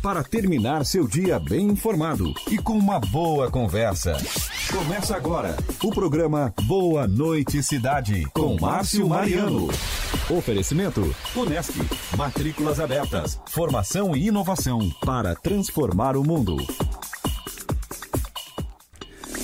para terminar seu dia bem informado e com uma boa conversa. Começa agora o programa Boa Noite Cidade com Márcio Mariano. Oferecimento Unesc, matrículas abertas, formação e inovação para transformar o mundo.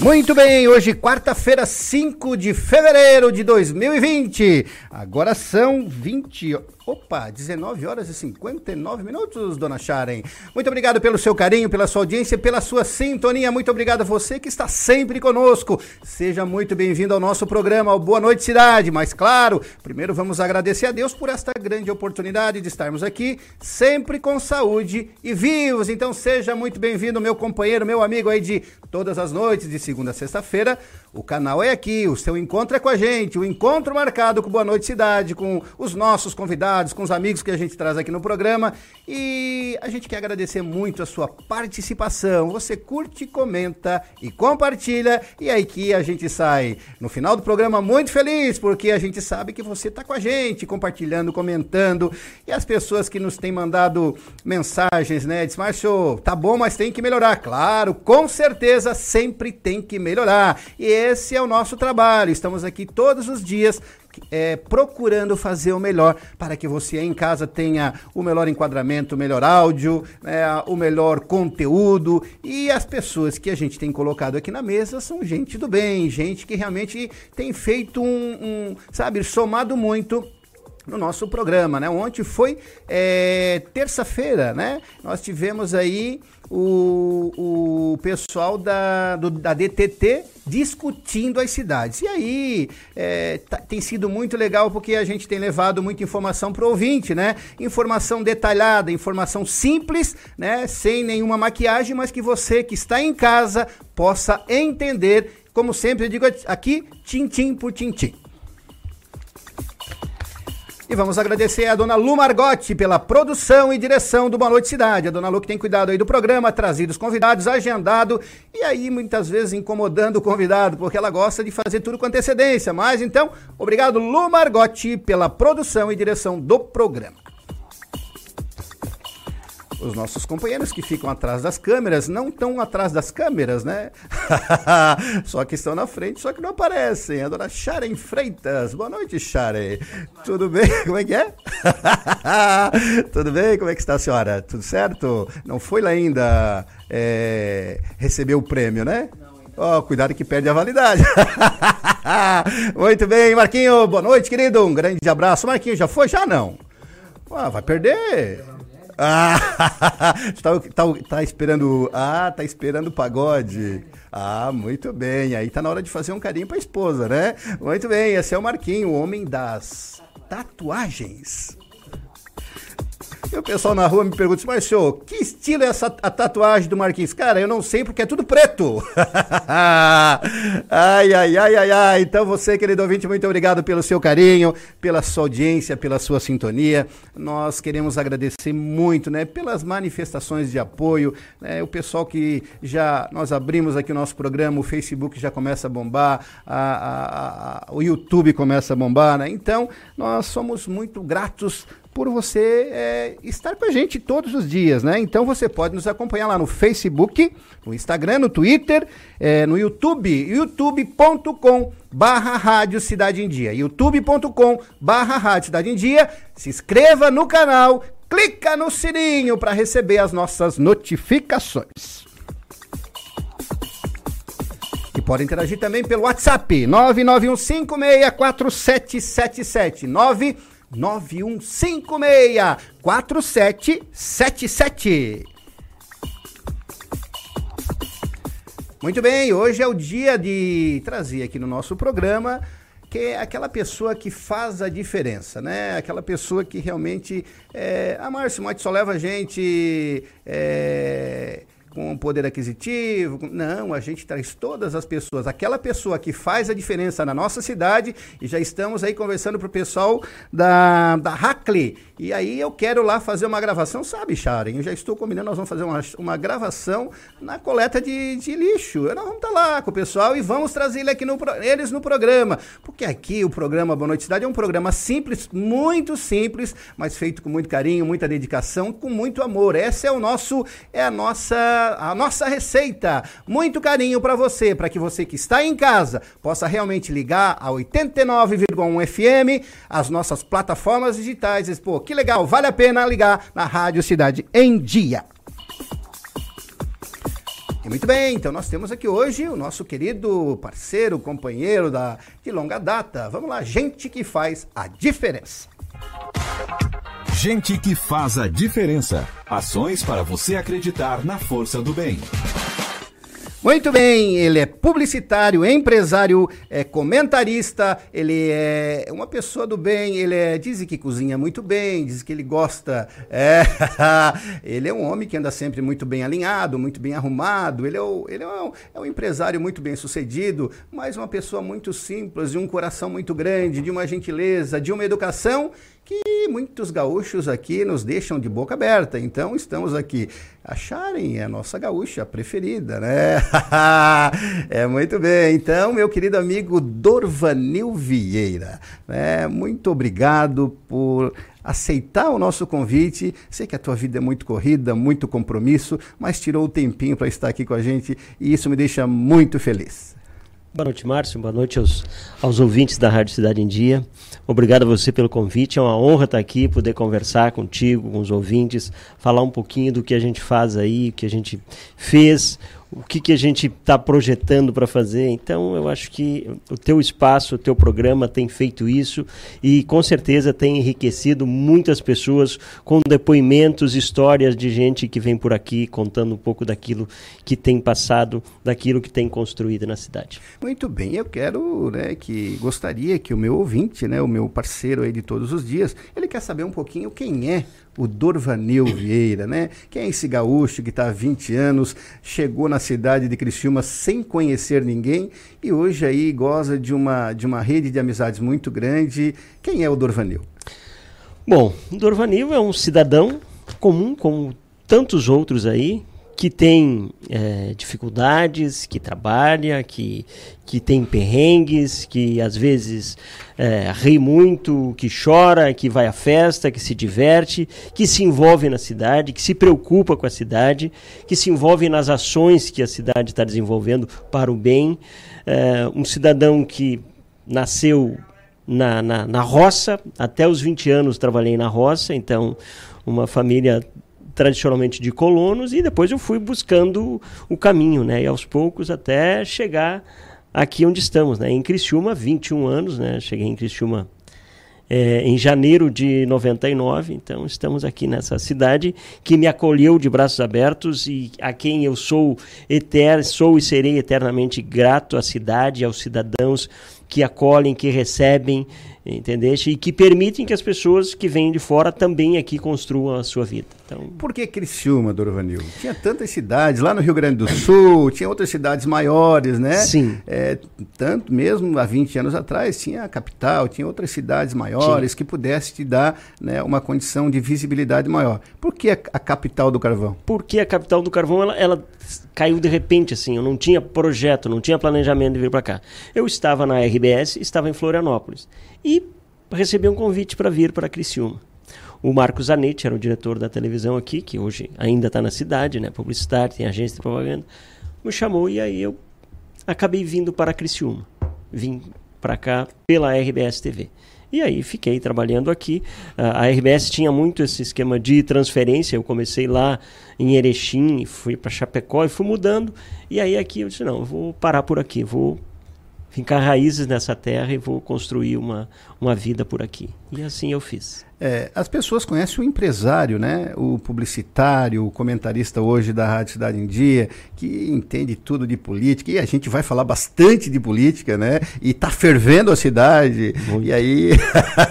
Muito bem, hoje quarta-feira, 5 de fevereiro de 2020. Agora são 20 Opa, 19 horas e 59 minutos, dona Sharen. Muito obrigado pelo seu carinho, pela sua audiência, pela sua sintonia. Muito obrigado a você que está sempre conosco. Seja muito bem-vindo ao nosso programa, ao Boa Noite Cidade. Mas claro, primeiro vamos agradecer a Deus por esta grande oportunidade de estarmos aqui, sempre com saúde e vivos. Então seja muito bem-vindo, meu companheiro, meu amigo aí de todas as noites, de segunda a sexta-feira. O canal é aqui, o seu encontro é com a gente, o encontro marcado com Boa Noite Cidade, com os nossos convidados, com os amigos que a gente traz aqui no programa. E a gente quer agradecer muito a sua participação. Você curte, comenta e compartilha. E aí que a gente sai no final do programa muito feliz, porque a gente sabe que você está com a gente, compartilhando, comentando. E as pessoas que nos têm mandado mensagens, né? Diz, Márcio, tá bom, mas tem que melhorar. Claro, com certeza sempre tem que melhorar. E esse é o nosso trabalho. Estamos aqui todos os dias é, procurando fazer o melhor para que você em casa tenha o melhor enquadramento, o melhor áudio, é, o melhor conteúdo. E as pessoas que a gente tem colocado aqui na mesa são gente do bem, gente que realmente tem feito um, um sabe, somado muito no nosso programa, né? Ontem foi é, terça-feira, né? Nós tivemos aí o, o pessoal da, do, da DTT discutindo as cidades. E aí é, tá, tem sido muito legal porque a gente tem levado muita informação para o ouvinte, né? Informação detalhada, informação simples, né? Sem nenhuma maquiagem, mas que você que está em casa possa entender. Como sempre eu digo aqui, tintim por tintim. E vamos agradecer a dona Lu Margotti pela produção e direção do Boa Noite Cidade. A dona Lu que tem cuidado aí do programa, trazido os convidados, agendado e aí muitas vezes incomodando o convidado, porque ela gosta de fazer tudo com antecedência. Mas então, obrigado Lu Margotti pela produção e direção do programa os nossos companheiros que ficam atrás das câmeras não estão atrás das câmeras, né? só que estão na frente, só que não aparecem. A dona Sharen Freitas. Boa noite, Sharen. Tudo bem? Como é que é? Tudo bem? Como é que está a senhora? Tudo certo? Não foi lá ainda é, receber o prêmio, né? Ó, oh, cuidado que perde a validade. Muito bem, Marquinho. Boa noite, querido. Um grande abraço. Marquinho, já foi? Já não. Ah, vai perder. Ah, tá, tá, tá, esperando. Ah, tá esperando o pagode. Ah, muito bem. Aí tá na hora de fazer um carinho pra esposa, né? Muito bem, esse é o Marquinho, o homem das tatuagens. E o pessoal na rua me pergunta assim, mas senhor, que estilo é essa a tatuagem do Marquinhos? Cara, eu não sei porque é tudo preto. ai, ai, ai, ai, ai. Então você, querido ouvinte, muito obrigado pelo seu carinho, pela sua audiência, pela sua sintonia. Nós queremos agradecer muito, né, pelas manifestações de apoio, né, o pessoal que já, nós abrimos aqui o nosso programa, o Facebook já começa a bombar, a, a, a, o YouTube começa a bombar, né? Então, nós somos muito gratos por você é, estar com a gente todos os dias, né? Então você pode nos acompanhar lá no Facebook, no Instagram, no Twitter, é, no YouTube, youtube.com barra Rádio Cidade em Dia, youtube.com barra Rádio Cidade em Dia. Se inscreva no canal, clica no sininho para receber as nossas notificações. E pode interagir também pelo WhatsApp, 991564777, 9 9156 4777. Muito bem, hoje é o dia de trazer aqui no nosso programa que é aquela pessoa que faz a diferença, né? Aquela pessoa que realmente. É... A Márcio Mote só leva a gente. É com poder aquisitivo. Não, a gente traz todas as pessoas. Aquela pessoa que faz a diferença na nossa cidade, e já estamos aí conversando para o pessoal da, da Hackley. E aí eu quero lá fazer uma gravação, sabe, Sharon? Eu já estou combinando, nós vamos fazer uma, uma gravação na coleta de, de lixo. Nós vamos estar tá lá com o pessoal e vamos trazer ele aqui no, eles no programa. Porque aqui o programa Boa Noite Cidade é um programa simples, muito simples, mas feito com muito carinho, muita dedicação, com muito amor. Essa é o nosso, é a nossa, a nossa receita. Muito carinho para você, para que você que está em casa possa realmente ligar a 89,1 FM, as nossas plataformas digitais. Pô, que legal, vale a pena ligar na Rádio Cidade em Dia. E muito bem, então nós temos aqui hoje o nosso querido parceiro, companheiro da, de longa data. Vamos lá, gente que faz a diferença. Gente que faz a diferença. Ações para você acreditar na força do bem. Muito bem, ele é publicitário, empresário, é comentarista, ele é uma pessoa do bem, ele é, diz que cozinha muito bem, diz que ele gosta, é, ele é um homem que anda sempre muito bem alinhado, muito bem arrumado, ele, é, o, ele é, um, é um empresário muito bem sucedido, mas uma pessoa muito simples, de um coração muito grande, de uma gentileza, de uma educação que muitos gaúchos aqui nos deixam de boca aberta. Então estamos aqui. Acharem é a nossa gaúcha preferida, né? é muito bem. Então, meu querido amigo Dorvanil Vieira, né? muito obrigado por aceitar o nosso convite. Sei que a tua vida é muito corrida, muito compromisso, mas tirou o tempinho para estar aqui com a gente e isso me deixa muito feliz. Boa noite, Márcio. Boa noite aos, aos ouvintes da Rádio Cidade em Dia. Obrigado a você pelo convite. É uma honra estar aqui, poder conversar contigo, com os ouvintes, falar um pouquinho do que a gente faz aí, o que a gente fez, o que, que a gente está projetando para fazer. Então, eu acho que o teu espaço, o teu programa tem feito isso e com certeza tem enriquecido muitas pessoas com depoimentos, histórias de gente que vem por aqui contando um pouco daquilo que tem passado, daquilo que tem construído na cidade. Muito bem, eu quero, né, que gostaria que o meu ouvinte, né, o meu parceiro aí de todos os dias, ele quer saber um pouquinho quem é o Dorvanil Vieira, né? Quem é esse gaúcho que está há 20 anos, chegou na cidade de Criciúma sem conhecer ninguém e hoje aí goza de uma, de uma rede de amizades muito grande. Quem é o Dorvanil? Bom, Dorvanil é um cidadão comum, como tantos outros aí, que tem é, dificuldades, que trabalha, que, que tem perrengues, que às vezes é, ri muito, que chora, que vai à festa, que se diverte, que se envolve na cidade, que se preocupa com a cidade, que se envolve nas ações que a cidade está desenvolvendo para o bem. É, um cidadão que nasceu na, na, na roça, até os 20 anos trabalhei na roça, então uma família tradicionalmente de colonos e depois eu fui buscando o caminho, né? E aos poucos até chegar aqui onde estamos, né? Em Criciúma, 21 anos, né? Cheguei em Criciúma é, em janeiro de 99, então estamos aqui nessa cidade que me acolheu de braços abertos e a quem eu sou eterno, sou e serei eternamente grato à cidade, aos cidadãos que acolhem, que recebem, entendeste? E que permitem que as pessoas que vêm de fora também aqui construam a sua vida. Então... Por que Criciúma, Dorvanil? Tinha tantas cidades, lá no Rio Grande do Sul, tinha outras cidades maiores, né? Sim. É, tanto mesmo há 20 anos atrás, tinha a capital, tinha outras cidades maiores Sim. que pudesse te dar né, uma condição de visibilidade maior. Por que a, a capital do carvão? Porque a capital do carvão, ela, ela caiu de repente, assim, eu não tinha projeto, não tinha planejamento de vir para cá. Eu estava na RBS, estava em Florianópolis e recebi um convite para vir para Criciúma. O Marcos Zanetti era o diretor da televisão aqui, que hoje ainda está na cidade, né, publicitário, tem agência de propaganda, me chamou e aí eu acabei vindo para Criciúma. Vim para cá pela RBS TV. E aí fiquei trabalhando aqui. A RBS tinha muito esse esquema de transferência. Eu comecei lá em Erechim, fui para Chapecó e fui mudando. E aí aqui eu disse, não, eu vou parar por aqui, vou fincar raízes nessa terra e vou construir uma, uma vida por aqui. E assim eu fiz. É, as pessoas conhecem o empresário, né? O publicitário, o comentarista hoje da Rádio Cidade em Dia, que entende tudo de política, e a gente vai falar bastante de política, né? E tá fervendo a cidade. Muito. E aí,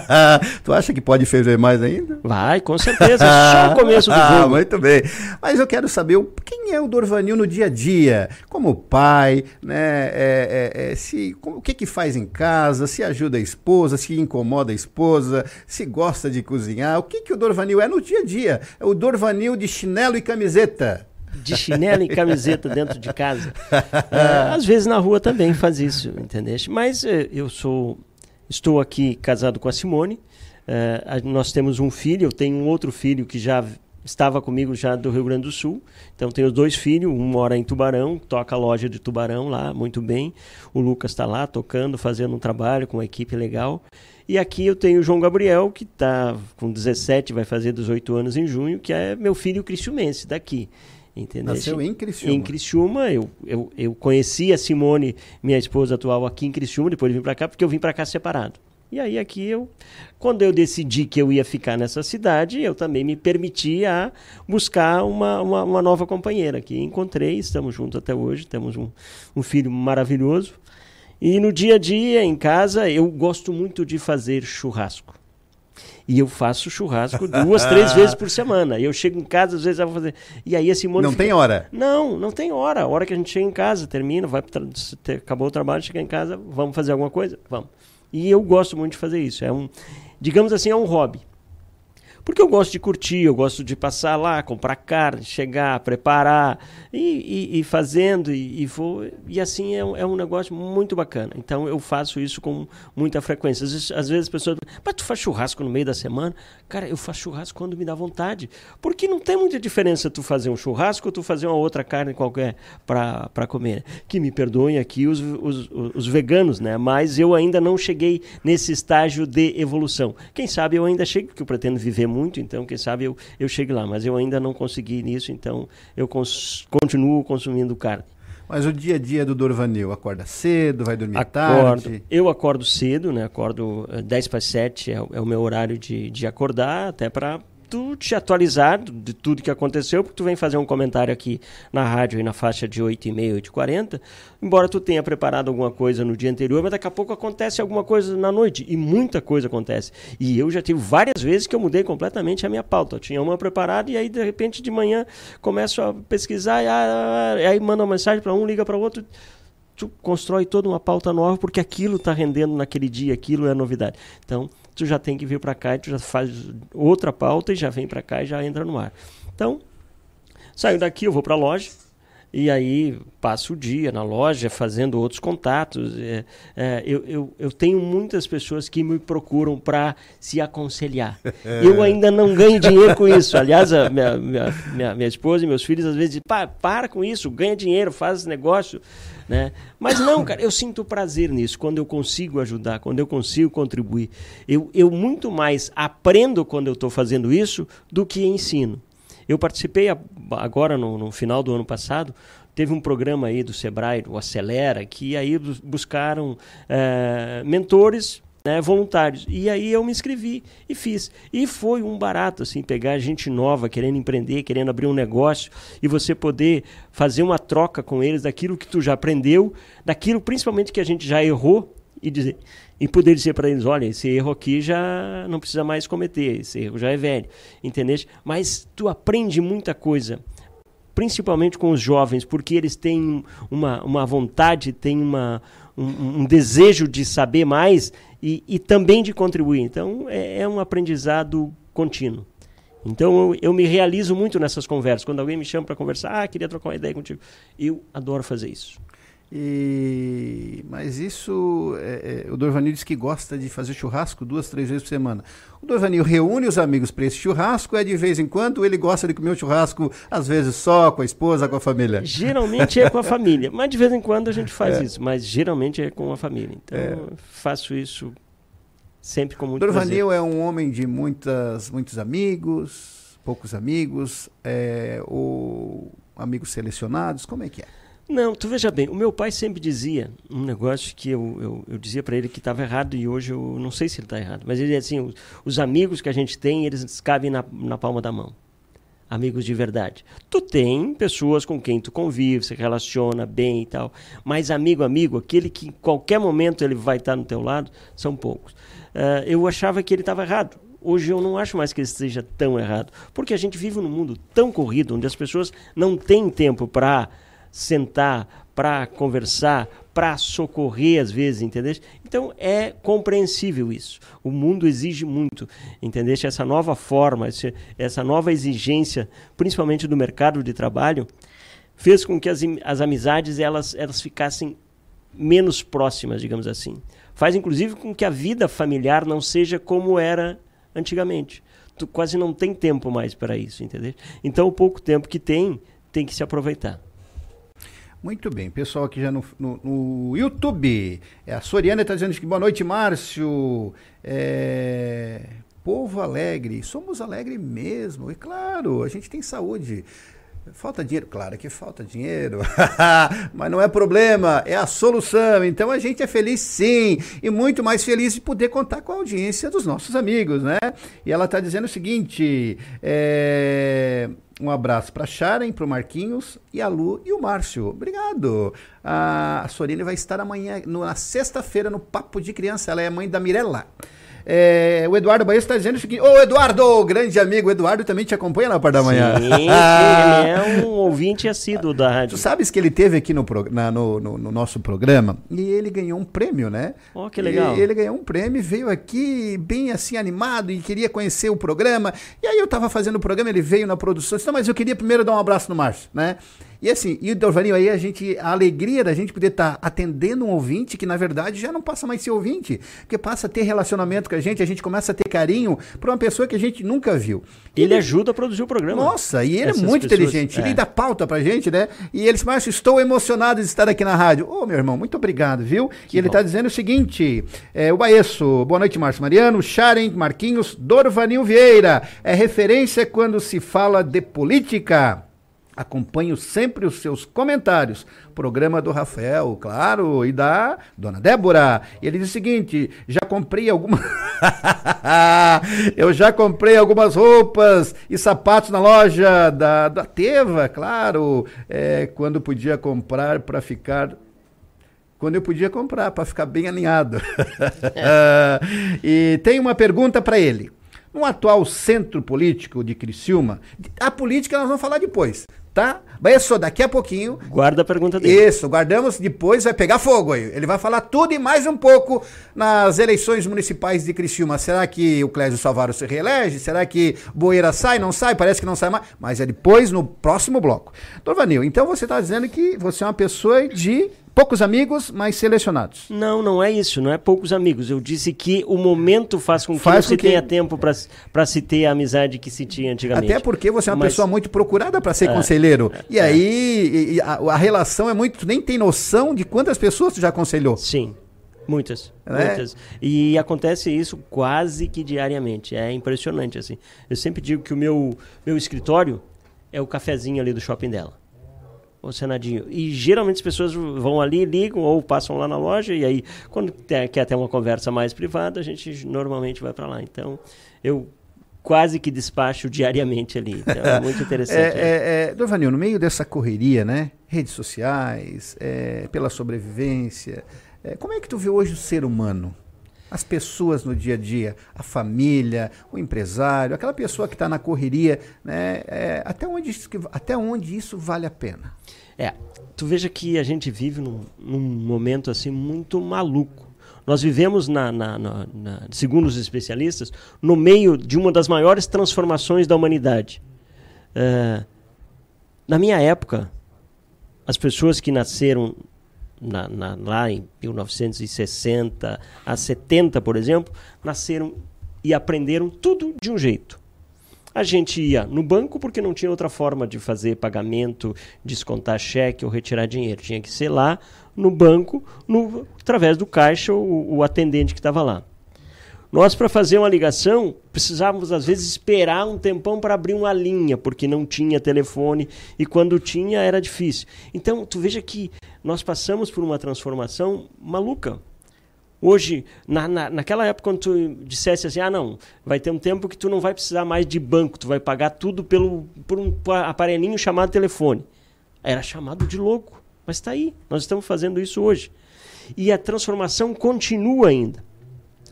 tu acha que pode ferver mais ainda? Vai, com certeza. Só o começo do ah, jogo. Ah, muito bem. Mas eu quero saber quem é o Dorvanil no dia a dia, como pai, né? É, é, é, se, o que que faz em casa, se ajuda a esposa, se incomoda a esposa, se gosta de de cozinhar. O que, que o Dorvanil é no dia a dia? É o Dorvanil de chinelo e camiseta. De chinelo e camiseta dentro de casa. É, às vezes na rua também faz isso, entendeu? Mas é, eu sou, estou aqui casado com a Simone. É, nós temos um filho, eu tenho um outro filho que já estava comigo já do Rio Grande do Sul. Então tenho dois filhos, um mora em Tubarão, toca a loja de Tubarão lá, muito bem. O Lucas está lá tocando, fazendo um trabalho com uma equipe legal. E aqui eu tenho o João Gabriel, que está com 17, vai fazer 18 anos em junho, que é meu filho cristiumense daqui. Entendeu? Nasceu em Criciúma. Em Criciúma, eu, eu, eu conheci a Simone, minha esposa atual, aqui em Criciúma, depois de vir para cá, porque eu vim para cá separado. E aí aqui eu, quando eu decidi que eu ia ficar nessa cidade, eu também me permiti a buscar uma, uma, uma nova companheira que encontrei, estamos juntos até hoje, temos um, um filho maravilhoso. E no dia a dia, em casa, eu gosto muito de fazer churrasco. E eu faço churrasco duas, três vezes por semana. Eu chego em casa, às vezes eu vou fazer. E aí a Simone. Não fica... tem hora? Não, não tem hora. A hora que a gente chega em casa, termina, vai tra... acabou o trabalho, chega em casa, vamos fazer alguma coisa? Vamos. E eu gosto muito de fazer isso. É um, digamos assim, é um hobby. Porque eu gosto de curtir, eu gosto de passar lá, comprar carne, chegar, preparar e, e, e fazendo e, e, vou. E assim é é um negócio muito bacana. Então eu faço isso com muita frequência. Às vezes, às vezes as pessoas mas tu faz churrasco no meio da semana? Cara, eu faço churrasco quando me dá vontade. Porque não tem muita diferença tu fazer um churrasco ou tu fazer uma outra carne qualquer para comer. Que me perdoem aqui os, os, os veganos, né? Mas eu ainda não cheguei nesse estágio de evolução. Quem sabe eu ainda chego, porque eu pretendo viver muito, então quem sabe eu, eu chegue lá, mas eu ainda não consegui nisso, então eu cons continuo consumindo carne. Mas o dia a dia do Dorvanil, acorda cedo, vai dormir acordo. tarde? Eu acordo cedo, né? Acordo 10 para 7 é, é, o meu horário de, de acordar, até para tu te atualizar de tudo que aconteceu, porque tu vem fazer um comentário aqui na rádio e na faixa de 8 e meia, 8 e 40, embora tu tenha preparado alguma coisa no dia anterior, mas daqui a pouco acontece alguma coisa na noite, e muita coisa acontece. E eu já tive várias vezes que eu mudei completamente a minha pauta. Eu tinha uma preparada e aí de repente de manhã começo a pesquisar e, aí manda uma mensagem para um, liga para outro, tu constrói toda uma pauta nova porque aquilo está rendendo naquele dia, aquilo é novidade. Então, tu já tem que vir para cá e tu já faz outra pauta e já vem para cá e já entra no ar. Então, saio daqui, eu vou para a loja e aí passo o dia na loja fazendo outros contatos. É, é, eu, eu, eu, tenho muitas pessoas que me procuram para se aconselhar. Eu ainda não ganho dinheiro com isso. Aliás, a minha, minha, minha, minha esposa e meus filhos às vezes dizem, para, com isso, ganha dinheiro, faz negócio. Né? Mas não, cara, eu sinto prazer nisso, quando eu consigo ajudar, quando eu consigo contribuir. Eu, eu muito mais aprendo quando eu estou fazendo isso do que ensino. Eu participei agora, no, no final do ano passado, teve um programa aí do Sebrae, o Acelera, que aí buscaram é, mentores né, voluntários. E aí eu me inscrevi e fiz. E foi um barato, assim, pegar gente nova, querendo empreender, querendo abrir um negócio, e você poder fazer uma troca com eles daquilo que tu já aprendeu, daquilo principalmente que a gente já errou, e dizer e poder dizer para eles, olha, esse erro aqui já não precisa mais cometer, esse erro já é velho, entendeu? Mas tu aprende muita coisa, principalmente com os jovens, porque eles têm uma, uma vontade, têm uma, um, um desejo de saber mais e, e também de contribuir. Então, é, é um aprendizado contínuo. Então, eu, eu, me realizo muito nessas conversas. Quando alguém me chama para conversar, ah, queria trocar uma ideia contigo. Eu adoro fazer isso. E, mas isso, é, é, o Dorvanil diz que gosta de fazer churrasco duas, três vezes por semana. O Dorvanil reúne os amigos para esse churrasco, é de vez em quando ele gosta de comer o churrasco, às vezes só com a esposa, com a família. Geralmente é com a família, mas de vez em quando a gente faz é. isso, mas geralmente é com a família. Então é. faço isso sempre com muito Dorvanil prazer. é um homem de muitas, muitos amigos, poucos amigos, é, ou amigos selecionados, como é que é? Não, tu veja bem, o meu pai sempre dizia um negócio que eu, eu, eu dizia para ele que estava errado e hoje eu não sei se ele está errado, mas ele dizia assim, os, os, amigos que a gente tem, eles cabem na, na palma da mão. Amigos de verdade. Tu tem pessoas com quem tu convive, se relaciona bem e tal, mas amigo, amigo, aquele que em qualquer momento ele vai estar no teu lado, são poucos. Uh, eu achava que ele estava errado. Hoje eu não acho mais que ele esteja tão errado, porque a gente vive num mundo tão corrido, onde as pessoas não têm tempo para sentar, para conversar, para socorrer às vezes, entendeu? Então é compreensível isso. O mundo exige muito, entendeu? Essa nova forma, essa nova exigência, principalmente do mercado de trabalho, fez com que as, as amizades elas, elas ficassem menos próximas, digamos assim. Faz inclusive com que a vida familiar não seja como era antigamente. Tu quase não tem tempo mais para isso, entendeu? Então o pouco tempo que tem, tem que se aproveitar. Muito bem, pessoal aqui já no, no, no YouTube. É, a Soriana está dizendo que boa noite, Márcio. É, povo alegre, somos alegre mesmo. E claro, a gente tem saúde. Falta dinheiro? Claro que falta dinheiro, mas não é problema, é a solução. Então a gente é feliz sim, e muito mais feliz de poder contar com a audiência dos nossos amigos, né? E ela está dizendo o seguinte: é... um abraço para Sharon, para o Marquinhos e a Lu e o Márcio. Obrigado. A Sorine vai estar amanhã, na sexta-feira, no Papo de Criança. Ela é mãe da Mirella. É, o Eduardo Baez está dizendo o seguinte: Ô Eduardo, grande amigo, o Eduardo também te acompanha na parte da manhã. Sim, ele é um ouvinte assíduo da rádio. Tu sabes que ele teve aqui no, na, no, no, no, nosso programa e ele ganhou um prêmio, né? Oh, que legal. E, ele ganhou um prêmio, veio aqui bem assim animado e queria conhecer o programa. E aí eu estava fazendo o programa, ele veio na produção, disse, mas eu queria primeiro dar um abraço no Márcio, né? E assim, e o Dorvaninho, aí a gente, a alegria da gente poder estar tá atendendo um ouvinte que na verdade já não passa mais ser ouvinte, porque passa a ter relacionamento com a gente, a gente começa a ter carinho por uma pessoa que a gente nunca viu. Ele, ele ajuda a produzir o programa. Nossa, e ele é muito pessoas, inteligente, é. ele dá pauta pra gente, né? E ele disse, Márcio, estou emocionado de estar aqui na rádio. Ô, oh, meu irmão, muito obrigado, viu? Que e ele está dizendo o seguinte: é, o Baeço, boa noite, Márcio Mariano, Sharen, Marquinhos, Dorvanil Vieira. É referência quando se fala de política. Acompanho sempre os seus comentários. Programa do Rafael, claro, e da Dona Débora. Ele diz o seguinte: já comprei algumas. Eu já comprei algumas roupas e sapatos na loja da, da Teva, claro. É, quando podia comprar para ficar quando eu podia comprar para ficar bem alinhado. e tem uma pergunta para ele. No atual centro político de Criciúma, a política nós vamos falar depois tá? Mas só daqui a pouquinho. Guarda a pergunta dele. Isso, guardamos, depois vai pegar fogo aí. Ele vai falar tudo e mais um pouco nas eleições municipais de Criciúma. Será que o Clésio Salvaro se reelege? Será que Boeira sai, não sai? Parece que não sai mais. Mas é depois, no próximo bloco. Dorvanil, então você está dizendo que você é uma pessoa de Poucos amigos, mas selecionados. Não, não é isso, não é poucos amigos. Eu disse que o momento faz com que faz você que... tenha tempo para se ter a amizade que se tinha antigamente. Até porque você é uma mas... pessoa muito procurada para ser é, conselheiro. É, e aí a, a, relação é muito. Tu nem tem noção de quantas pessoas tu já aconselhou. Sim. Muitas, é? muitas. E acontece isso quase que diariamente. É impressionante, assim. Eu sempre digo que o meu, meu escritório é o cafezinho ali do shopping dela o Senadinho. E geralmente as pessoas vão ali, ligam ou passam lá na loja e aí quando quer ter uma conversa mais privada, a gente normalmente vai para lá. Então, eu quase que despacho diariamente ali. Então, é muito interessante. é, é, é, Dovanil, no meio dessa correria, né? Redes sociais, é, pela sobrevivência, é, como é que tu vê hoje o ser humano? As pessoas no dia a dia, a família, o empresário, aquela pessoa que está na correria, né? É, até, onde isso, até onde isso vale a pena? É, tu veja que a gente vive num, num momento assim muito maluco. Nós vivemos, na, na, na, na, segundo os especialistas, no meio de uma das maiores transformações da humanidade. É, na minha época, as pessoas que nasceram lá em 1960 a 70, por exemplo, nasceram e aprenderam tudo de um jeito. A gente ia no banco porque não tinha outra forma de fazer pagamento, descontar cheque ou retirar dinheiro. Tinha que ser lá no banco, no, através do caixa, o, o atendente que estava lá. Nós, para fazer uma ligação, precisávamos, às vezes, esperar um tempão para abrir uma linha, porque não tinha telefone e quando tinha era difícil. Então, tu veja que nós passamos por uma transformação maluca. Hoje, na, na, naquela época, quando tu dissesse assim, ah, não, vai ter um tempo que tu não vai precisar mais de banco, tu vai pagar tudo pelo, por um aparelhinho chamado telefone. Era chamado de louco, mas está aí, nós estamos fazendo isso hoje. E a transformação continua ainda.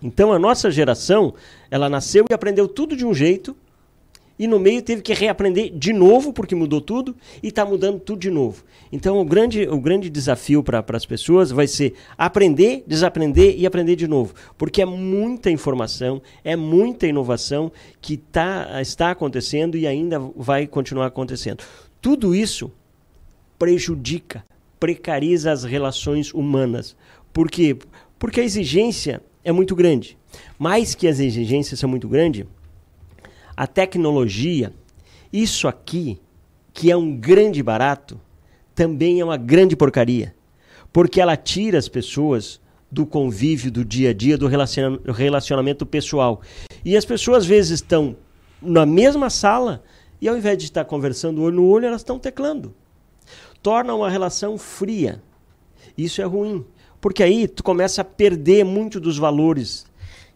Então a nossa geração, ela nasceu e aprendeu tudo de um jeito, e no meio teve que reaprender de novo, porque mudou tudo, e está mudando tudo de novo. Então o grande, o grande desafio para as pessoas vai ser aprender, desaprender e aprender de novo. Porque é muita informação, é muita inovação que tá, está acontecendo e ainda vai continuar acontecendo. Tudo isso prejudica, precariza as relações humanas. Por quê? Porque a exigência é muito grande. Mais que as exigências são muito grandes, a tecnologia, isso aqui, que é um grande barato, também é uma grande porcaria. Porque ela tira as pessoas do convívio do dia a dia, do relacionamento pessoal. E as pessoas às vezes estão na mesma sala e ao invés de estar conversando olho no olho, elas estão teclando. Torna uma relação fria. Isso é ruim. Porque aí tu começa a perder muito dos valores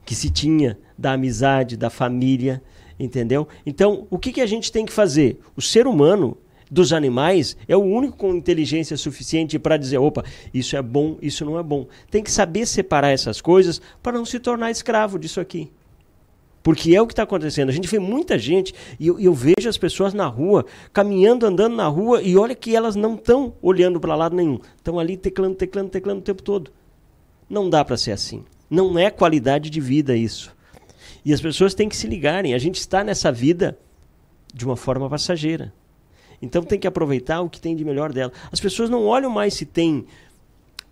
que se tinha da amizade, da família, entendeu? Então, o que, que a gente tem que fazer? O ser humano dos animais é o único com inteligência suficiente para dizer, opa, isso é bom, isso não é bom. Tem que saber separar essas coisas para não se tornar escravo disso aqui. Porque é o que está acontecendo. A gente vê muita gente e eu, eu, vejo as pessoas na rua, caminhando, andando na rua, e olha que elas não estão olhando para lado nenhum. Estão ali teclando, teclando, teclando o tempo todo. Não dá para ser assim. Não é qualidade de vida isso. E as pessoas têm que se ligarem. A gente está nessa vida de uma forma passageira. Então tem que aproveitar o que tem de melhor dela. As pessoas não olham mais se tem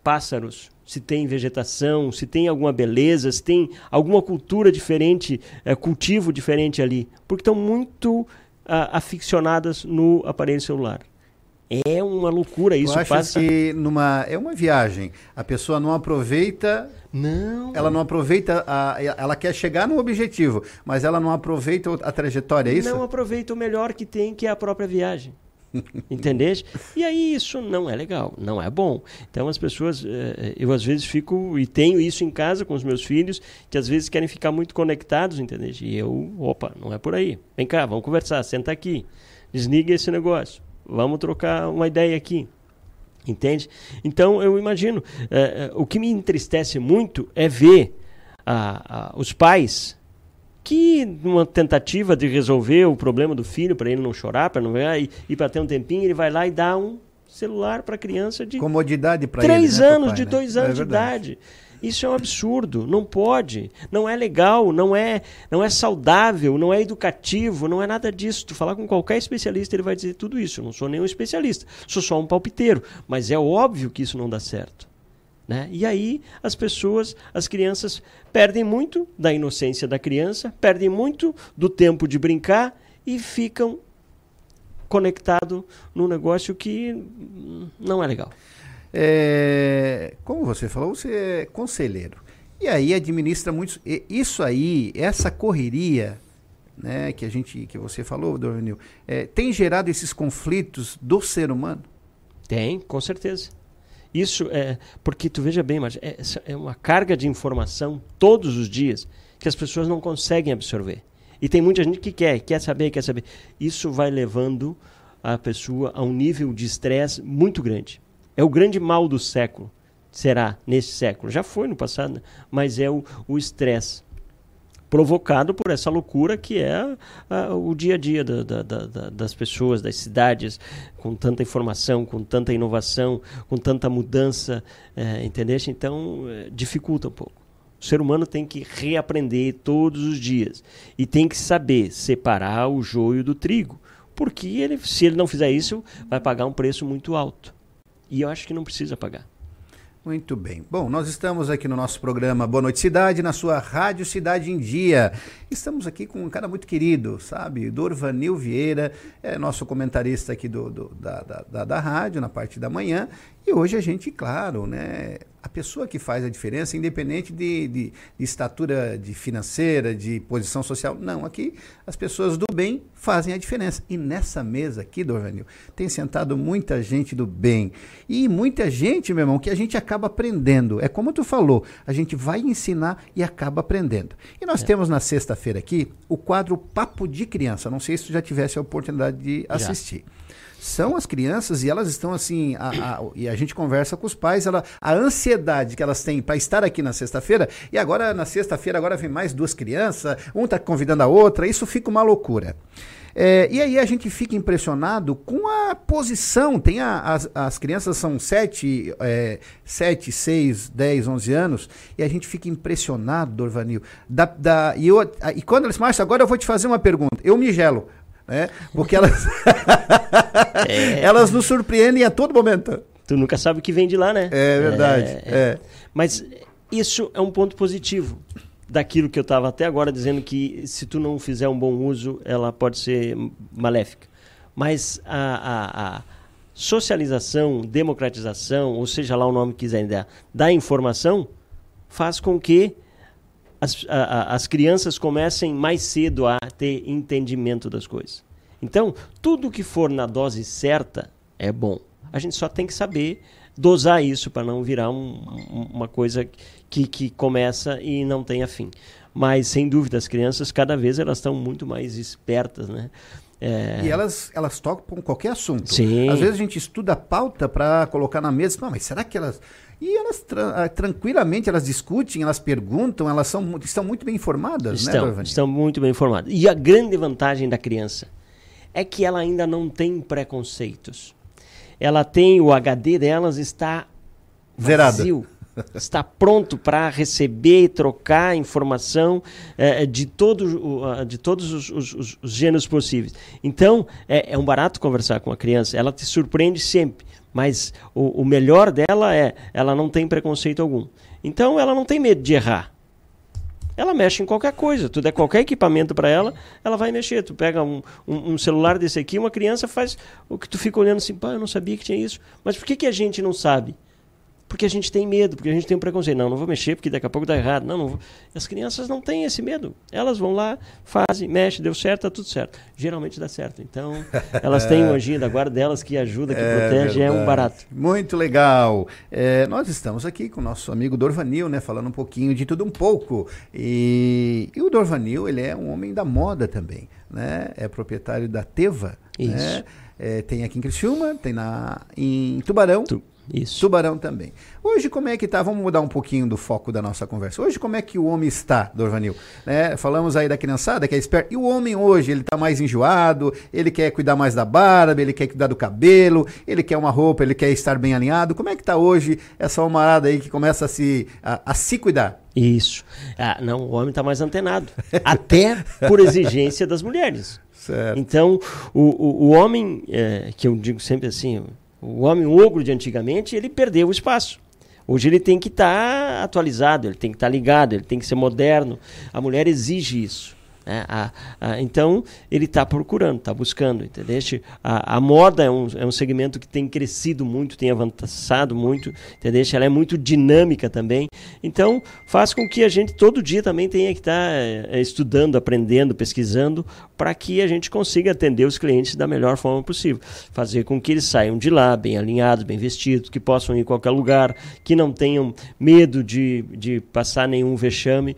pássaros, se tem vegetação, se tem alguma beleza, se tem alguma cultura diferente, é, cultivo diferente ali, porque estão muito ah, aficionadas no aparelho celular. É uma loucura isso. Eu acho passa... que numa é uma viagem. A pessoa não aproveita. Não. Ela não aproveita. A, ela quer chegar no objetivo, mas ela não aproveita a trajetória, é isso? Não aproveita o melhor que tem, que é a própria viagem. Entendeste? E aí isso não é legal, não é bom. Então as pessoas, eh, eu às vezes fico e tenho isso em casa com os meus filhos, que às vezes querem ficar muito conectados, entendeste? E eu, opa, não é por aí. Vem cá, vamos conversar, senta aqui. Desliga esse negócio. Vamos trocar uma ideia aqui. Entende? Então eu imagino, eh, eh, o que me entristece muito é ver ah, ah, os pais que numa tentativa de resolver o problema do filho para ele não chorar, para não ver e, e para ter um tempinho, ele vai lá e dá um celular para criança de comodidade para três né, anos, pai, de né? dois anos é de idade. Isso é um absurdo, não pode, não é legal, não é, não é saudável, não é educativo, não é nada disso. Tu falar com qualquer especialista, ele vai dizer tudo isso. Eu não sou nenhum especialista, sou só um palpiteiro, mas é óbvio que isso não dá certo. Né? E aí as pessoas, as crianças, perdem muito da inocência da criança, perdem muito do tempo de brincar e ficam conectados num negócio que não é legal. É, como você falou, você é conselheiro. E aí administra muito. Isso aí, essa correria né, que a gente, que você falou, Dornil, é, tem gerado esses conflitos do ser humano? Tem, com certeza. Isso é. Porque tu veja bem, mas é, é uma carga de informação todos os dias que as pessoas não conseguem absorver. E tem muita gente que quer, quer saber, quer saber. Isso vai levando a pessoa a um nível de estresse muito grande. É o grande mal do século. Será nesse século. Já foi no passado, né? mas é o estresse provocado por essa loucura que é o dia a dia da, da, da, das pessoas, das cidades, com tanta informação, com tanta inovação, com tanta mudança, é, entendeste? Então, é, dificulta um pouco. O ser humano tem que reaprender todos os dias e tem que saber separar o joio do trigo, porque ele, se ele não fizer isso, vai pagar um preço muito alto. E eu acho que não precisa pagar. Muito bem. Bom, nós estamos aqui no nosso programa Boa Noite Cidade, na sua Rádio Cidade em Dia. Estamos aqui com um cara muito querido, sabe? Dorvanil Vieira, é nosso comentarista aqui do, do da, da, da, da rádio, na parte da manhã. E hoje a gente, claro, né, a pessoa que faz a diferença, independente de, de, de, estatura de financeira, de posição social. Não, aqui as pessoas do bem fazem a diferença. E nessa mesa aqui, Dorvanil, tem sentado muita gente do bem. E muita gente, meu irmão, que a gente acaba aprendendo. É como tu falou, a gente vai ensinar e acaba aprendendo. E nós é. temos na sexta-feira aqui o quadro Papo de Criança. Não sei se tu já tivesse a oportunidade de assistir. Já são as crianças e elas estão assim, a, a, e a gente conversa com os pais, ela, a ansiedade que elas têm para estar aqui na sexta-feira, e agora na sexta-feira agora vem mais duas crianças, um está convidando a outra, isso fica uma loucura. É, e aí a gente fica impressionado com a posição. Tem a, as, as crianças são 7, é, 7, 6, 10, 11 anos, e a gente fica impressionado, Dorvanil. Da, da, e, eu, e quando eles marcham, agora eu vou te fazer uma pergunta. Eu me gelo né? Porque elas, é. elas nos surpreendem a todo momento. Tu nunca sabe o que vem de lá, né? É verdade. É, é. é. Mas isso é um ponto positivo daquilo que eu estava até agora dizendo que se tu não fizer um bom uso, ela pode ser maléfica. Mas a, a, a socialização, democratização, ou seja lá o nome que quiserem dar, da informação, faz com que as, a, as crianças comecem mais cedo a ter entendimento das coisas. Então, tudo que for na dose certa é bom. A gente só tem que saber dosar isso para não virar um, uma coisa que, que começa e não tenha fim. Mas, sem dúvida, as crianças, cada vez elas estão muito mais espertas, né? É... E elas, elas tocam qualquer assunto. Sim. Às vezes a gente estuda a pauta para colocar na mesa. Não, mas será que elas e elas tra ah, tranquilamente elas discutem, elas perguntam, elas são, estão muito bem informadas, né, estão, né, Estão muito bem informadas. E a grande vantagem da criança é que ela ainda não tem preconceitos. Ela tem o HD delas está vazio. está pronto para receber e trocar informação é, de, todo, uh, de todos os, os, os, gêneros possíveis. Então, é, é um barato conversar com a criança. Ela te surpreende sempre. Mas o, o melhor dela é, ela não tem preconceito algum. Então ela não tem medo de errar. Ela mexe em qualquer coisa. Tu der qualquer equipamento para ela, ela vai mexer. Tu pega um, um, um, celular desse aqui, uma criança faz o que tu fica olhando assim, pá, eu não sabia que tinha isso. Mas por que, que a gente não sabe? Porque a gente tem medo, porque a gente tem um preconceito. Não, não vou mexer porque daqui a pouco dá errado. Não, não vou. As crianças não têm esse medo. Elas vão lá, fazem, mexem, deu certo, tá tudo certo. Geralmente dá certo. Então, elas têm um anjinho da guarda delas que ajuda, que é protege, verdade. é um barato. Muito legal. É, nós estamos aqui com o nosso amigo Dorvanil, né, falando um pouquinho de tudo um pouco. E, e o Dorvanil, ele é um homem da moda também, né? É proprietário da Teva, Isso. né? É, tem aqui em Criciúma, tem na, em Tubarão. Tu. Isso. Tubarão também. Hoje, como é que tá? Vamos mudar um pouquinho do foco da nossa conversa. Hoje, como é que o homem está, Dorvanil? Né? Falamos aí da criançada, que é esperto. E o homem hoje, ele tá mais enjoado, ele quer cuidar mais da barba, ele quer cuidar do cabelo, ele quer uma roupa, ele quer estar bem alinhado. Como é que tá hoje essa homarada aí que começa a se, a, a se cuidar? Isso. Ah, não, o homem está mais antenado. Até por exigência das mulheres. Certo. Então, o, o, o homem, é, que eu digo sempre assim, o homem ogro de antigamente, ele perdeu o espaço. Hoje ele tem que estar tá atualizado, ele tem que estar tá ligado, ele tem que ser moderno. A mulher exige isso. Né? A, a, então, ele está procurando, está buscando, entendeu? A, a moda é um, é um segmento que tem crescido muito, tem avançado muito, entendeu? Ela é muito dinâmica também. Então, faz com que a gente todo dia também tenha que estar tá, é, estudando, aprendendo, pesquisando, para que a gente consiga atender os clientes da melhor forma possível. Fazer com que eles saiam de lá bem alinhados, bem vestidos, que possam ir em qualquer lugar, que não tenham medo de, de passar nenhum vexame,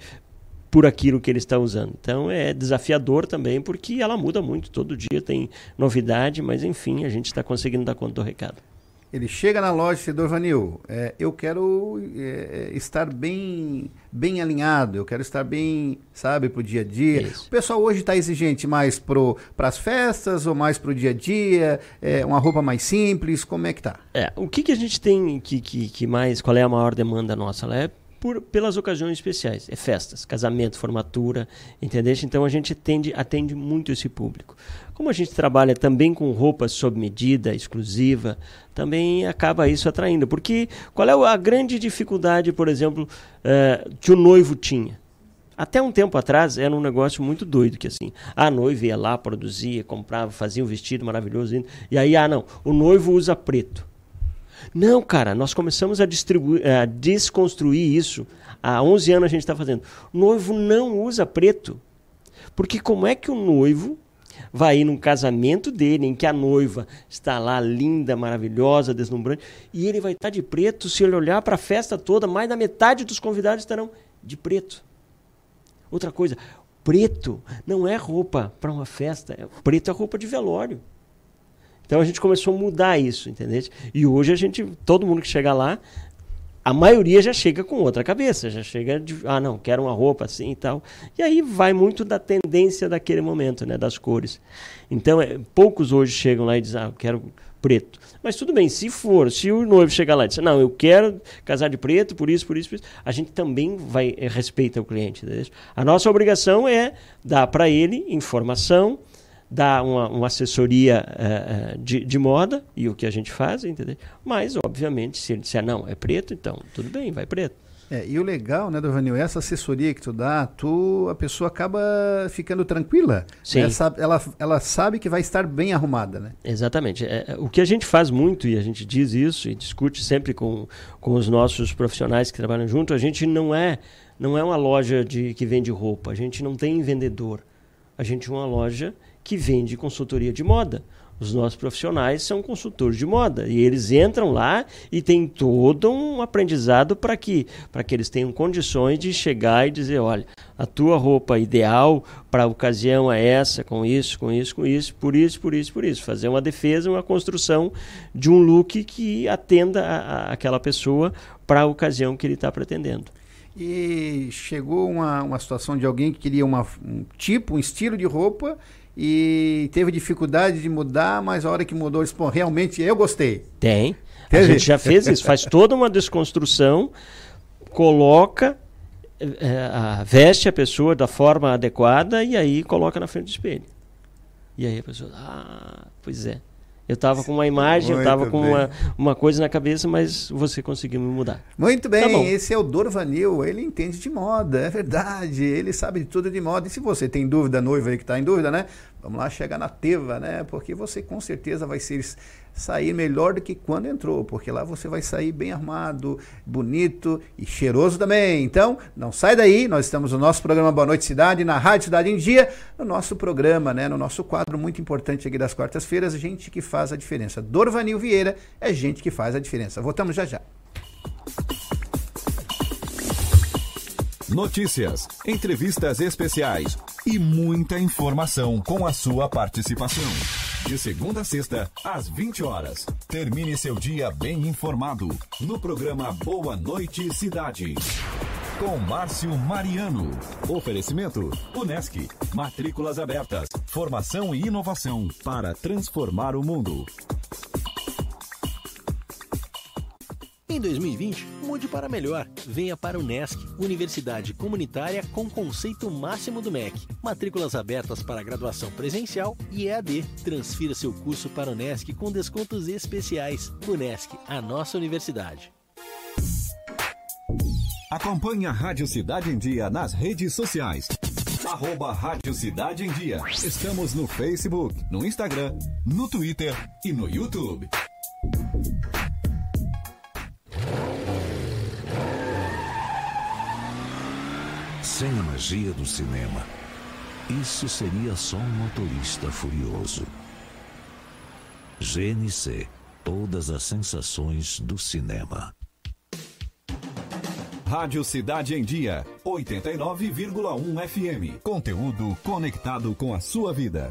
por aquilo que ele está usando. Então é desafiador também, porque ela muda muito, todo dia tem novidade, mas enfim, a gente está conseguindo dar conta do recado. Ele chega na loja e diz, Dorvanil, é, eu quero é, estar bem, bem alinhado, eu quero estar bem, sabe, para o dia a dia. Isso. O pessoal hoje está exigente mais para as festas ou mais para o dia a dia, é, uma roupa mais simples, como é que tá? É, o que, que a gente tem que, que, que mais, qual é a maior demanda nossa? Ela é por, pelas ocasiões especiais. É festas, casamento, formatura, entendeu? Então a gente atende, atende muito esse público. Como a gente trabalha também com roupas sob medida, exclusiva, também acaba isso atraindo. Porque qual é a grande dificuldade, por exemplo, uh, que o noivo tinha? Até um tempo atrás era um negócio muito doido, que assim, a noiva ia lá, produzia, comprava, fazia um vestido maravilhoso, e aí, ah não, o noivo usa preto. Não, cara, nós começamos a, a desconstruir isso. Há 11 anos a gente está fazendo. Noivo não usa preto. Porque como é que o noivo vai ir num casamento dele, em que a noiva está lá linda, maravilhosa, deslumbrante, e ele vai estar de preto, se ele olhar para a festa toda, mais da metade dos convidados estarão de preto. Outra coisa, preto não é roupa para uma festa, é, preto é roupa de velório. Então a gente começou a mudar isso, entendeu? E hoje a gente, todo mundo que chega lá, a maioria já chega com outra cabeça, já chega de, ah, não, quero uma roupa assim e tal. E aí vai muito da tendência daquele momento, né, das cores. Então, é, poucos hoje chegam lá e dizem, ah, eu quero preto. Mas tudo bem, se for, se o noivo chegar lá e disser, não, eu quero casar de preto, por isso, por isso, por isso, a gente também vai é, respeita o cliente. Entendeu? A nossa obrigação é dar para ele informação, dar uma, uma assessoria uh, de, de, moda, e o que a gente faz, entendeu? Mas, obviamente, se ele disser, não, é preto, então, tudo bem, vai preto. É, e o legal, né, Dovanil, essa assessoria que tu dá, tu, a pessoa acaba ficando tranquila. Sim. Ela sabe, ela, ela sabe que vai estar bem arrumada, né? Exatamente. É, é, o que a gente faz muito, e a gente diz isso e discute sempre com, com os nossos profissionais que trabalham junto, a gente não é, não é uma loja de, que vende roupa, a gente não tem vendedor. A gente é uma loja que vende consultoria de moda. Os nossos profissionais são consultores de moda e eles entram lá e tem todo um aprendizado para que, que eles tenham condições de chegar e dizer: olha, a tua roupa ideal para a ocasião é essa, com isso, com isso, com isso, por isso, por isso, por isso. Fazer uma defesa, uma construção de um look que atenda a, a aquela pessoa para a ocasião que ele está pretendendo. E chegou uma, uma situação de alguém que queria uma, um tipo, um estilo de roupa e teve dificuldade de mudar, mas a hora que mudou, ele disse, pô, realmente eu gostei. Tem. Teve? A gente já fez isso, faz toda uma desconstrução, coloca, é, veste a pessoa da forma adequada e aí coloca na frente do espelho. E aí a pessoa, ah, pois é. Eu estava com uma imagem, Muito eu estava com uma, uma coisa na cabeça, mas você conseguiu me mudar. Muito bem, tá esse é o Dorvanil, ele entende de moda, é verdade, ele sabe de tudo de moda. E se você tem dúvida, noiva aí que está em dúvida, né? Vamos lá, chega na Teva, né? Porque você com certeza vai ser sair melhor do que quando entrou, porque lá você vai sair bem armado, bonito e cheiroso também. Então, não sai daí, nós estamos no nosso programa Boa Noite Cidade, na Rádio Cidade em Dia, no nosso programa, né, no nosso quadro muito importante aqui das quartas-feiras, gente que faz a diferença. Dorvanil Vieira é gente que faz a diferença. Voltamos já já. Notícias, entrevistas especiais e muita informação com a sua participação. De segunda a sexta, às 20 horas. Termine seu dia bem informado no programa Boa Noite Cidade. Com Márcio Mariano. Oferecimento: Unesc. Matrículas abertas. Formação e inovação para transformar o mundo. Em 2020, mude para melhor. Venha para o NESC, Universidade Comunitária com conceito máximo do MEC. Matrículas abertas para graduação presencial e EAD. Transfira seu curso para o NESC com descontos especiais. UNESC, a nossa universidade. Acompanhe a Rádio Cidade em Dia nas redes sociais. Arroba Rádio Cidade em Dia. Estamos no Facebook, no Instagram, no Twitter e no YouTube. Sem a magia do cinema, isso seria só um motorista furioso. GNC Todas as sensações do cinema. Rádio Cidade em Dia, 89,1 FM. Conteúdo conectado com a sua vida.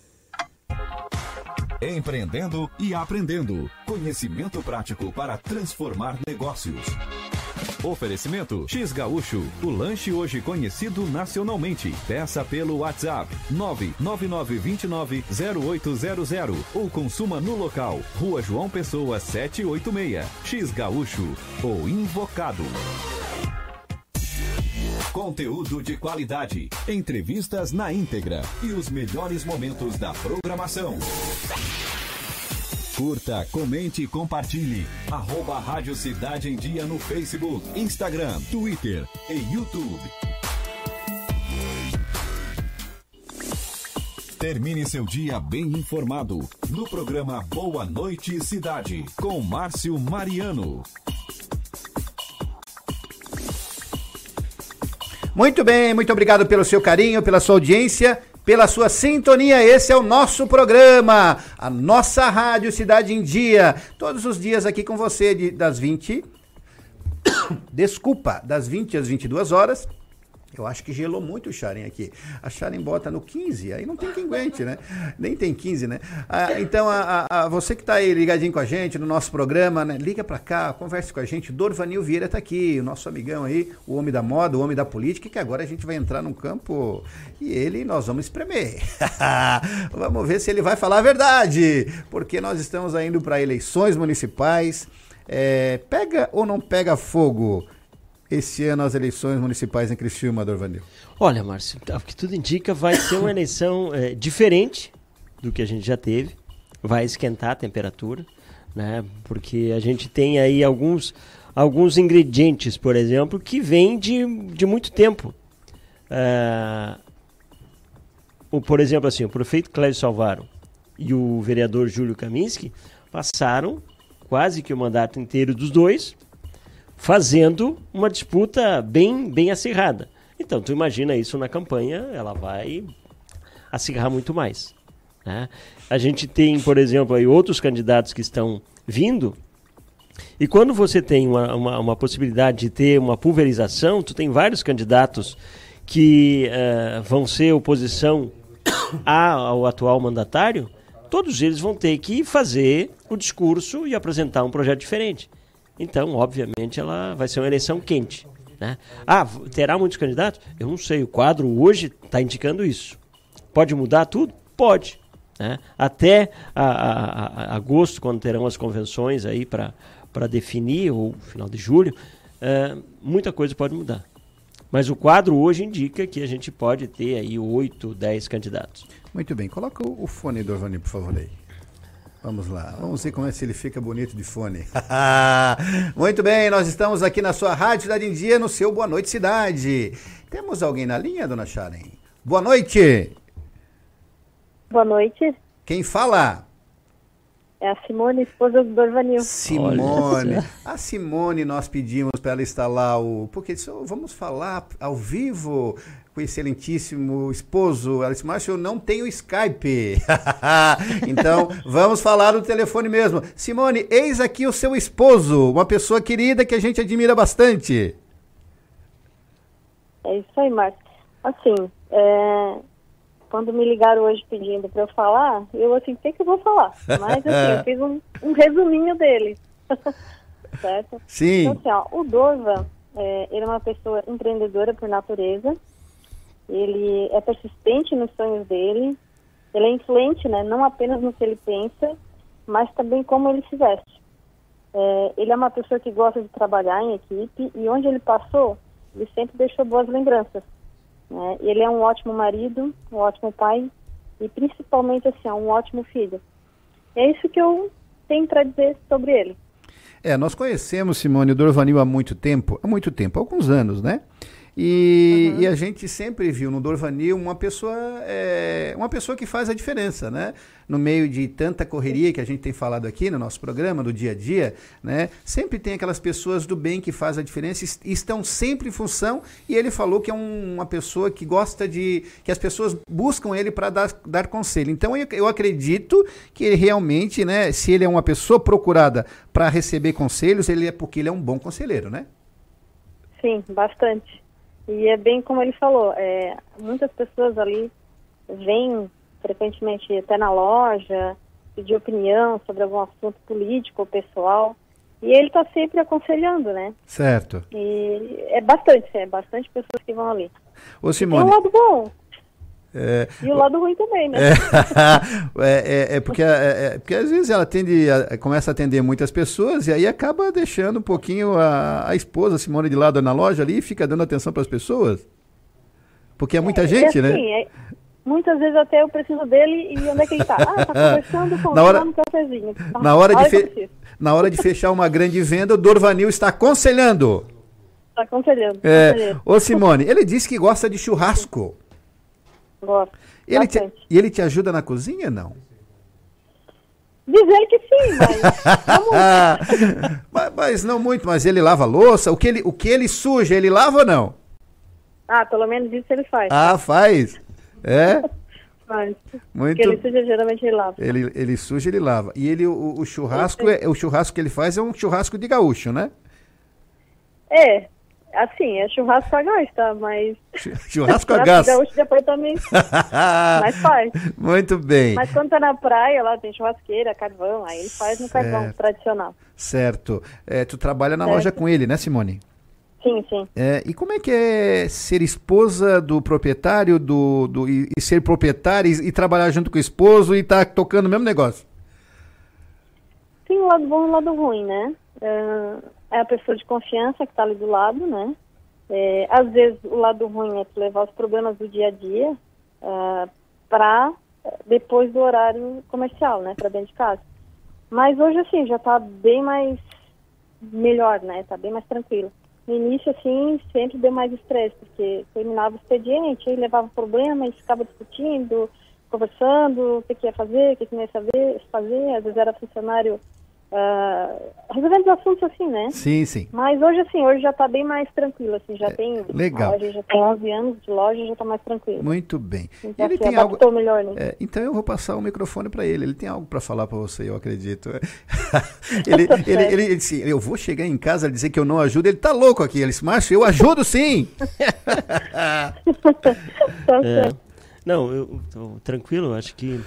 Empreendendo e aprendendo. Conhecimento prático para transformar negócios. Oferecimento X Gaúcho, o lanche hoje conhecido nacionalmente. Peça pelo WhatsApp 999290800 ou consuma no local, Rua João Pessoa 786. X Gaúcho, o invocado. Conteúdo de qualidade, entrevistas na íntegra e os melhores momentos da programação. Curta, comente e compartilhe. Arroba Rádio Cidade em Dia no Facebook, Instagram, Twitter e YouTube. Termine seu dia bem informado no programa Boa Noite Cidade com Márcio Mariano. Muito bem, muito obrigado pelo seu carinho, pela sua audiência, pela sua sintonia. Esse é o nosso programa, a nossa Rádio Cidade em Dia. Todos os dias aqui com você, de, das 20. Desculpa, das 20 às 22 horas eu acho que gelou muito o Sharon aqui. A Sharon bota no 15, aí não tem quem aguente, né? Nem tem 15, né? Ah, então, a, a, você que está aí ligadinho com a gente no nosso programa, né? Liga para cá, converse com a gente. Dorvanil Vieira está aqui, o nosso amigão aí, o homem da moda, o homem da política, que agora a gente vai entrar num campo e ele nós vamos espremer. vamos ver se ele vai falar a verdade, porque nós estamos indo para eleições municipais. É, pega ou não pega fogo? Esse ano as eleições municipais em Criciúma, Dorvanil? Olha, Márcio, o que tudo indica vai ser uma eleição é, diferente do que a gente já teve. Vai esquentar a temperatura, né? Porque a gente tem aí alguns, alguns ingredientes, por exemplo, que vêm de, de muito tempo. É, o, por exemplo, assim, o prefeito Clédio Salvaro e o vereador Júlio Kaminski passaram quase que o mandato inteiro dos dois fazendo uma disputa bem, bem acirrada. Então, tu imagina isso na campanha, ela vai acirrar muito mais. Né? A gente tem, por exemplo, aí outros candidatos que estão vindo, e quando você tem uma, uma, uma possibilidade de ter uma pulverização, tu tem vários candidatos que uh, vão ser oposição ao atual mandatário, todos eles vão ter que fazer o discurso e apresentar um projeto diferente. Então, obviamente, ela vai ser uma eleição quente. Né? Ah, terá muitos candidatos? Eu não sei. O quadro hoje está indicando isso. Pode mudar tudo? Pode. Né? Até a, a, a, agosto, quando terão as convenções aí para definir, ou final de julho, é, muita coisa pode mudar. Mas o quadro hoje indica que a gente pode ter aí 8, 10 candidatos. Muito bem. Coloca o, fone do Orvani, por favor, aí. Vamos lá, vamos ver como é se ele fica bonito de fone. Muito bem, nós estamos aqui na sua Rádio Cidade em Dia, no seu Boa Noite Cidade. Temos alguém na linha, dona Sharon? Boa noite. Boa noite. Quem fala? É a Simone, esposa do Dorvanil. Simone. A Simone, nós pedimos para ela instalar o. Porque vamos falar ao vivo com o excelentíssimo esposo. Ela disse, Márcio, eu não tenho Skype. então, vamos falar no telefone mesmo. Simone, eis aqui o seu esposo, uma pessoa querida que a gente admira bastante. É isso aí, Márcio. Assim, é, quando me ligaram hoje pedindo para eu falar, eu assim, sei que eu vou falar. Mas assim, eu fiz um, um resuminho dele. certo? Sim. Então, assim, ó, o Dorva, é, ele é uma pessoa empreendedora por natureza ele é persistente nos sonhos dele, ele é influente, né, não apenas no que ele pensa, mas também como ele se veste. É, ele é uma pessoa que gosta de trabalhar em equipe e onde ele passou, ele sempre deixou boas lembranças. Né? Ele é um ótimo marido, um ótimo pai e principalmente assim, um ótimo filho. É isso que eu tenho para dizer sobre ele. É, nós conhecemos Simone Dorvanil há muito tempo, há muito tempo, há alguns anos, né? E, uhum. e, a gente sempre viu no Dorvanil uma pessoa, é, uma pessoa que faz a diferença, né? No meio de tanta correria que a gente tem falado aqui no nosso programa, do dia a dia, né? Sempre tem aquelas pessoas do bem que faz a diferença e estão sempre em função. E ele falou que é um, uma pessoa que gosta de. que as pessoas buscam ele para dar, dar conselho. Então eu, eu acredito que ele realmente, né? Se ele é uma pessoa procurada para receber conselhos, ele é porque ele é um bom conselheiro, né? Sim, bastante. E é bem como ele falou, é, muitas pessoas ali vêm frequentemente até na loja, pedir opinião sobre algum assunto político ou pessoal. E ele está sempre aconselhando, né? Certo. E é bastante, é bastante pessoas que vão ali. Ô Simone. Tem um lado bom. É, e o lado ruim também, né? É, é, é porque, é, é, porque às vezes ela atende, começa a atender muitas pessoas e aí acaba deixando um pouquinho a, a esposa Simone de lado na loja ali e fica dando atenção para as pessoas. Porque é muita gente, né? assim, né? muitas vezes até eu preciso dele e onde é que ele está? Ah, tá conversando com na hora, no cafezinho. Na hora, de fe... na hora de fechar uma grande venda, o Dorvanil está aconselhando. Está aconselhando. É. Ô Simone, ele disse que gosta de churrasco. Gosto. Ele te, e ele te ajuda na cozinha, não? Dizer que sim, mas mas, mas, não muito, mas ele lava louça. O que ele, o que ele suja, ele lava ou não? Ah, pelo menos isso ele faz. Ah, faz? É? faz. Muito... Porque ele suja, geralmente ele lava. Ele, ele suja, ele lava. E ele, o, o churrasco, é, o churrasco que ele faz é um churrasco de gaúcho, né? É, Assim, é churrasco a gás, tá? Mas. Churrasco a gás. Gaúcho depois também. Mas faz. Muito bem. Mas quando tá na praia, lá tem churrasqueira, carvão, aí ele faz no certo. carvão tradicional. Certo. É, tu trabalha na certo. loja com ele, né, Simone? Sim, sim. É, e como é que é ser esposa do proprietário do, do e, e ser proprietária e, e, trabalhar junto com o esposo e estar tá tocando o mesmo negócio? Sim, o lado bom e o lado ruim, né? Uh, é a pessoa de confiança que está ali do lado, né? É, às vezes o lado ruim é levar os problemas do dia a dia uh, é, para depois do horário comercial, né? Para dentro de casa. Mas hoje, assim, já está bem mais melhor, né? Está bem mais tranquilo. No início, assim, sempre deu mais estresse, porque terminava o expediente, aí levava problema e ficava discutindo, conversando, o que, que ia fazer, o que, que não ia saber, fazer. Às vezes era funcionário Uh, resolvendo os assuntos assim, né? Sim, sim. Mas hoje, assim, hoje já está bem mais tranquilo, assim, já é, tem... Legal. Loja, já tem 11 anos de loja, já está mais tranquilo. Muito bem. Então, ele assim, tem algo... melhor, né? É, então eu vou passar o microfone para ele, ele tem algo para falar para você, eu acredito. ele, ele, ele, ele, disse, eu vou chegar em casa e dizer que eu não ajudo, ele tá louco aqui, ele disse, Márcio, eu ajudo sim! tá é, não, eu tô tranquilo, acho que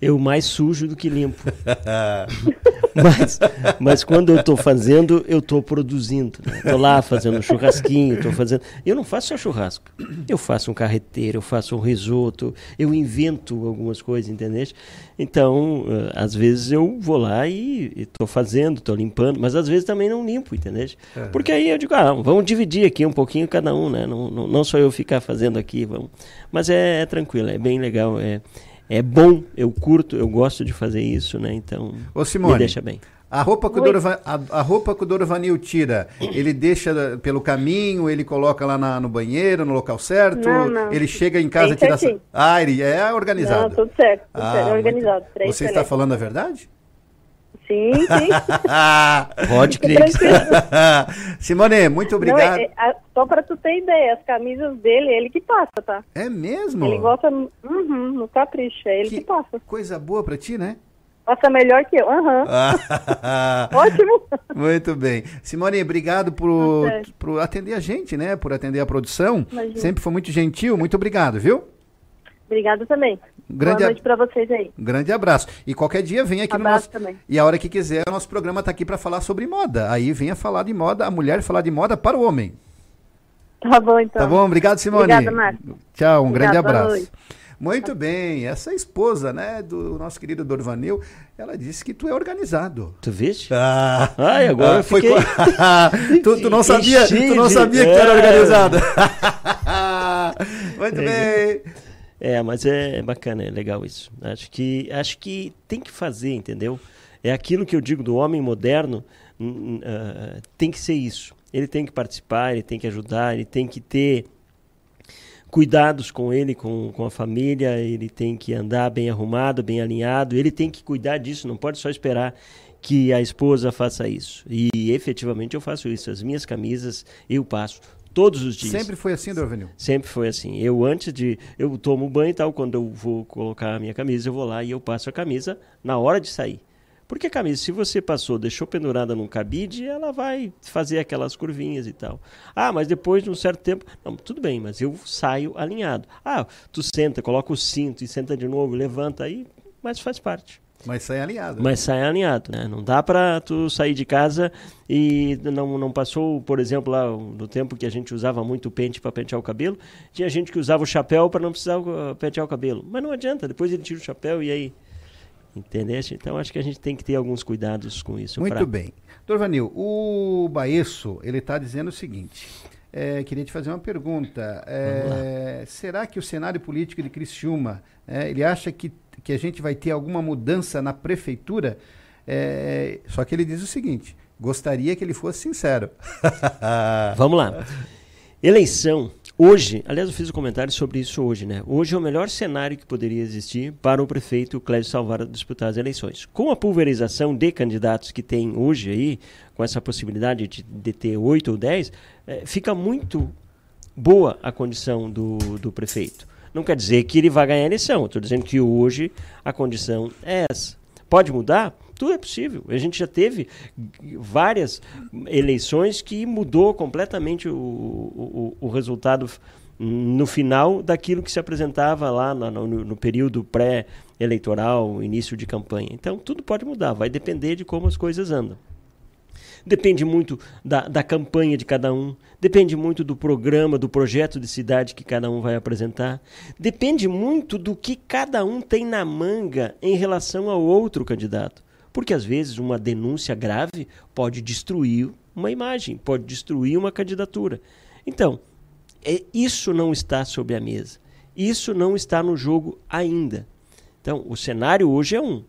eu mais sujo do que limpo. mas, mas quando eu estou fazendo, eu estou produzindo. Estou né? lá fazendo um churrasquinho, estou fazendo. Eu não faço só churrasco. Eu faço um carreteiro, eu faço um risoto, eu invento algumas coisas, entendeu? Então, uh, às vezes eu vou lá e estou fazendo, estou limpando, mas às vezes também não limpo, entendeu? É. Porque aí eu digo, ah, vamos dividir aqui um pouquinho cada um, né? Não, não, não só eu ficar fazendo aqui, vamos. Mas é, é tranquilo, é bem legal. É, é bom, eu curto, eu gosto de fazer isso, né? Então, Ô Simone, me deixa bem. A roupa, que o Dorvan, a, a, roupa que o Dorvanil tira, ele deixa pelo caminho, ele coloca lá na, no banheiro, no local certo? Não, não. Ele chega em casa e tira... Certinho. Ah, ele é organizado. Não, tudo certo, tudo ah, certo, é organizado. Você está falando a verdade? Sim, sim. Pode crer. Simone, muito obrigado. Não, é, é, só para tu ter ideia, as camisas dele, é ele que passa, tá? É mesmo? Ele gosta uhum, no capricho, é ele que, que passa. Coisa boa para ti, né? Passa melhor que eu. Uhum. Ótimo. Muito bem. Simone, obrigado por, por atender a gente, né? Por atender a produção. Imagina. Sempre foi muito gentil. Muito obrigado, viu? Obrigado também. Grande Boa noite para vocês aí. Grande abraço. E qualquer dia vem aqui abraço no nosso. Também. E a hora que quiser, o nosso programa está aqui para falar sobre moda. Aí venha falar de moda, a mulher falar de moda para o homem. Tá bom, então. Tá bom? Obrigado, Simone. Obrigada, Márcio. Tchau, um Obrigado, grande abraço. Muito bem, essa esposa, né, do nosso querido Dorvanil, ela disse que tu é organizado. Tu viste? Ah, Ai, agora ah, foi fiquei... tu, tu, não sabia, tu não sabia que tu era é. organizado. Muito bem. É, mas é bacana, é legal isso. Acho que, acho que tem que fazer, entendeu? É aquilo que eu digo do homem moderno, uh, tem que ser isso. Ele tem que participar, ele tem que ajudar, ele tem que ter cuidados com ele, com, com a família, ele tem que andar bem arrumado, bem alinhado, ele tem que cuidar disso, não pode só esperar que a esposa faça isso. E efetivamente eu faço isso. As minhas camisas eu passo todos os dias. Sempre foi assim, Dorvenil? Sempre foi assim. Eu antes de eu tomo banho e tal, quando eu vou colocar a minha camisa, eu vou lá e eu passo a camisa na hora de sair. Porque a camisa, se você passou, deixou pendurada num cabide, ela vai fazer aquelas curvinhas e tal. Ah, mas depois de um certo tempo. Não, tudo bem, mas eu saio alinhado. Ah, tu senta, coloca o cinto e senta de novo, levanta aí, mas faz parte. Mas sai alinhado. Mas sai alinhado, né? Não dá para tu sair de casa e não, não passou, por exemplo, lá no tempo que a gente usava muito pente para pentear o cabelo, tinha gente que usava o chapéu para não precisar pentear o cabelo. Mas não adianta, depois ele tira o chapéu e aí Entendeste? Então acho que a gente tem que ter alguns cuidados com isso. Muito pra... bem. Dorvanil, o Baesso, ele está dizendo o seguinte. É, queria te fazer uma pergunta. É, será que o cenário político de Criciúma, é, ele acha que, que a gente vai ter alguma mudança na prefeitura? É, só que ele diz o seguinte: gostaria que ele fosse sincero. Vamos lá. Eleição Hoje, aliás, eu fiz um comentário sobre isso hoje, né? Hoje é o melhor cenário que poderia existir para o prefeito Clédio Salvador disputar as eleições. Com a pulverização de candidatos que tem hoje aí, com essa possibilidade de, de ter oito ou dez, é, fica muito boa a condição do, do prefeito. Não quer dizer que ele vai ganhar a eleição. Estou dizendo que hoje a condição é essa. Pode mudar? Tudo é possível. A gente já teve várias eleições que mudou completamente o, o, o resultado no final daquilo que se apresentava lá no, no, no período pré-eleitoral, início de campanha. Então, tudo pode mudar, vai depender de como as coisas andam. Depende muito da, da campanha de cada um, depende muito do programa, do projeto de cidade que cada um vai apresentar, depende muito do que cada um tem na manga em relação ao outro candidato. Porque às vezes uma denúncia grave pode destruir uma imagem, pode destruir uma candidatura. Então, é, isso não está sobre a mesa. Isso não está no jogo ainda. Então, o cenário hoje é um.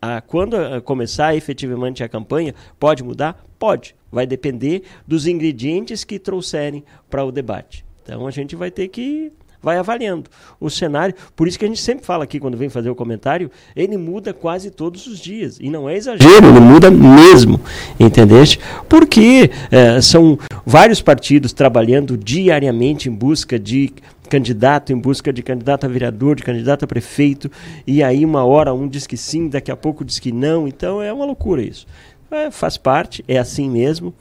Ah, quando ah, começar efetivamente a campanha, pode mudar? Pode. Vai depender dos ingredientes que trouxerem para o debate. Então a gente vai ter que vai avaliando o cenário. Por isso que a gente sempre fala aqui, quando vem fazer o comentário, ele muda quase todos os dias. E não é exagero, ele muda mesmo, entendeste? Porque é, são vários partidos trabalhando diariamente em busca de candidato, em busca de candidato a vereador, de candidato a prefeito, e aí uma hora um diz que sim, daqui a pouco diz que não, então é uma loucura isso. É, faz parte, é assim mesmo,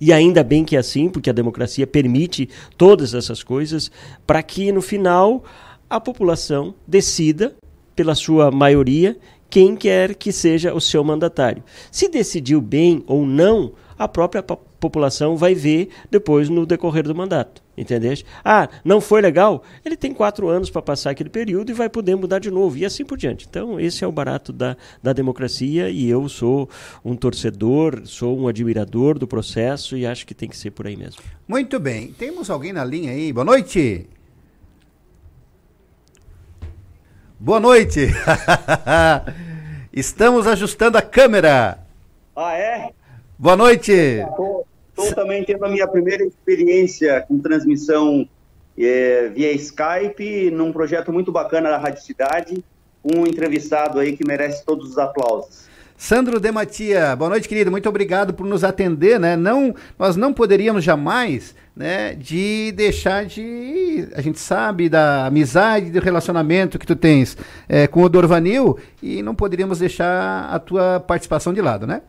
e ainda bem que é assim, porque a democracia permite todas essas coisas, para que no final a população decida, pela sua maioria, quem quer que seja o seu mandatário. Se decidiu bem ou não, a própria população vai ver depois no decorrer do mandato. Entendeste? Ah, não foi legal? Ele tem quatro anos para passar aquele período e vai poder mudar de novo, e assim por diante. Então, esse é o barato da, da democracia e eu sou um torcedor, sou um admirador do processo e acho que tem que ser por aí mesmo. Muito bem. Temos alguém na linha aí? Boa noite. Boa noite. Estamos ajustando a câmera. Ah, é? Boa noite. Estou também tendo a minha primeira experiência com transmissão é, via Skype, num projeto muito bacana da Rádio Cidade, um entrevistado aí que merece todos os aplausos. Sandro Dematia, boa noite, querido. Muito obrigado por nos atender, né? Não, nós não poderíamos jamais, né, de deixar de, a gente sabe da amizade, do relacionamento que tu tens é, com o Dorvanil e não poderíamos deixar a tua participação de lado, né?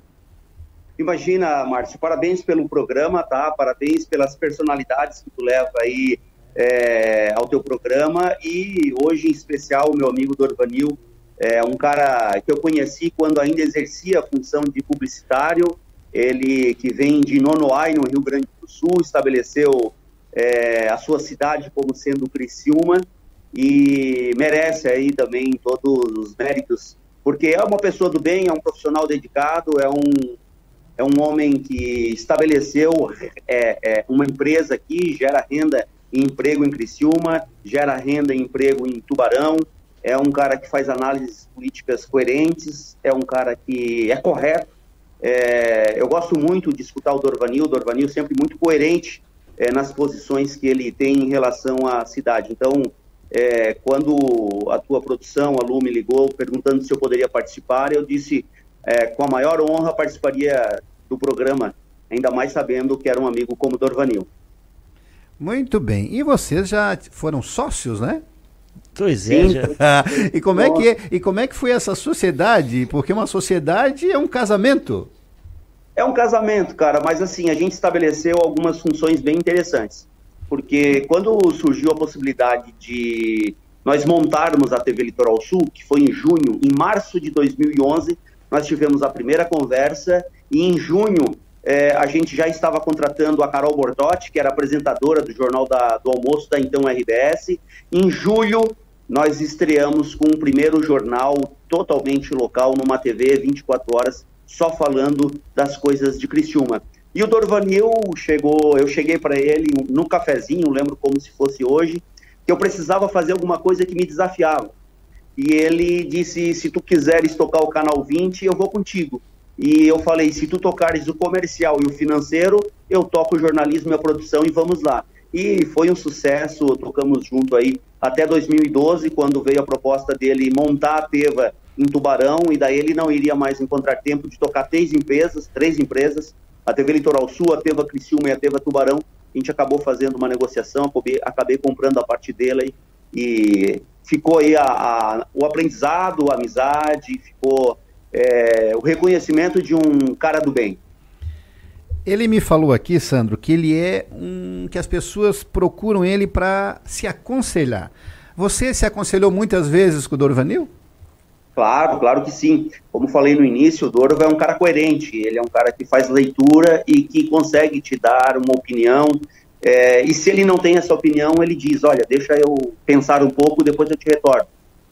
Imagina, Márcio, parabéns pelo programa, tá? Parabéns pelas personalidades que tu leva aí é, ao teu programa. E hoje em especial o meu amigo Dorvanil, é um cara que eu conheci quando ainda exercia a função de publicitário, ele que vem de Nonoai, no Rio Grande do Sul, estabeleceu é, a sua cidade como sendo Criciúma. E merece aí também todos os méritos, porque é uma pessoa do bem, é um profissional dedicado, é um é um homem que estabeleceu é, é, uma empresa aqui, gera renda e emprego em Criciúma, gera renda e emprego em Tubarão, é um cara que faz análises políticas coerentes, é um cara que é correto, É, eu gosto muito de escutar o Dorvanil, o Dorvanil sempre muito coerente é, nas posições que ele tem em relação à cidade. Então, é, quando a tua produção, a Lu, me ligou perguntando se eu poderia participar, eu disse é, com a maior honra participaria do programa, ainda mais sabendo que era um amigo como Dorvanil. Muito bem. E vocês já foram sócios, né? Pois é. Já... e, como é que é, e como é que foi essa sociedade? Porque uma sociedade é um casamento. É um casamento, cara, mas assim, a gente estabeleceu algumas funções bem interessantes. Porque quando surgiu a possibilidade de nós montarmos a TV Litoral Sul, que foi em junho, em março de 2011, nós tivemos a primeira conversa e em junho é, a gente já estava contratando a Carol Bortotti, que era apresentadora do Jornal da, do Almoço da então RBS. Em julho, nós estreamos com o primeiro jornal totalmente local, numa TV 24 horas, só falando das coisas de Criciúma. E o Dorvanil chegou, eu cheguei para ele no cafezinho, lembro como se fosse hoje, que eu precisava fazer alguma coisa que me desafiava. E ele disse: se tu quiseres tocar o canal 20, eu vou contigo. E eu falei: se tu tocares o comercial e o financeiro, eu toco o jornalismo e a produção e vamos lá. E foi um sucesso, tocamos junto aí até 2012, quando veio a proposta dele montar a Teva em Tubarão, e daí ele não iria mais encontrar tempo de tocar três empresas, três empresas, a TV Litoral Sul, a Teva Criciúma e a Teva Tubarão. A gente acabou fazendo uma negociação, acabei, comprando a parte dele e ficou aí a, a, o aprendizado, a amizade, ficou é, o reconhecimento de um cara do bem. Ele me falou aqui, Sandro, que ele é um que as pessoas procuram ele para se aconselhar. Você se aconselhou muitas vezes com o Dorvanil? Claro, claro que sim. Como falei no início, o Dorva é um cara coerente. Ele é um cara que faz leitura e que consegue te dar uma opinião. É, e se ele não tem essa opinião, ele diz: Olha, deixa eu pensar um pouco, depois eu te retorno.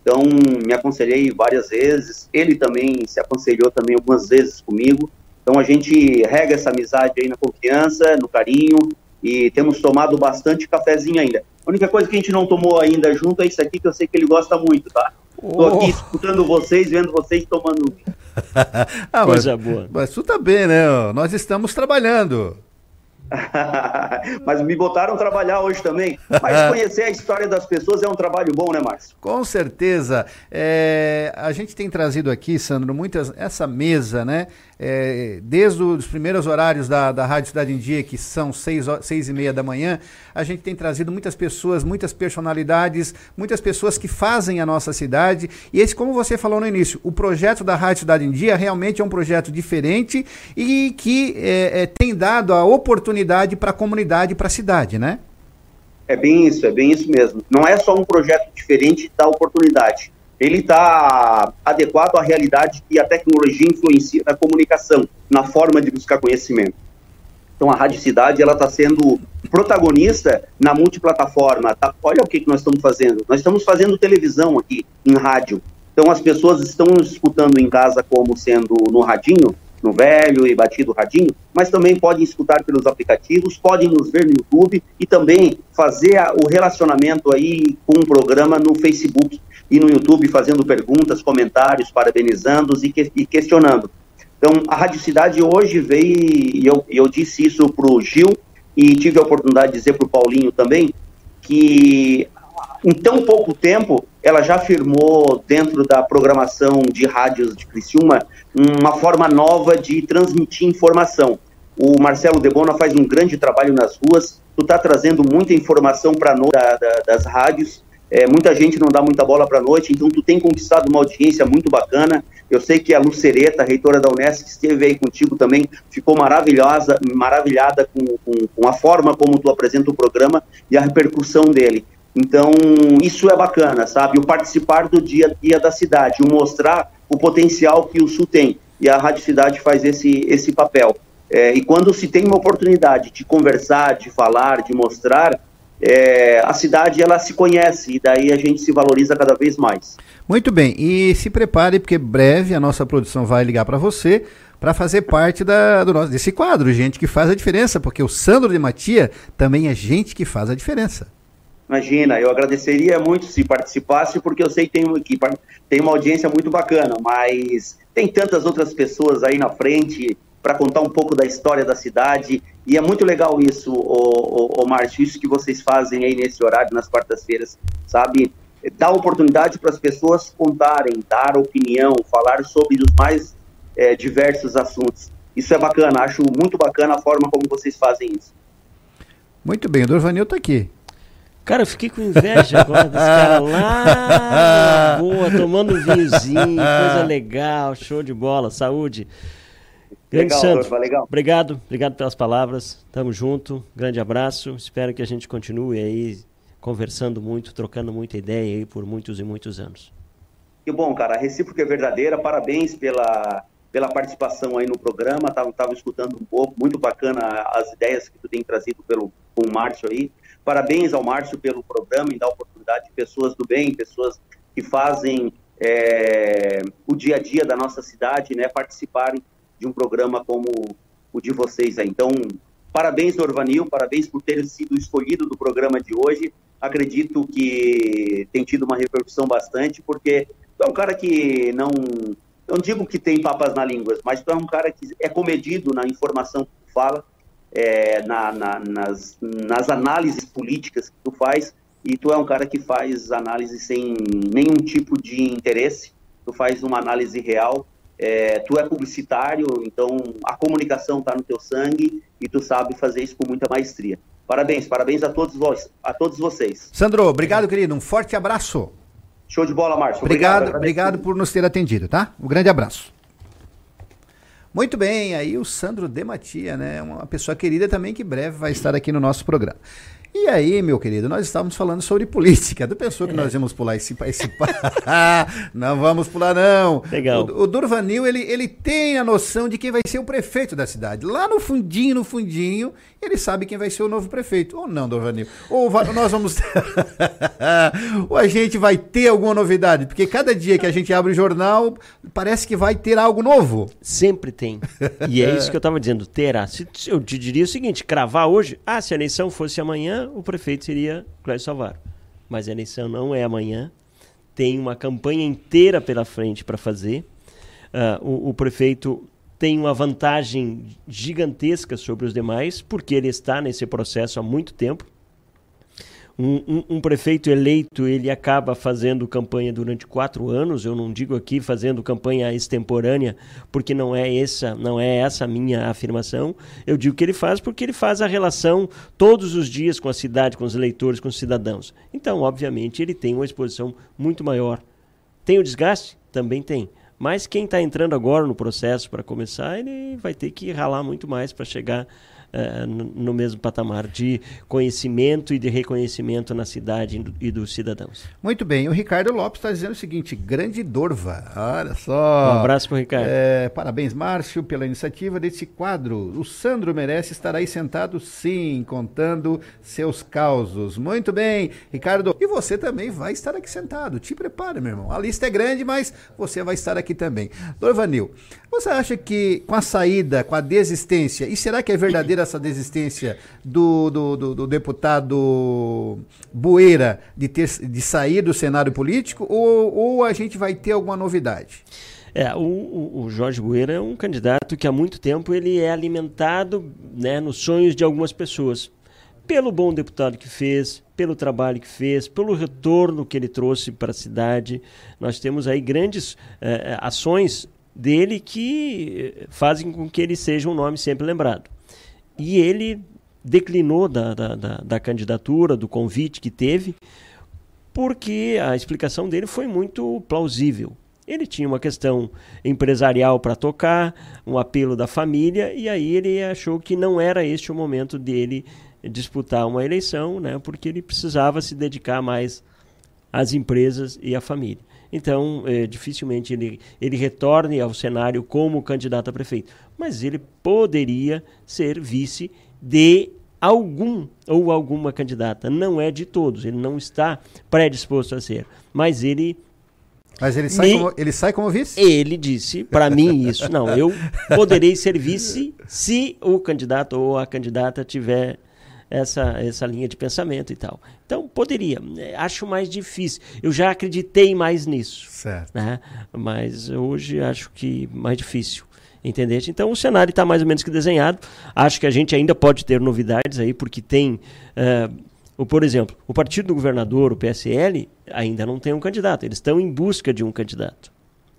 Então, me aconselhei várias vezes. Ele também se aconselhou também algumas vezes comigo. Então, a gente rega essa amizade aí na confiança, no carinho e temos tomado bastante cafezinho ainda. A única coisa que a gente não tomou ainda junto é isso aqui que eu sei que ele gosta muito, tá? Estou aqui oh. escutando vocês, vendo vocês tomando. ah, Coisa mas, boa. Mas tu tá bem, né? Nós estamos trabalhando. Mas me botaram trabalhar hoje também. Mas conhecer a história das pessoas é um trabalho bom, né, Márcio? Com certeza. É, a gente tem trazido aqui, Sandro, muitas essa mesa, né? É, desde os primeiros horários da, da Rádio Cidade em Dia, que são seis, seis e meia da manhã, a gente tem trazido muitas pessoas, muitas personalidades, muitas pessoas que fazem a nossa cidade. E esse, como você falou no início, o projeto da Rádio Cidade em Dia realmente é um projeto diferente e que é, é tem dado a oportunidade para a comunidade, para a cidade, né? É bem isso, é bem isso mesmo. Não é só um projeto diferente da oportunidade ele está adequado à realidade que a tecnologia influencia na comunicação, na forma de buscar conhecimento. Então a Rádio Cidade ela está sendo protagonista na multiplataforma. Tá? Olha o que, que nós estamos fazendo. Nós estamos fazendo televisão aqui em rádio. Então as pessoas estão escutando em casa como sendo no radinho, no velho e batido radinho, mas também podem escutar pelos aplicativos, podem nos ver no YouTube e também fazer a, o relacionamento aí com o programa no Facebook e no YouTube fazendo perguntas, comentários, parabenizando e, que, e questionando. Então, a Rádio Cidade hoje veio, e eu, eu disse isso para o Gil, e tive a oportunidade de dizer para o Paulinho também, que em tão pouco tempo ela já afirmou dentro da programação de rádios de Criciúma uma forma nova de transmitir informação. O Marcelo Debona faz um grande trabalho nas ruas, tu está trazendo muita informação para nós da, da, das rádios, é, muita gente não dá muita bola para a noite, então tu tem conquistado uma audiência muito bacana. Eu sei que a Lucereta, reitora da Unesco, que esteve aí contigo também, ficou maravilhosa, maravilhada com, com, com, a forma como tu apresenta o programa e a repercussão dele. Então, isso é bacana, sabe? O participar do dia a dia da cidade, o mostrar o potencial que o Sul tem. E a Rádio Cidade faz esse, esse papel. É, e quando se tem uma oportunidade de conversar, de falar, de mostrar, é, a cidade ela se conhece e daí a gente se valoriza cada vez mais. Muito bem, e se prepare porque breve a nossa produção vai ligar para você para fazer parte da, do nosso, desse quadro, gente que faz a diferença, porque o Sandro de Matia também é gente que faz a diferença. Imagina, eu agradeceria muito se participasse, porque eu sei que tem, que tem uma audiência muito bacana, mas tem tantas outras pessoas aí na frente para contar um pouco da história da cidade, e é muito legal isso, o, o, o Márcio, isso que vocês fazem aí nesse horário, nas quartas-feiras, sabe? Dar oportunidade para as pessoas contarem, dar opinião, falar sobre os mais é, diversos assuntos. Isso é bacana, acho muito bacana a forma como vocês fazem isso. Muito bem, o Dorvanil está aqui. Cara, eu fiquei com inveja agora desse cara lá boa, tomando um vinhozinho, coisa legal, show de bola, saúde. Grande legal, Santo, legal. obrigado, obrigado pelas palavras, tamo junto, grande abraço, espero que a gente continue aí conversando muito, trocando muita ideia aí por muitos e muitos anos. Que bom, cara, a recíproca é verdadeira, parabéns pela, pela participação aí no programa, tava, tava escutando um pouco, muito bacana as ideias que tu tem trazido pelo, com o Márcio aí, Parabéns ao Márcio pelo programa e da oportunidade de pessoas do bem, pessoas que fazem é, o dia a dia da nossa cidade, né, participarem de um programa como o de vocês aí. Então, parabéns, Norvanil, parabéns por ter sido escolhido do programa de hoje. Acredito que tem tido uma repercussão bastante, porque tu é um cara que não. Eu não digo que tem papas na língua, mas tu é um cara que é comedido na informação que tu fala é, na, na, nas, nas análises políticas que tu faz, e tu é um cara que faz análise sem nenhum tipo de interesse, tu faz uma análise real, é, tu é publicitário, então a comunicação está no teu sangue e tu sabe fazer isso com muita maestria. Parabéns, parabéns a todos, vós, a todos vocês. Sandro, obrigado, querido. Um forte abraço. Show de bola, Márcio. Obrigado, obrigado, obrigado por nos ter atendido, tá? Um grande abraço. Muito bem, aí o Sandro Dematia, né? Uma pessoa querida também que breve vai estar aqui no nosso programa. E aí, meu querido, nós estávamos falando sobre política. Tu pensou que é. nós íamos pular esse... esse... não vamos pular, não. Legal. O, o, Durvanil, ele, ele tem a noção de quem vai ser o prefeito da cidade. Lá no fundinho, no fundinho, ele sabe quem vai ser o novo prefeito. Ou não, Durvanil. Ou vai, nós vamos... Ou a gente vai ter alguma novidade. Porque cada dia que a gente abre o jornal, parece que vai ter algo novo. Sempre tem. E é isso que eu estava dizendo, terá. Eu te diria o seguinte, cravar hoje, ah, se a eleição fosse amanhã, o prefeito seria Clécio Salvaro. Mas a eleição não é amanhã. Tem uma campanha inteira pela frente para fazer. Uh, o, o prefeito tem uma vantagem gigantesca sobre os demais, porque ele está nesse processo há muito tempo um, um, um, prefeito eleito ele acaba fazendo campanha durante quatro anos. Eu não digo aqui fazendo campanha extemporânea, porque não é essa não é essa a minha afirmação. Eu digo que ele faz porque ele faz a relação todos os dias com a cidade, com os eleitores, com os cidadãos. Então, obviamente, ele tem uma exposição muito maior. Tem o desgaste? Também tem. Mas quem está entrando agora no processo para começar, ele vai ter que ralar muito mais para chegar uh, no mesmo patamar de conhecimento e de reconhecimento na cidade e dos cidadãos. Muito bem, o Ricardo Lopes está dizendo o seguinte: grande Dorva, olha só. Um abraço para o Ricardo. É, parabéns, Márcio, pela iniciativa desse quadro. O Sandro merece estar aí sentado, sim, contando seus causos. Muito bem, Ricardo. E você também vai estar aqui sentado. Te prepara, meu irmão. A lista é grande, mas você vai estar aqui também. Dorvanil, você acha que com a saída, com a desistência, e será que é verdadeira essa desistência do, do, do, do deputado Bueira de, ter, de sair do cenário político ou, ou a gente vai ter alguma novidade? É, o, o, Jorge Bueira é um candidato que há muito tempo ele é alimentado né, nos sonhos de algumas pessoas. Pelo bom deputado que fez, pelo trabalho que fez, pelo retorno que ele trouxe para a cidade. Nós temos aí grandes eh, ações dele que eh, fazem com que ele seja um nome sempre lembrado. E ele declinou da, da, da, da candidatura, do convite que teve, porque a explicação dele foi muito plausível. Ele tinha uma questão empresarial para tocar, um apelo da família, e aí ele achou que não era este o momento dele disputar uma eleição, né, porque ele precisava se dedicar mais às empresas e à família. Então, é, dificilmente ele, ele retorne ao cenário como candidato a prefeito. Mas ele poderia ser vice de algum ou alguma candidata. Não é de todos, ele não está predisposto a ser. Mas ele. Mas ele sai, me, como, ele sai como vice? Ele disse para mim isso. Não, eu poderei ser vice se o candidato ou a candidata tiver essa, essa linha de pensamento e tal. Então, poderia. Acho mais difícil. Eu já acreditei mais nisso. Certo. Né? Mas hoje acho que mais difícil. Entendeste? Então o cenário está mais ou menos que desenhado. Acho que a gente ainda pode ter novidades aí, porque tem. Uh, por exemplo, o partido do governador, o PSL, ainda não tem um candidato. Eles estão em busca de um candidato.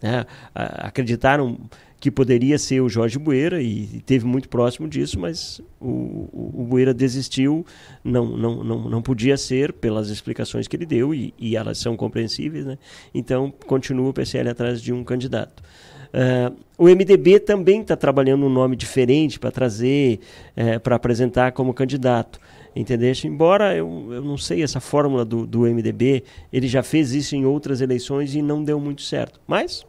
Né? acreditaram que poderia ser o Jorge Bueira e teve muito próximo disso, mas o, o, o Bueira desistiu, não, não, não, não podia ser pelas explicações que ele deu e, e elas são compreensíveis, né? então continua o PSL atrás de um candidato. Uh, o MDB também está trabalhando um nome diferente para trazer, uh, para apresentar como candidato. Entendeste? Embora eu, eu não sei essa fórmula do, do MDB, ele já fez isso em outras eleições e não deu muito certo. Mas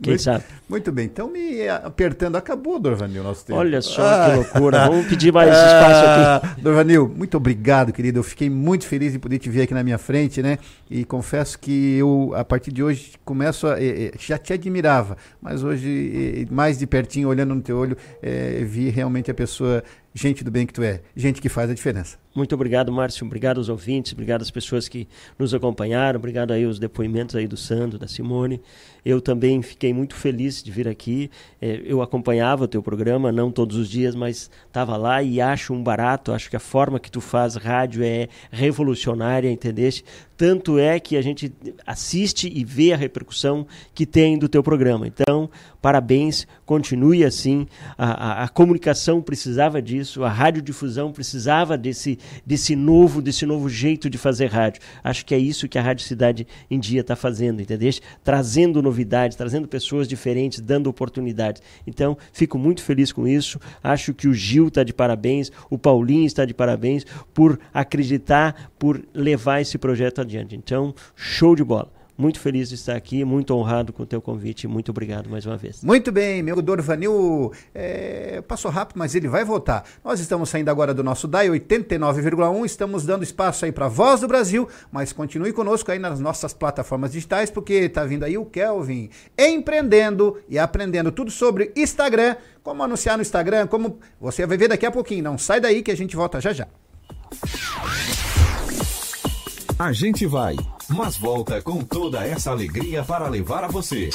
quem muito, sabe? Muito bem. Então, me apertando, acabou, Dorvanil, nosso tempo. Olha só ah, que loucura. Vamos pedir mais espaço aqui. Ah, Dorvanil, muito obrigado, querido. Eu fiquei muito feliz de poder te ver aqui na minha frente, né? E confesso que eu, a partir de hoje, começo a. Eh, eh, já te admirava, mas hoje, eh, mais de pertinho, olhando no teu olho, eh, vi realmente a pessoa, gente do bem que tu é, gente que faz a diferença. Muito obrigado, Márcio. Obrigado aos ouvintes, obrigado às pessoas que nos acompanharam, obrigado aí aos depoimentos aí do Sandro, da Simone. Eu também fiquei muito feliz de vir aqui. É, eu acompanhava o teu programa, não todos os dias, mas estava lá e acho um barato. Acho que a forma que tu faz rádio é revolucionária, entendeste? Tanto é que a gente assiste e vê a repercussão que tem do teu programa. Então, parabéns, continue assim. A, a, a comunicação precisava disso, a radiodifusão precisava desse desse novo, desse novo jeito de fazer rádio. Acho que é isso que a Rádio Cidade em Dia está fazendo, entendeu? Trazendo novidades, trazendo pessoas diferentes, dando oportunidades. Então, fico muito feliz com isso. Acho que o Gil está de parabéns, o Paulinho está de parabéns por acreditar, por levar esse projeto adiante. Então, show de bola muito feliz de estar aqui, muito honrado com o teu convite. Muito obrigado mais uma vez. Muito bem, meu Dorvanil é, passou rápido, mas ele vai voltar. Nós estamos saindo agora do nosso DAI 89,1, estamos dando espaço aí para Voz do Brasil, mas continue conosco aí nas nossas plataformas digitais, porque está vindo aí o Kelvin empreendendo e aprendendo tudo sobre Instagram, como anunciar no Instagram, como você vai ver daqui a pouquinho. Não sai daí que a gente volta já já. A gente vai, mas volta com toda essa alegria para levar a você.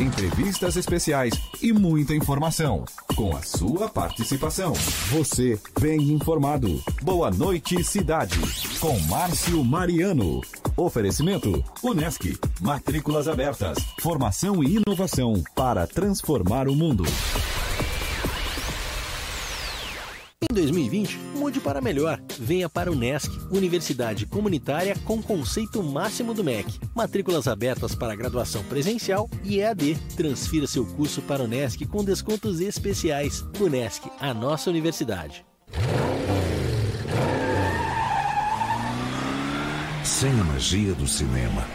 Entrevistas especiais e muita informação. Com a sua participação. Você bem informado. Boa noite, cidade. Com Márcio Mariano. Oferecimento: Unesc. Matrículas abertas. Formação e inovação para transformar o mundo. Em 2020, mude para melhor. Venha para o NESC, Universidade Comunitária com conceito máximo do MEC. Matrículas abertas para graduação presencial e EAD. Transfira seu curso para o NESC com descontos especiais. O NESC, a nossa universidade. Sem a magia do cinema,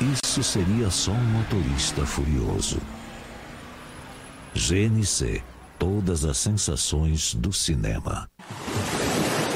isso seria só um motorista furioso. GNC todas as sensações do cinema.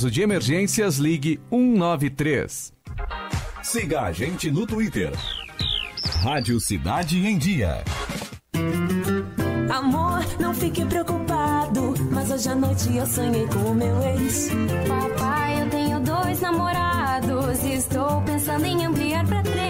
caso de emergências, ligue 193. Siga a gente no Twitter. Rádio Cidade em Dia. Amor, não fique preocupado, mas hoje à noite eu sonhei com o meu ex. Papai, eu tenho dois namorados estou pensando em ampliar para três.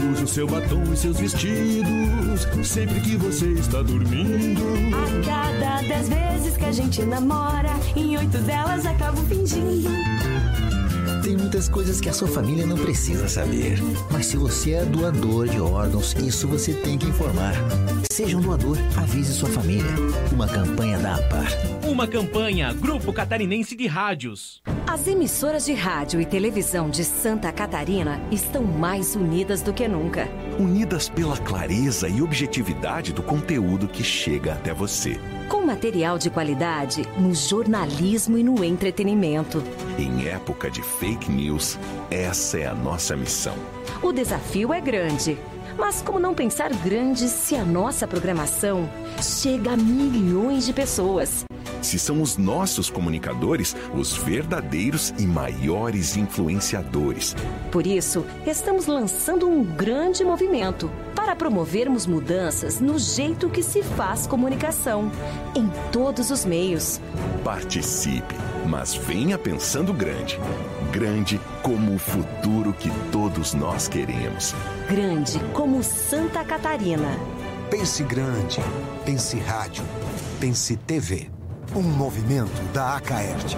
uso seu batom e seus vestidos sempre que você está dormindo. A cada dez vezes que a gente namora, em oito delas acabo fingindo. Tem muitas coisas que a sua família não precisa saber. Mas se você é doador de órgãos, isso você tem que informar. Seja um doador, avise sua família. Uma campanha da APAR. Uma campanha Grupo Catarinense de Rádios. As emissoras de rádio e televisão de Santa Catarina estão mais unidas do que nunca. Unidas pela clareza e objetividade do conteúdo que chega até você. Com material de qualidade no jornalismo e no entretenimento. Em época de fake news, essa é a nossa missão. O desafio é grande. Mas como não pensar grande se a nossa programação chega a milhões de pessoas? Se são os nossos comunicadores os verdadeiros e maiores influenciadores. Por isso, estamos lançando um grande movimento para promovermos mudanças no jeito que se faz comunicação, em todos os meios. Participe, mas venha pensando grande. Grande como o futuro que todos nós queremos. Grande como Santa Catarina. Pense grande. Pense rádio. Pense TV. Um movimento da Acaerte.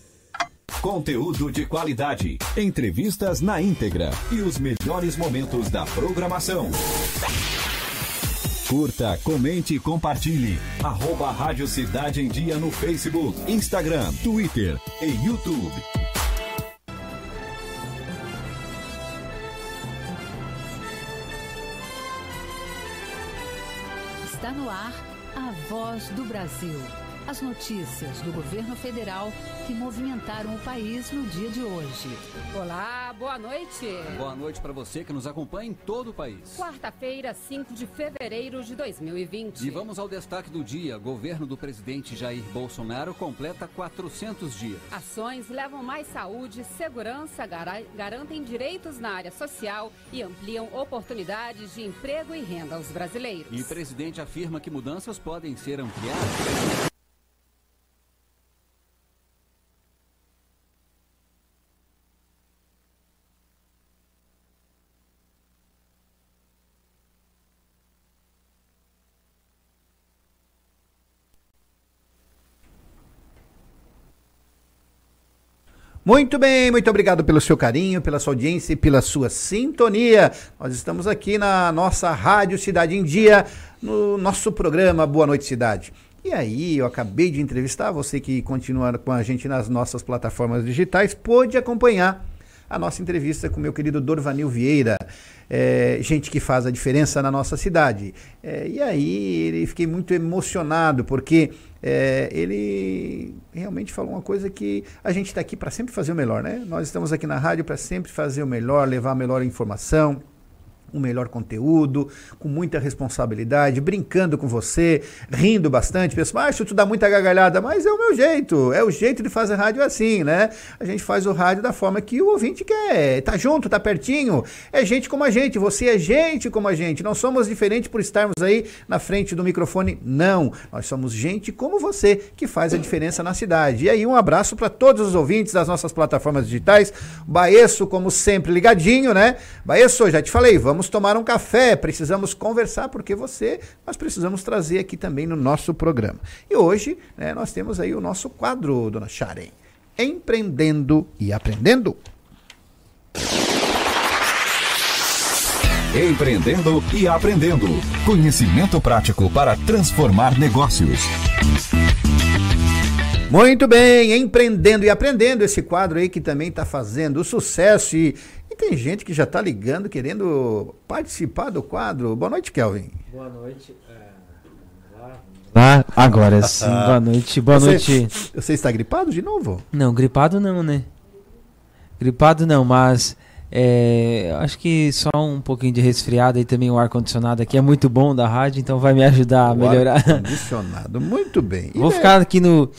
Conteúdo de qualidade, entrevistas na íntegra e os melhores momentos da programação. Curta, comente e compartilhe. Arroba Rádio Cidade em Dia no Facebook, Instagram, Twitter e YouTube. Está no ar a voz do Brasil. As notícias do governo federal que movimentaram o país no dia de hoje. Olá, boa noite. Boa noite para você que nos acompanha em todo o país. Quarta-feira, 5 de fevereiro de 2020. E vamos ao destaque do dia. Governo do presidente Jair Bolsonaro completa 400 dias. Ações levam mais saúde, segurança, garantem direitos na área social e ampliam oportunidades de emprego e renda aos brasileiros. E o presidente afirma que mudanças podem ser ampliadas. Muito bem, muito obrigado pelo seu carinho, pela sua audiência e pela sua sintonia. Nós estamos aqui na nossa Rádio Cidade em Dia, no nosso programa Boa Noite Cidade. E aí, eu acabei de entrevistar você que continua com a gente nas nossas plataformas digitais, pôde acompanhar a nossa entrevista com meu querido Dorvanil Vieira é, gente que faz a diferença na nossa cidade. É, e aí fiquei muito emocionado, porque é, ele realmente falou uma coisa que a gente está aqui para sempre fazer o melhor, né? Nós estamos aqui na rádio para sempre fazer o melhor, levar a melhor informação um melhor conteúdo, com muita responsabilidade, brincando com você, rindo bastante. Pessoal, ah, tu dá muita gargalhada, mas é o meu jeito, é o jeito de fazer rádio assim, né? A gente faz o rádio da forma que o ouvinte quer, tá junto, tá pertinho, é gente como a gente, você é gente como a gente, não somos diferentes por estarmos aí na frente do microfone, não. Nós somos gente como você, que faz a diferença na cidade. E aí um abraço para todos os ouvintes das nossas plataformas digitais, Baeço, como sempre, ligadinho, né? Baeço, já te falei, vamos vamos tomar um café, precisamos conversar, porque você, nós precisamos trazer aqui também no nosso programa. E hoje né, nós temos aí o nosso quadro, dona Sharen, Empreendendo e Aprendendo. Empreendendo e Aprendendo. Conhecimento prático para transformar negócios. Muito bem, empreendendo e aprendendo esse quadro aí que também está fazendo sucesso e tem gente que já está ligando, querendo participar do quadro. Boa noite, Kelvin. Boa noite. Ah, agora sim. Boa noite. Boa você, noite. Você está gripado de novo? Não, gripado não, né? Gripado não, mas é, acho que só um pouquinho de resfriado e também o ar-condicionado aqui é muito bom da rádio, então vai me ajudar a melhorar. Ar-condicionado, muito bem. E Vou é... ficar aqui no,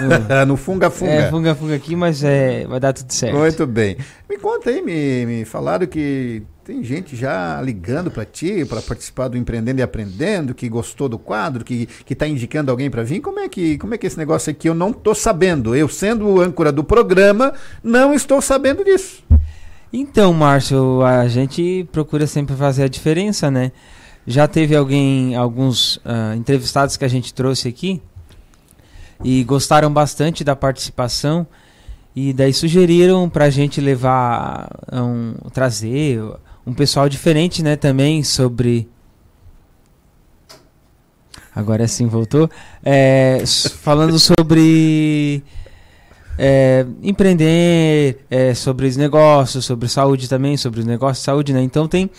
no funga-funga. É, funga-funga aqui, mas é, vai dar tudo certo. Muito bem. Me conta aí, me, me falaram que tem gente já ligando para ti para participar do Empreendendo e Aprendendo, que gostou do quadro, que que tá indicando alguém para vir. Como é que como é que é esse negócio aqui eu não tô sabendo? Eu sendo o âncora do programa, não estou sabendo disso. Então, Márcio, a gente procura sempre fazer a diferença, né? Já teve alguém, alguns uh, entrevistados que a gente trouxe aqui e gostaram bastante da participação e daí sugeriram para a gente levar um trazer um pessoal diferente, né, também sobre agora sim voltou é, falando sobre é, empreender, é, sobre os negócios, sobre saúde também, sobre os negócios de saúde, né? Então tem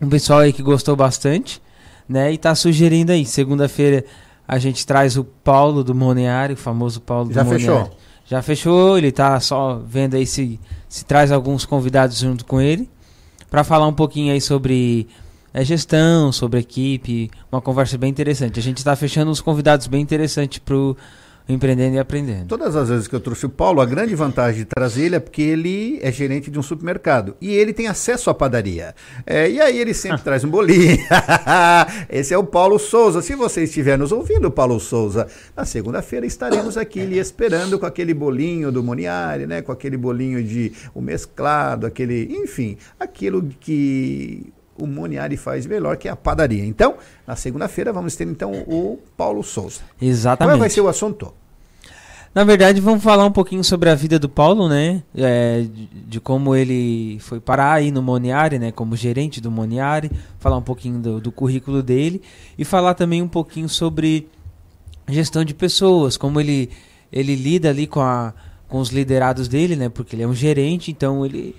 um pessoal aí que gostou bastante, né? E tá sugerindo aí, segunda-feira a gente traz o Paulo do Moniari, o famoso Paulo Já do Moniari. fechou? Já fechou, ele tá só vendo aí se, se traz alguns convidados junto com ele para falar um pouquinho aí sobre é, gestão, sobre equipe, uma conversa bem interessante. A gente está fechando uns convidados bem interessantes pro Empreendendo e Aprendendo. Todas as vezes que eu trouxe o Paulo, a grande vantagem de trazer ele é porque ele é gerente de um supermercado e ele tem acesso à padaria. É, e aí ele sempre traz um bolinho. Esse é o Paulo Souza. Se você estiver nos ouvindo, Paulo Souza, na segunda-feira estaremos aqui lhe esperando com aquele bolinho do Moniari, né? Com aquele bolinho de o mesclado, aquele, enfim, aquilo que o Moniari faz melhor, que é a padaria. Então, na segunda-feira vamos ter então o Paulo Souza. Exatamente. Qual vai ser o assunto? Na verdade, vamos falar um pouquinho sobre a vida do Paulo, né? É, de, de como ele foi parar aí no Moniari, né? Como gerente do Moniari. Falar um pouquinho do, do currículo dele. E falar também um pouquinho sobre gestão de pessoas. Como ele, ele lida ali com, a, com os liderados dele, né? Porque ele é um gerente, então ele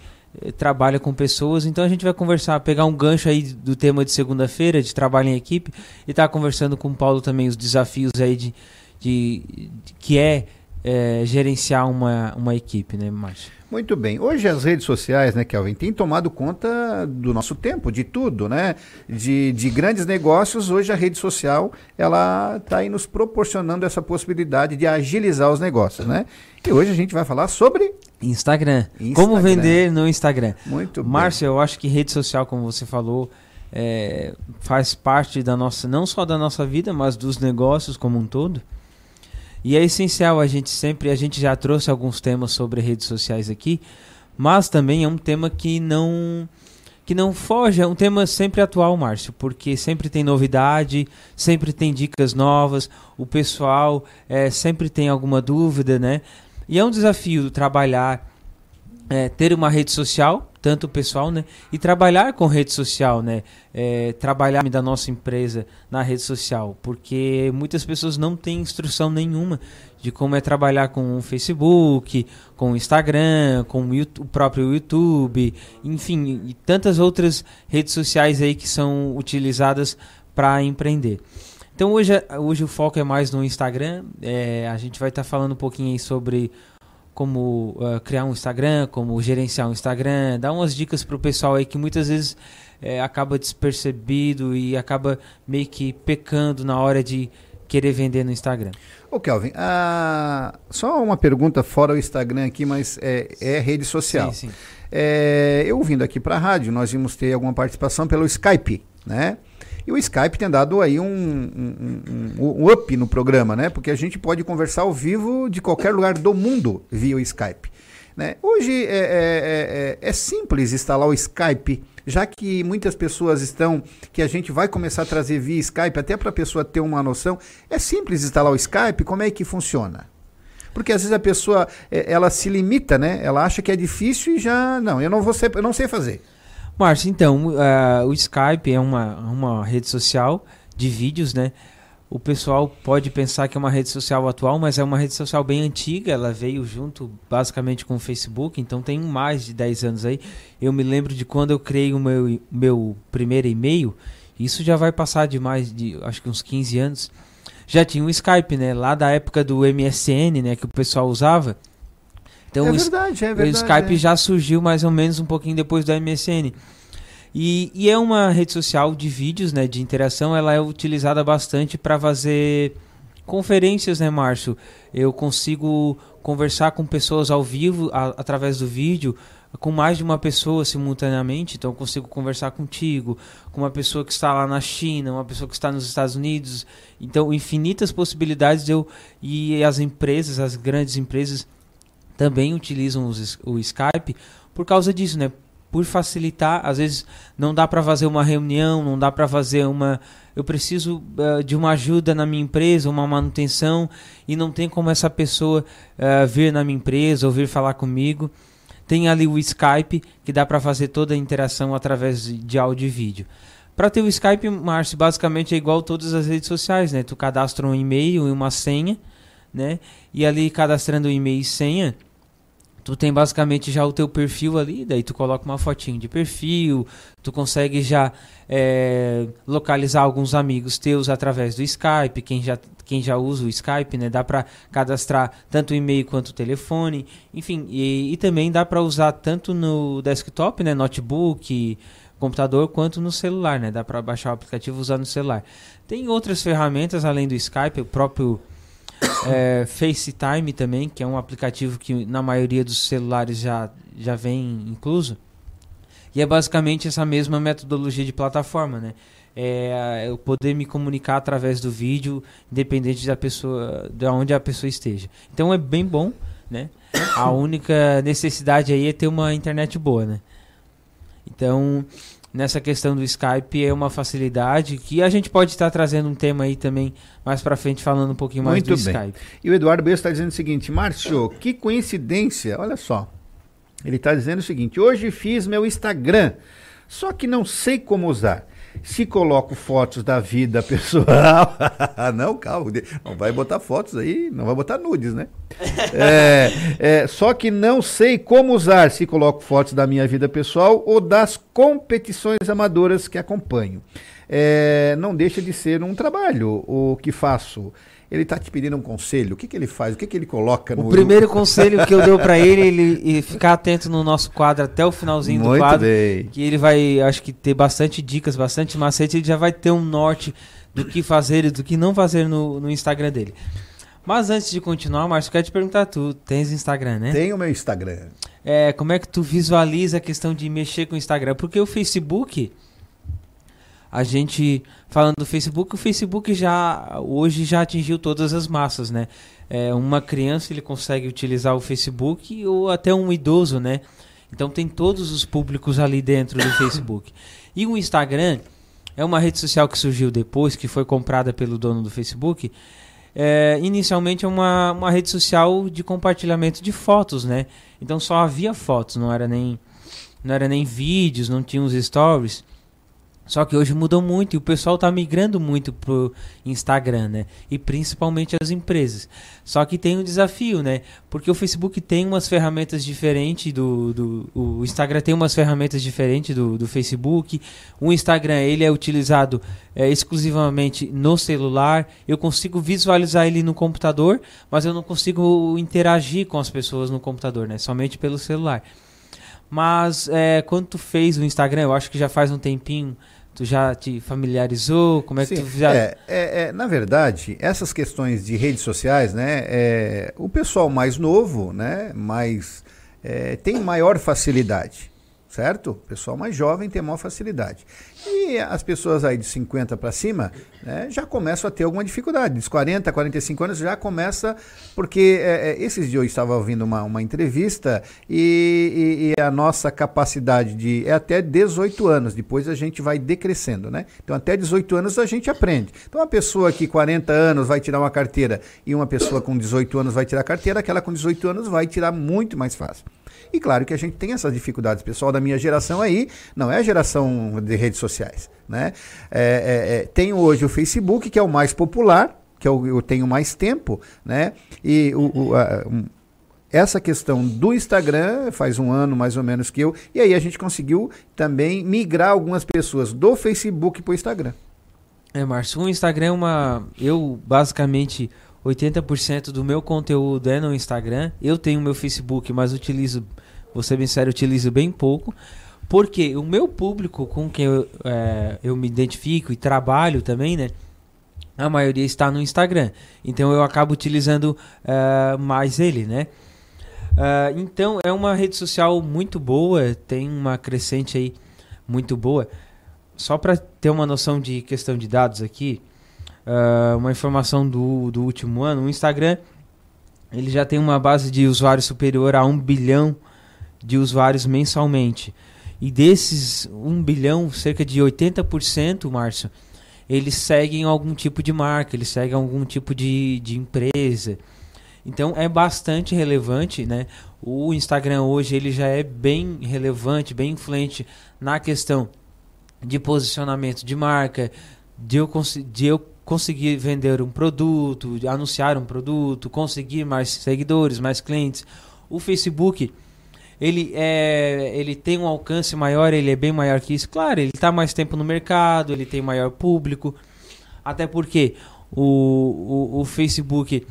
trabalha com pessoas. Então a gente vai conversar, pegar um gancho aí do tema de segunda-feira, de trabalho em equipe. E estar conversando com o Paulo também os desafios aí de, de, de que é é, gerenciar uma, uma equipe, né, Márcio? Muito bem. Hoje as redes sociais, né, Kelvin, têm tomado conta do nosso tempo, de tudo, né? De, de grandes negócios, hoje a rede social, ela está aí nos proporcionando essa possibilidade de agilizar os negócios, né? E hoje a gente vai falar sobre... Instagram. Instagram. Como vender no Instagram. Muito bem. Márcio, eu acho que rede social, como você falou, é, faz parte da nossa, não só da nossa vida, mas dos negócios como um todo. E é essencial a gente sempre, a gente já trouxe alguns temas sobre redes sociais aqui, mas também é um tema que não que não foge, é um tema sempre atual, Márcio, porque sempre tem novidade, sempre tem dicas novas, o pessoal é, sempre tem alguma dúvida, né? E é um desafio trabalhar, é, ter uma rede social, tanto pessoal, né? E trabalhar com rede social, né? É, trabalhar da nossa empresa na rede social, porque muitas pessoas não têm instrução nenhuma de como é trabalhar com o Facebook, com o Instagram, com o, YouTube, o próprio YouTube, enfim, e tantas outras redes sociais aí que são utilizadas para empreender. Então hoje, hoje o foco é mais no Instagram. É, a gente vai estar tá falando um pouquinho aí sobre como uh, criar um Instagram, como gerenciar um Instagram, dar umas dicas para o pessoal aí que muitas vezes é, acaba despercebido e acaba meio que pecando na hora de querer vender no Instagram. Ô Kelvin, ah, só uma pergunta fora o Instagram aqui, mas é, é rede social. Sim, sim. É, eu vindo aqui para a rádio, nós vimos ter alguma participação pelo Skype, né? E o Skype tem dado aí um, um, um, um, up no programa, né? Porque a gente pode conversar ao vivo de qualquer lugar do mundo via o Skype. Né? Hoje é, é, é, é simples instalar o Skype, já que muitas pessoas estão, que a gente vai começar a trazer via Skype, até para a pessoa ter uma noção. É simples instalar o Skype, como é que funciona? Porque às vezes a pessoa é, ela se limita, né? Ela acha que é difícil e já não, eu não vou ser, eu não sei fazer. Márcio, então, uh, o Skype é uma, uma rede social de vídeos, né? O pessoal pode pensar que é uma rede social atual, mas é uma rede social bem antiga. Ela veio junto basicamente com o Facebook, então tem mais de 10 anos aí. Eu me lembro de quando eu criei o meu, meu primeiro e-mail, isso já vai passar de mais de, acho que uns 15 anos. Já tinha o Skype, né? Lá da época do MSN, né? Que o pessoal usava. Então, é verdade, é verdade. O Skype é. já surgiu mais ou menos um pouquinho depois do MSN. E, e, é uma rede social de vídeos, né, de interação. Ela é utilizada bastante para fazer conferências, né, Márcio? Eu consigo conversar com pessoas ao vivo a- através do vídeo com mais de uma pessoa simultaneamente, então eu consigo conversar contigo, com uma pessoa que está lá na China, uma pessoa que está nos Estados Unidos, então infinitas possibilidades de eu e as empresas, as grandes empresas também utilizam os- o Skype por causa disso, né? Por facilitar, às vezes não dá para fazer uma reunião, não dá para fazer uma. Eu preciso eh, de uma ajuda na minha empresa, uma manutenção, e não tem como essa pessoa eh, vir na minha empresa ou vir falar comigo. Tem ali o Skype, que dá para fazer toda a interação através de- de áudio e vídeo. Para ter o Skype, Márcio, basicamente é igual todas as redes sociais, né? Tu cadastra um e-mail e uma senha, né? E ali cadastrando o e-mail e senha, tu tem basicamente já o teu perfil ali, daí tu coloca uma fotinho de perfil, tu consegue já é, localizar alguns amigos teus através do Skype, quem já, quem já usa o Skype, né? Dá para cadastrar tanto o e-mail quanto o telefone, enfim, e, e também dá para usar tanto no desktop, né? Notebook, computador, quanto no celular, né? Dá para baixar o aplicativo e usar no celular. Tem outras ferramentas além do Skype, o próprio é, FaceTime também, que é um aplicativo que na maioria dos celulares já, já vem incluso. E é basicamente essa mesma metodologia de plataforma, né? É eu poder me comunicar através do vídeo, independente da pessoa, de onde a pessoa esteja. Então é bem bom, né? A única necessidade aí é ter uma internet boa, né? Então, nessa questão do Skype é uma facilidade que a gente pode estar trazendo um tema aí também mais pra frente falando um pouquinho mais Muito do bem. Skype. E o Eduardo Bessa está dizendo o seguinte, Márcio, que coincidência, olha só. Ele está dizendo o seguinte, hoje fiz meu Instagram, só que não sei como usar. Se coloco fotos da vida pessoal. não, calma, não vai botar fotos aí, não vai botar nudes, né? É, é, só que não sei como usar se coloco fotos da minha vida pessoal ou das competições amadoras que acompanho. É, não deixa de ser um trabalho o que faço. Ele está te pedindo um conselho. O que, que ele faz? O que, que ele coloca no. O primeiro conselho que eu dei pra ele, ele ficar atento no nosso quadro até o finalzinho do Muito quadro, bem. que ele vai, acho que ter bastante dicas, bastante macete, ele já vai ter um norte do que fazer e do que não fazer no, no Instagram dele. Mas antes de continuar, Márcio, quero te perguntar, tu tens Instagram, né? Tem o meu Instagram. É, como é que tu visualiza a questão de mexer com o Instagram? Porque o Facebook, a gente falando do Facebook, o Facebook já hoje já atingiu todas as massas, né? É, uma criança ele consegue utilizar o Facebook ou até um idoso, né? Então tem todos os públicos ali dentro do Facebook. E o Instagram é uma rede social que surgiu depois, que foi comprada pelo dono do Facebook. É, inicialmente é uma, uma rede social de compartilhamento de fotos, né? Então só havia fotos, não era nem não era nem vídeos, não tinha os stories. Só que hoje mudou muito e o pessoal está migrando muito pro Instagram, né? E principalmente as empresas. Só que tem um desafio, né? Porque o Facebook tem umas ferramentas diferentes do, do o Instagram tem umas ferramentas diferentes do, do Facebook. O Instagram ele é utilizado é, exclusivamente no celular. Eu consigo visualizar ele no computador, mas eu não consigo interagir com as pessoas no computador, né? Somente pelo celular. Mas é, quando tu fez o Instagram, eu acho que já faz um tempinho, tu já te familiarizou? Como é que Sim, tu já. é, é, é, na verdade, essas questões de redes sociais, né, é, o pessoal mais novo, né, mais, é, tem maior facilidade, certo? O pessoal mais jovem tem maior facilidade. E as pessoas aí de 50 para cima né, já começam a ter alguma dificuldade. Dos 40, 45 anos já começa, porque é, é, esses dias eu estava ouvindo uma, uma entrevista e, e- e a nossa capacidade de. é até 18 anos, depois a gente vai decrescendo, né? Então até 18 anos a gente aprende. Então uma pessoa que 40 anos vai tirar uma carteira e uma pessoa com 18 anos vai tirar a carteira, aquela com 18 anos vai tirar muito mais fácil. E claro que a gente tem essas dificuldades. Pessoal da minha geração aí não é a geração de redes sociais. Né? É, é, é, tem hoje o Facebook, que é o mais popular, que eu, eu tenho mais tempo, né? E o, o, a- um, essa questão do Instagram faz um ano mais ou menos que eu, e aí a gente conseguiu também migrar algumas pessoas do Facebook para o Instagram. É, Márcio, o Instagram é uma. Eu, basicamente, 80% do meu conteúdo é no Instagram. Eu tenho meu Facebook, mas utilizo, vou ser bem sério, utilizo bem pouco. Porque o meu público com quem eu, é, eu me identifico e trabalho também, né? a maioria está no Instagram. Então eu acabo utilizando uh, mais ele, né? Uh, então é uma rede social muito boa, tem uma crescente aí muito boa. Só para ter uma noção de questão de dados aqui, uh, uma informação do, do último ano, o Instagram ele já tem uma base de usuários superior a um bilhão de usuários mensalmente. E desses 1 bilhão, cerca de 80%, Márcio, eles seguem algum tipo de marca, eles seguem algum tipo de, de empresa. Então é bastante relevante, né? O Instagram hoje ele já é bem relevante, bem influente na questão de posicionamento de marca, de eu, de eu conseguir vender um produto, anunciar um produto, conseguir mais seguidores, mais clientes. O Facebook ele é ele tem um alcance maior, ele é bem maior que isso. Claro, ele está mais tempo no mercado, ele tem maior público. Até porque o, o, o, Facebook,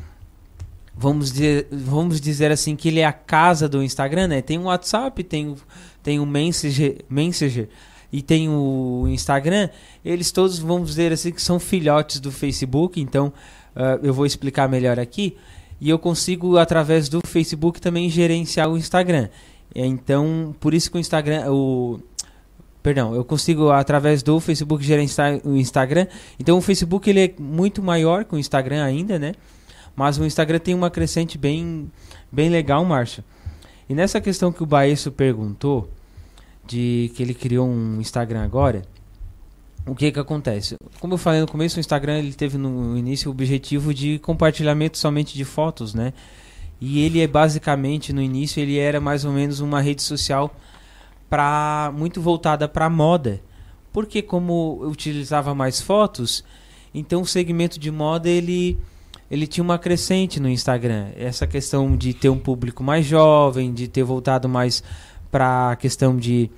vamos dizer, vamos dizer assim, que ele é a casa do Instagram, né? Tem o WhatsApp, tem o, tem o Messenger, Messenger e tem o Instagram. Eles todos, vamos dizer assim, que são filhotes do Facebook. Então, uh, eu vou explicar melhor aqui. E eu consigo, através do Facebook, também gerenciar o Instagram. Então, por isso que o Instagram, o perdão, eu consigo através do Facebook gerenciar o Instagram. Então, o Facebook ele é muito maior que o Instagram ainda, né? Mas o Instagram tem uma crescente bem bem legal, Márcio. E nessa questão que o Baesso perguntou de que ele criou um Instagram agora, o que que acontece? Como eu falei no começo, o Instagram ele teve no início o objetivo de compartilhamento somente de fotos, né? E ele é basicamente no início ele era mais ou menos uma rede social para muito voltada para moda, porque como utilizava mais fotos, então o segmento de moda ele ele tinha uma crescente no Instagram. Essa questão de ter um público mais jovem, de ter voltado mais para a questão de,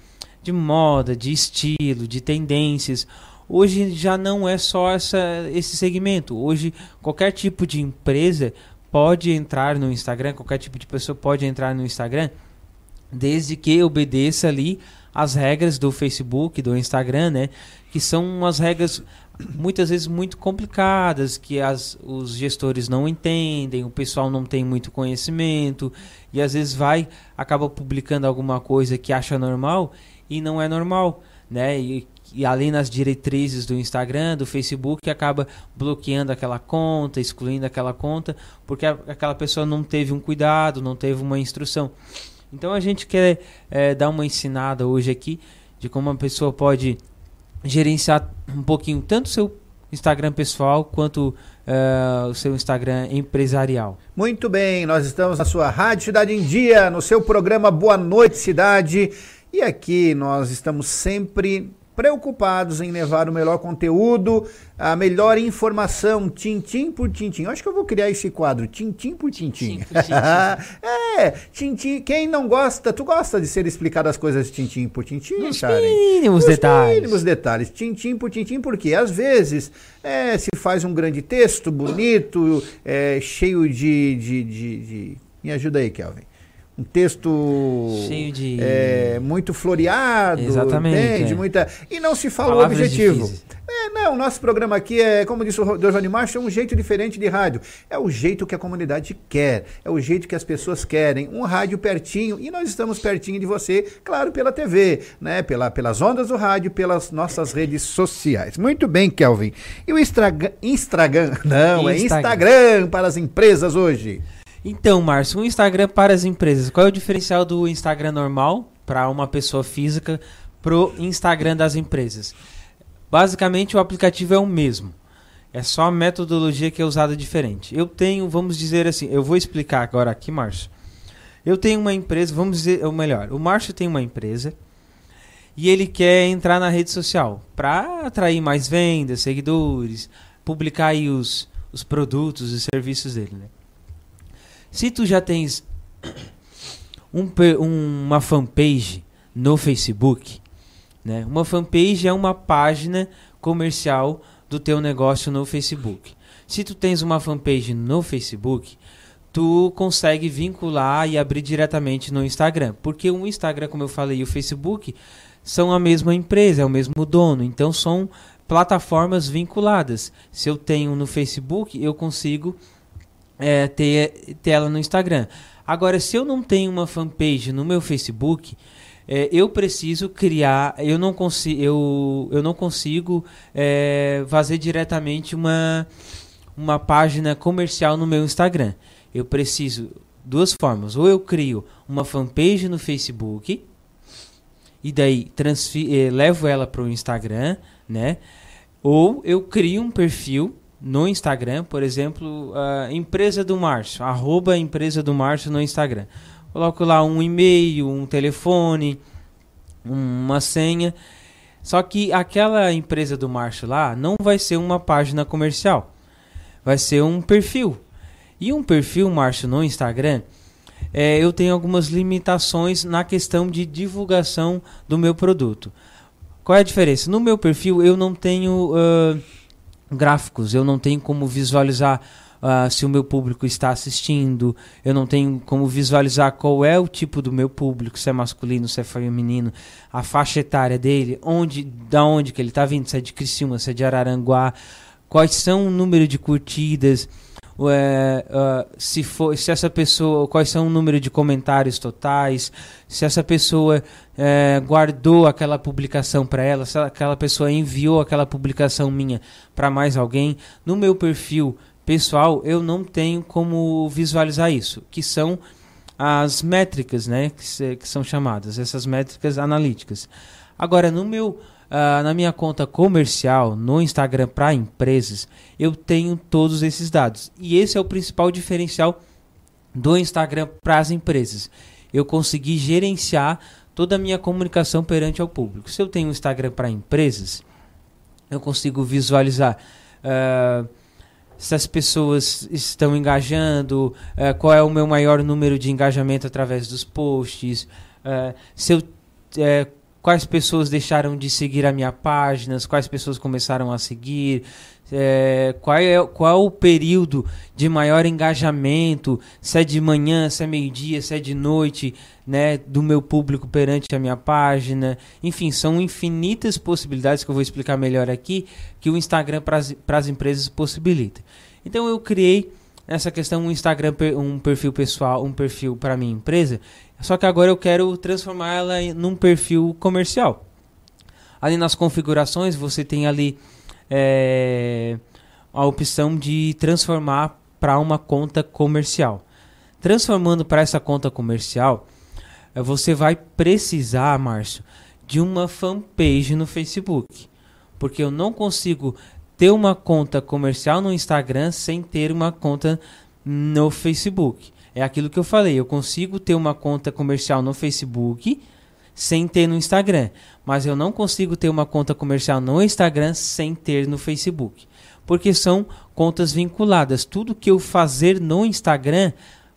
de moda, de estilo, de tendências. Hoje já não é só essa, esse segmento. Hoje qualquer tipo de empresa pode entrar no Instagram, qualquer tipo de pessoa pode entrar no Instagram, desde que obedeça ali as regras do Facebook, do Instagram, né? Que são umas regras muitas vezes muito complicadas, que as, os gestores não entendem, o pessoal não tem muito conhecimento e às vezes vai acaba publicando alguma coisa que acha normal e não é normal, né? E e além nas diretrizes do Instagram, do Facebook, acaba bloqueando aquela conta, excluindo aquela conta, porque a, aquela pessoa não teve um cuidado, não teve uma instrução. Então a gente quer é, dar uma ensinada hoje aqui de como uma pessoa pode gerenciar um pouquinho tanto o seu Instagram pessoal quanto uh, o seu Instagram empresarial. Muito bem, nós estamos na sua Rádio Cidade em Dia, no seu programa Boa Noite Cidade. E aqui nós estamos sempre preocupados em levar o melhor conteúdo, a melhor informação, tintim por tintim. Eu acho que eu vou criar esse quadro, tintim por tintim. tintim, por tintim. é, tintim. Quem não gosta, tu gosta de ser explicado as coisas tintim por tintim, Nos mínimos Nos detalhes. mínimos detalhes, tintim por tintim, porque às vezes é, se faz um grande texto, bonito, é, cheio de, de, de, de... Me ajuda aí, Kelvin um texto cheio de é, muito floreado, Exatamente, entende? É. Muita e não se fala Palavras o objetivo. É, não, nosso programa aqui é, como disse o Giovanni Márcio, é um jeito diferente de rádio. É o jeito que a comunidade quer, é o jeito que as pessoas querem. Um rádio pertinho e nós estamos pertinho de você, claro, pela TV, né? Pela, pelas ondas do rádio, pelas nossas redes sociais. Muito bem, Kelvin. E o Instagram, Instagram, não, Instagram. é Instagram para as empresas hoje. Então, Márcio, um Instagram para as empresas. Qual é o diferencial do Instagram normal para uma pessoa física pro Instagram das empresas? Basicamente, o aplicativo é o mesmo. É só a metodologia que é usada diferente. Eu tenho, vamos dizer assim, eu vou explicar agora aqui, Márcio. Eu tenho uma empresa, vamos dizer, ou melhor, o Márcio tem uma empresa e ele quer entrar na rede social para atrair mais vendas, seguidores, publicar aí os, os produtos e serviços dele, né? Se tu já tens um, uma fanpage no Facebook, né? Uma fanpage é uma página comercial do teu negócio no Facebook. Se tu tens uma fanpage no Facebook, tu consegue vincular e abrir diretamente no Instagram, porque o Instagram, como eu falei, e o Facebook são a mesma empresa, é o mesmo dono, então são plataformas vinculadas. Se eu tenho no Facebook, eu consigo é, ter, ter ela no Instagram. Agora, se eu não tenho uma fanpage no meu Facebook, é, eu preciso criar, eu não, consi eu, eu não consigo é, fazer diretamente uma, uma página comercial no meu Instagram. Eu preciso duas formas. Ou eu crio uma fanpage no Facebook e daí eh, levo ela para o Instagram, né? Ou eu crio um perfil no Instagram, por exemplo, a empresa do Márcio, arroba empresa do Márcio no Instagram. Coloco lá um e-mail, um telefone, uma senha. Só que aquela empresa do Márcio lá não vai ser uma página comercial. Vai ser um perfil. E um perfil, Márcio, no Instagram, é, eu tenho algumas limitações na questão de divulgação do meu produto. Qual é a diferença? No meu perfil eu não tenho uh, gráficos, eu não tenho como visualizar uh, se o meu público está assistindo, eu não tenho como visualizar qual é o tipo do meu público, se é masculino, se é feminino, a faixa etária dele, onde, da onde que ele está vindo, se é de Criciúma, se é de Araranguá, quais são o número de curtidas, é, uh, se, for, se essa pessoa, quais são o número de comentários totais, se essa pessoa é, guardou aquela publicação para ela, se aquela pessoa enviou aquela publicação minha para mais alguém. No meu perfil pessoal, eu não tenho como visualizar isso, que são as métricas, né, que, se, que são chamadas, essas métricas analíticas. Agora, no meu Uh, na minha conta comercial no Instagram para empresas, eu tenho todos esses dados. E esse é o principal diferencial do Instagram para as empresas. Eu consegui gerenciar toda a minha comunicação perante ao público. Se eu tenho um Instagram para empresas, eu consigo visualizar uh, se as pessoas estão engajando, uh, qual é o meu maior número de engajamento através dos posts, se eu quais pessoas deixaram de seguir a minha página, quais pessoas começaram a seguir, é, qual, é, qual o período de maior engajamento, se é de manhã, se é meio-dia, se é de noite, né, do meu público perante a minha página. Enfim, são infinitas possibilidades que eu vou explicar melhor aqui que o Instagram para as empresas possibilita. Então eu criei essa questão um Instagram, um perfil pessoal, um perfil para minha empresa, só que agora eu quero transformar ela em, num perfil comercial. Ali nas configurações você tem ali é, a opção de transformar para uma conta comercial. Transformando para essa conta comercial, é, você vai precisar, Márcio, de uma fanpage no Facebook. Porque eu não consigo ter uma conta comercial no Instagram sem ter uma conta no Facebook. É aquilo que eu falei, eu consigo ter uma conta comercial no Facebook sem ter no Instagram, mas eu não consigo ter uma conta comercial no Instagram sem ter no Facebook, porque são contas vinculadas. Tudo que eu fazer no Instagram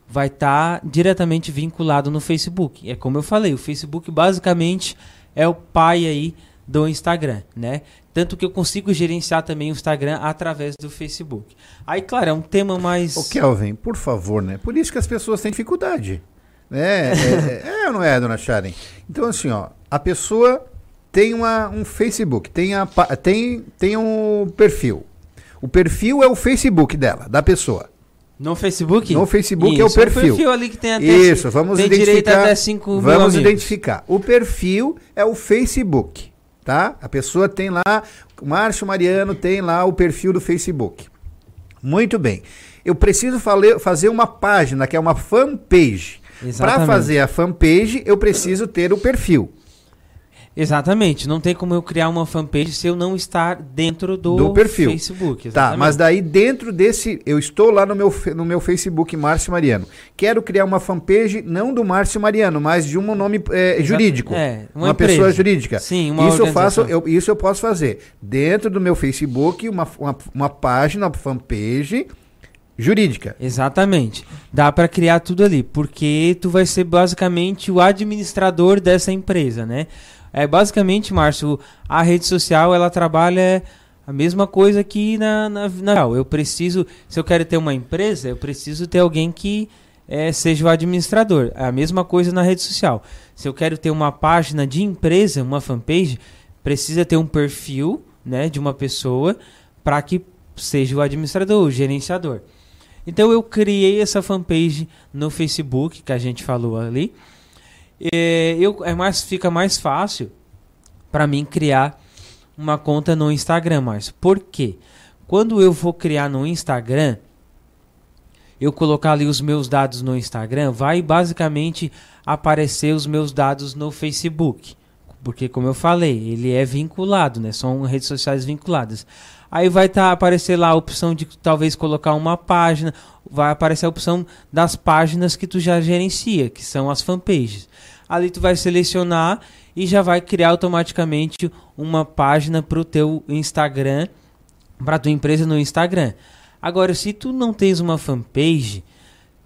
vai estar tá diretamente vinculado no Facebook. É como eu falei, o Facebook basicamente é o pai aí do Instagram, né? Tanto que eu consigo gerenciar também o Instagram através do Facebook. Aí, claro, é um tema mais. Ô, Kelvin, por favor, né? Por isso que as pessoas têm dificuldade. Né? é, é, é ou não é, dona Sharon? Então, assim, ó, a pessoa tem uma, um Facebook, tem, a, tem, tem um perfil. O perfil é o Facebook dela, da pessoa. No Facebook? No Facebook Isso, é o perfil. O perfil ali que tem até Isso, vamos tem identificar. Até 5 vamos identificar. O perfil é o Facebook tá? A pessoa tem lá, o Márcio Mariano tem lá o perfil do Facebook. Muito bem. Eu preciso fazer uma página, que é uma fanpage. Para fazer a fanpage, eu preciso ter o perfil. Exatamente. Não tem como eu criar uma fanpage se eu não estar dentro do, do perfil. Facebook. Exatamente. Tá, mas daí dentro desse. Eu estou lá no meu, no meu Facebook, Márcio Mariano. Quero criar uma fanpage não do Márcio Mariano, mas de um nome é, jurídico. É, uma, uma pessoa jurídica. Sim, uma isso eu faço, eu, Isso eu posso fazer. Dentro do meu Facebook, uma, uma, uma página, uma fanpage jurídica. Exatamente. Dá para criar tudo ali, porque tu vai ser basicamente o administrador dessa empresa, né? É basicamente, Márcio, a rede social ela trabalha a mesma coisa que na, na, na eu preciso, se eu quero ter uma empresa, eu preciso ter alguém que é, seja o administrador. É a mesma coisa na rede social. Se eu quero ter uma página de empresa, uma fanpage, precisa ter um perfil né, de uma pessoa para que seja o administrador, o gerenciador. Então eu criei essa fanpage no Facebook que a gente falou ali. É, eu, é mais, fica mais fácil para mim criar uma conta no Instagram, mas por quê? Quando eu vou criar no Instagram, eu colocar ali os meus dados no Instagram, vai basicamente aparecer os meus dados no Facebook. Porque, como eu falei, ele é vinculado, né? São redes sociais vinculadas. Aí vai tá, aparecer lá a opção de talvez colocar uma página, vai aparecer a opção das páginas que tu já gerencia, que são as fanpages. Ali tu vai selecionar e já vai criar automaticamente uma página para o teu Instagram, para tua empresa no Instagram. Agora, se tu não tens uma fanpage,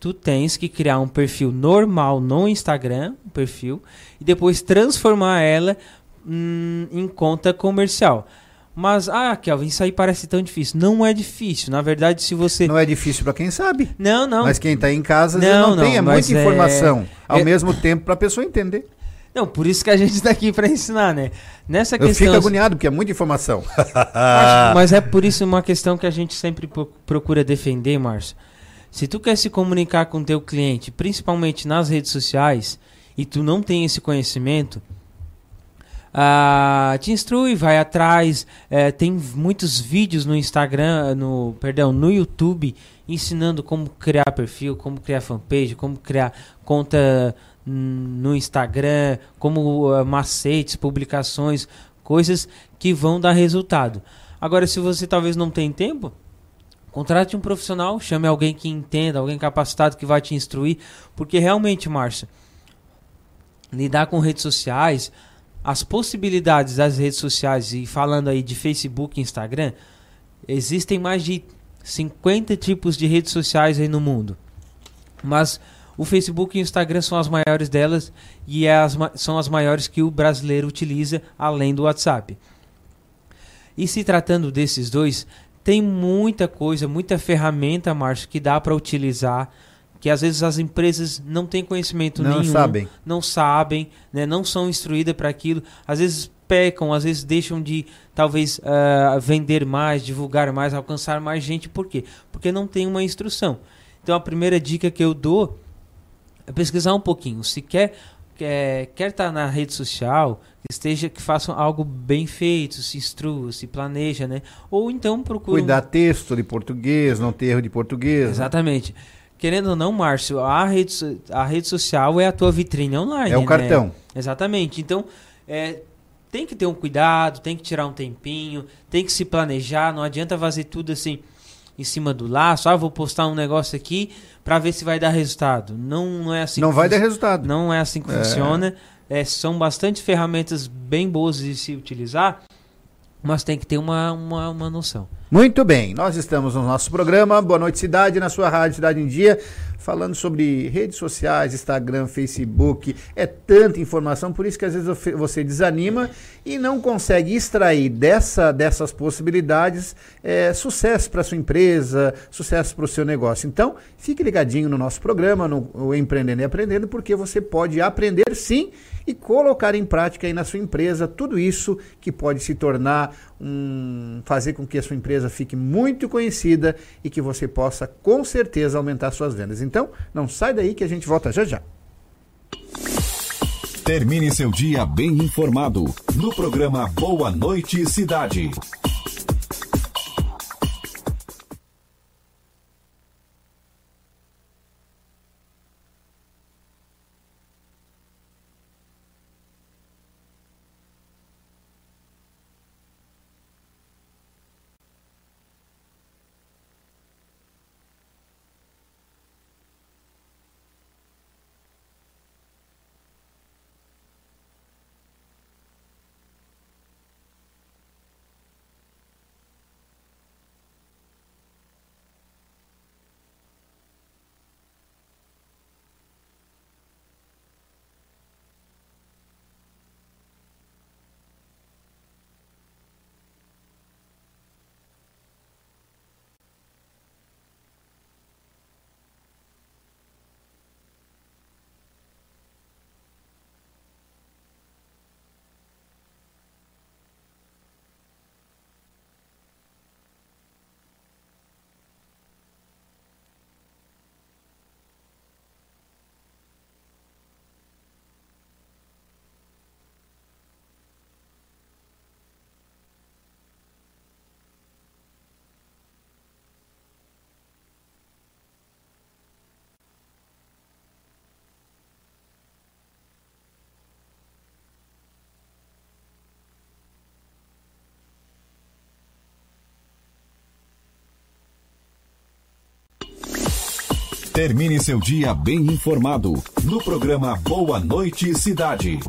tu tens que criar um perfil normal no Instagram, um perfil, e depois transformar ela hum, em conta comercial. Mas, ah, Kelvin, isso aí parece tão difícil. Não é difícil. Na verdade, se você. Não é difícil para quem sabe. Não, não. Mas quem tá em casa não, não, não tem. É muita informação. É... Ao é... mesmo tempo, para a pessoa entender. Não, por isso que a gente está aqui para ensinar, né? Nessa questão. Eu fico agoniado, porque é muita informação. mas é por isso uma questão que a gente sempre procura defender, Márcio. Se tu quer se comunicar com teu cliente, principalmente nas redes sociais, e tu não tem esse conhecimento, Uh, te instrui, vai atrás. É, tem muitos vídeos no Instagram, no perdão, no YouTube, ensinando como criar perfil, como criar fanpage, como criar conta no Instagram, como uh, macetes, publicações, coisas que vão dar resultado. Agora, se você talvez não tem tempo, contrate um profissional, chame alguém que entenda, alguém capacitado que vai te instruir, porque realmente, Márcio, lidar com redes sociais, as possibilidades das redes sociais, e falando aí de Facebook e Instagram, existem mais de 50 tipos de redes sociais aí no mundo. Mas o Facebook e o Instagram são as maiores delas e é as, são as maiores que o brasileiro utiliza, além do WhatsApp. E se tratando desses dois, tem muita coisa, muita ferramenta, Márcio, que dá para utilizar que às vezes as empresas não têm conhecimento não nenhum, sabem. não sabem, né, não são instruídas para aquilo, às vezes pecam, às vezes deixam de talvez uh, vender mais, divulgar mais, alcançar mais gente, por quê? Porque não tem uma instrução. Então a primeira dica que eu dou é pesquisar um pouquinho. Se quer quer estar tá na rede social, esteja que façam algo bem feito, se instrua, se planeja, né? Ou então procure cuidar texto de português, não ter erro de português. Né? Exatamente. Né? Querendo ou não, Márcio, a rede, a rede social é a tua vitrine online. É o né? cartão. Exatamente. Então, é, tem que ter um cuidado, tem que tirar um tempinho, tem que se planejar. Não adianta fazer tudo assim em cima do laço. Ah, vou postar um negócio aqui para ver se vai dar resultado. Não, não é assim. Não vai dar resultado. Não é assim que é. funciona. É, são bastante ferramentas bem boas de se utilizar, mas tem que ter uma, uma, uma noção. Muito bem, nós estamos no nosso programa Boa Noite Cidade, na sua rádio Cidade em Dia, falando sobre redes sociais, Instagram, Facebook. É tanta informação, por isso que às vezes você desanima e não consegue extrair dessa, dessas possibilidades é, sucesso para sua empresa, sucesso para o seu negócio. Então, fique ligadinho no nosso programa, no Empreendendo e Aprendendo, porque você pode aprender sim e colocar em prática aí na sua empresa tudo isso que pode se tornar um fazer com que a sua empresa fique muito conhecida e que você possa com certeza aumentar suas vendas. Então, não sai daí que a gente volta já já. Termine seu dia bem informado no programa Boa Noite Cidade. Termine seu dia bem informado no programa Boa Noite Cidade.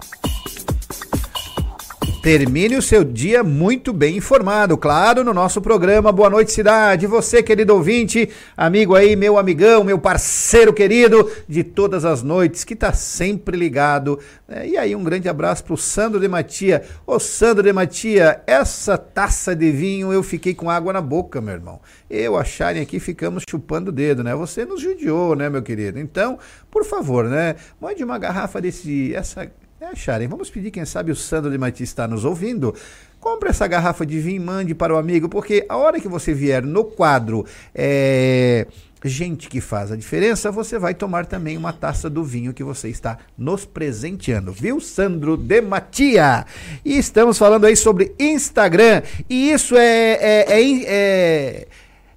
Termine o seu dia muito bem informado, claro, no nosso programa Boa Noite Cidade. Você, querido ouvinte, amigo aí, meu amigão, meu parceiro querido de todas as noites, que tá sempre ligado. né? E aí, um grande abraço pro Sandro de Matia. Ô, Sandro de Matia, essa taça de vinho eu fiquei com água na boca, meu irmão. Eu, a aqui, ficamos chupando o dedo, né? Você nos judiou, né, meu querido? Então, por favor, né? Mande uma garrafa desse. Essa é, Sharon, vamos pedir, quem sabe o Sandro de Maiti está nos ouvindo. Compre essa garrafa de vinho e mande para o amigo, porque a hora que você vier no quadro é, Gente que faz a diferença, você vai tomar também uma taça do vinho que você está nos presenteando, viu, Sandro de Matia? E estamos falando aí sobre Instagram, e isso é, é, é,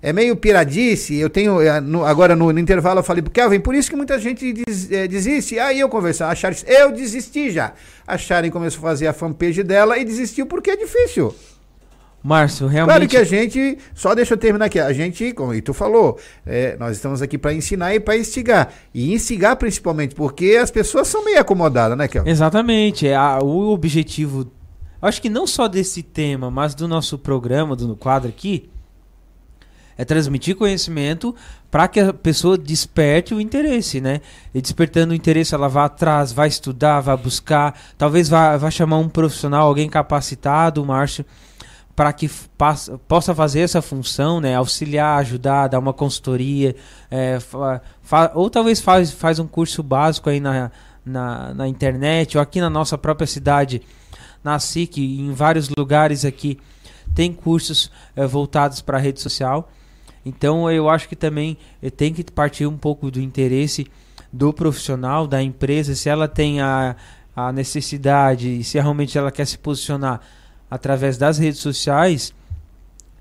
é é meio piradice. Eu tenho. eh, agora no, no intervalo eu falei pro Kelvin, por isso que muita gente des- eh, desiste. Aí eu conversar, a Sharon, eu desisti já. A Sharon começou a fazer a fanpage dela e desistiu porque é difícil. Márcio, realmente. Claro que a gente, só deixa eu terminar aqui, a gente, como e tu falou, é, nós estamos aqui para ensinar e para instigar. E instigar principalmente, porque as pessoas são meio acomodadas, né, Kelvin? Exatamente. É, a- o objetivo, acho que não só desse tema, mas do nosso programa, do quadro aqui, é transmitir conhecimento para que a pessoa desperte o interesse, né? E despertando o interesse, ela vai atrás, vai estudar, vai buscar, talvez vá, vá chamar um profissional, alguém capacitado, Márcio, para que possa fazer essa função, né? Auxiliar, ajudar, dar uma consultoria, é, fa- fa- ou talvez faz, faz um curso básico aí na, na, na internet, ou aqui na nossa própria cidade, na SIC, em vários lugares aqui, tem cursos é, voltados para a rede social. Então eu acho que também eh, tem que partir um pouco do interesse do profissional, da empresa, se ela tem a, a necessidade, se realmente ela quer se posicionar através das redes sociais,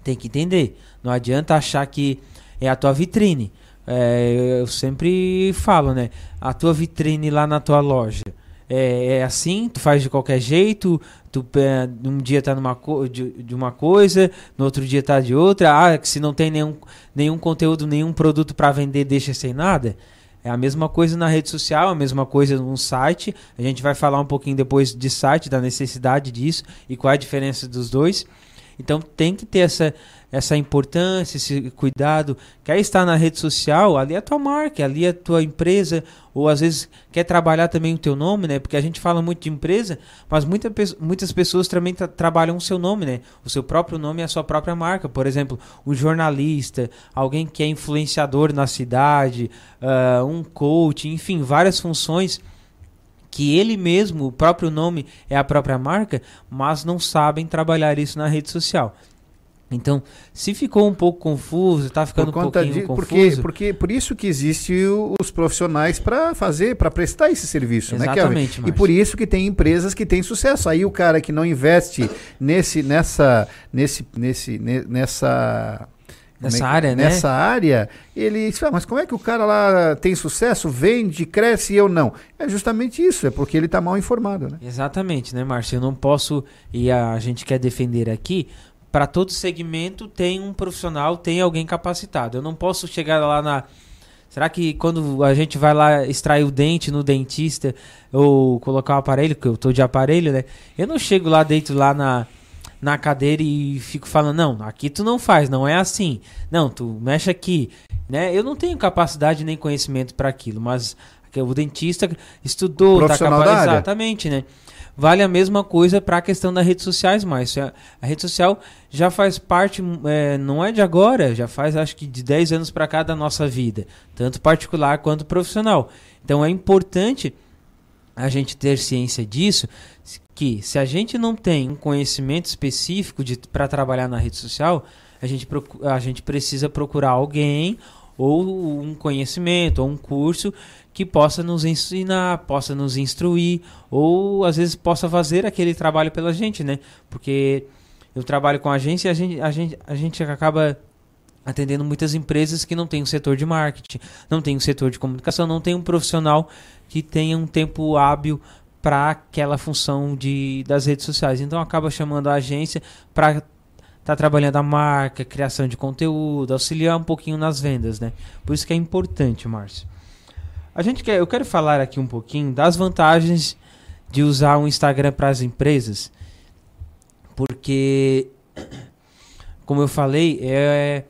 tem que entender. Não adianta achar que é a tua vitrine. É, eu sempre falo, né? A tua vitrine lá na tua loja. É, é assim, tu faz de qualquer jeito, tu um dia tá numa de, de uma coisa, no outro dia tá de outra. Ah, que se não tem nenhum, nenhum conteúdo, nenhum produto para vender, deixa sem nada. É a mesma coisa na rede social, a mesma coisa no site. A gente vai falar um pouquinho depois de site, da necessidade disso e qual é a diferença dos dois. Então tem que ter essa, essa importância, esse cuidado. Quer estar na rede social, ali é a tua marca, ali é a tua empresa, ou às vezes quer trabalhar também o teu nome, né? Porque a gente fala muito de empresa, mas muita, muitas pessoas também tra- trabalham o seu nome, né? O seu próprio nome e a sua própria marca. Por exemplo, um jornalista, alguém que é influenciador na cidade, ah, um coach, enfim, várias funções que ele mesmo, o próprio nome é a própria marca, mas não sabem trabalhar isso na rede social. Então, se ficou um pouco confuso, tá ficando Por um pouquinho de, porque, confuso. porque por isso que existe o- os profissionais para fazer, para prestar esse serviço, né? Exatamente, E Márcio. por isso que tem empresas que têm sucesso. Aí o cara que não investe nesse, nessa, nesse, nesse, ne- nessa Nessa é que- área, né? Nessa área, ele diz, "Ah, mas como é que o cara lá tem sucesso, vende, cresce e eu não? É justamente isso, é porque ele está mal informado, né? Exatamente, né, Márcio? Eu não posso, e a gente quer defender aqui, para todo segmento tem um profissional, tem alguém capacitado. Eu não posso chegar lá na. Será que quando a gente vai lá extrair o dente no dentista ou colocar o aparelho, que eu tô de aparelho, né? Eu não chego lá dentro lá na, na cadeira e fico falando, não, aqui tu não faz, não é assim. Não, tu mexe aqui, né? Eu não tenho capacidade nem conhecimento para aquilo, mas o dentista estudou, tá Profissional capa- da área. Exatamente, né? Vale a mesma coisa para a questão das redes sociais, mas a, a rede social já faz parte, é, não é de agora, já faz acho que de 10 anos para cá da nossa vida, tanto particular quanto profissional. Então é importante a gente ter ciência disso, que se a gente não tem um conhecimento específico para trabalhar na rede social, a gente, a gente precisa procurar alguém ou um conhecimento ou um curso que possa nos ensinar, possa nos instruir ou às vezes possa fazer aquele trabalho pela gente, né? Porque eu trabalho com agência e a gente, a gente, a gente acaba atendendo muitas empresas que não tem um setor de marketing, não tem um setor de comunicação, não tem um profissional que tenha um tempo hábil para aquela função de, das redes sociais. Então acaba chamando a agência para tá trabalhando a marca, criação de conteúdo, auxiliar um pouquinho nas vendas, né? Por isso que é importante, Márcio. A gente quer, eu quero falar aqui um pouquinho das vantagens de usar o Instagram para as empresas, porque, como eu falei, é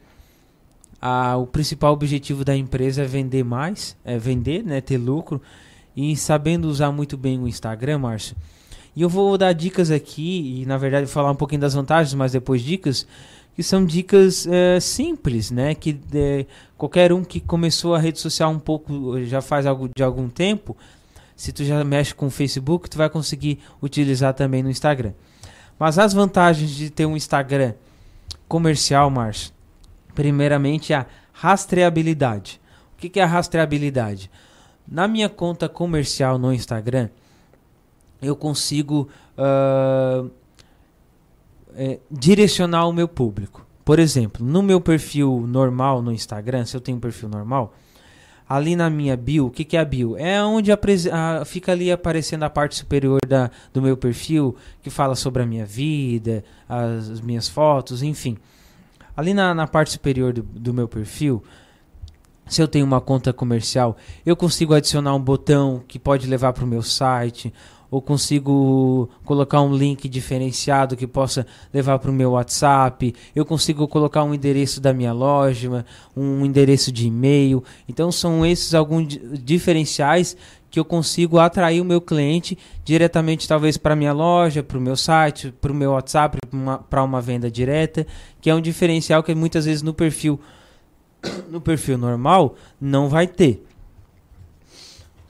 a, o principal objetivo da empresa é vender mais, é vender, né, ter lucro e sabendo usar muito bem o Instagram, Márcio e eu vou dar dicas aqui, e na verdade falar um pouquinho das vantagens, mas depois dicas, que são dicas é, simples, né? Que é, qualquer um que começou a rede social um pouco, já faz algo de algum tempo, se tu já mexe com o Facebook, tu vai conseguir utilizar também no Instagram. Mas as vantagens de ter um Instagram comercial, Márcio, primeiramente a rastreabilidade. O que, que é a rastreabilidade? Na minha conta comercial no Instagram, eu consigo uh, é, direcionar o meu público. Por exemplo, no meu perfil normal no Instagram, se eu tenho um perfil normal, ali na minha bio, o que, que é a bio? É onde a, fica ali aparecendo a parte superior da, do meu perfil, que fala sobre a minha vida, as, as minhas fotos, enfim. Ali na, na parte superior do, do meu perfil, se eu tenho uma conta comercial, eu consigo adicionar um botão que pode levar para o meu site, ou consigo colocar um link diferenciado que possa levar para o meu WhatsApp, eu consigo colocar um endereço da minha loja, um endereço de e-mail. Então são esses alguns diferenciais que eu consigo atrair o meu cliente diretamente talvez para minha loja, para o meu site, para o meu WhatsApp, para uma, uma venda direta, que é um diferencial que muitas vezes no perfil no perfil normal não vai ter.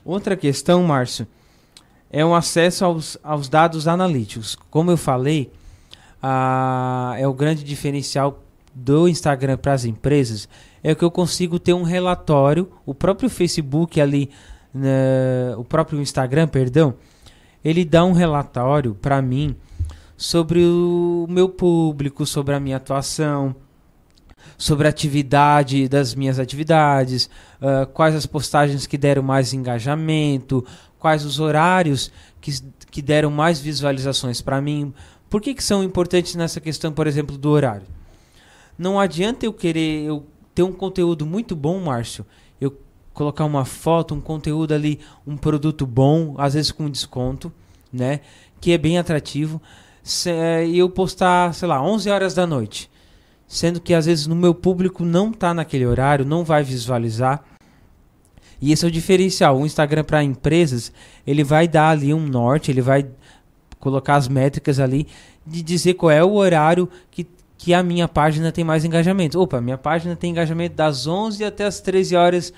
Outra questão, Márcio, é um acesso aos, aos dados analíticos. Como eu falei, a, é o grande diferencial do Instagram para as empresas é que eu consigo ter um relatório, o próprio Facebook ali, né, o próprio Instagram, perdão, ele dá um relatório para mim sobre o meu público, sobre a minha atuação, sobre a atividade das minhas atividades, uh, quais as postagens que deram mais engajamento, quais os horários que, que deram mais visualizações para mim. Por que, que são importantes nessa questão, por exemplo, do horário? Não adianta eu querer eu ter um conteúdo muito bom, Márcio, eu colocar uma foto, um conteúdo ali, um produto bom, às vezes com desconto, né, que é bem atrativo, e eu postar, sei lá, 11 horas da noite, sendo que às vezes no meu público não está naquele horário, não vai visualizar, e esse é o diferencial. O Instagram para empresas, ele vai dar ali um norte, ele vai colocar as métricas ali de dizer qual é o horário que, que a minha página tem mais engajamento. Opa, minha página tem engajamento das 11 até as 13 horas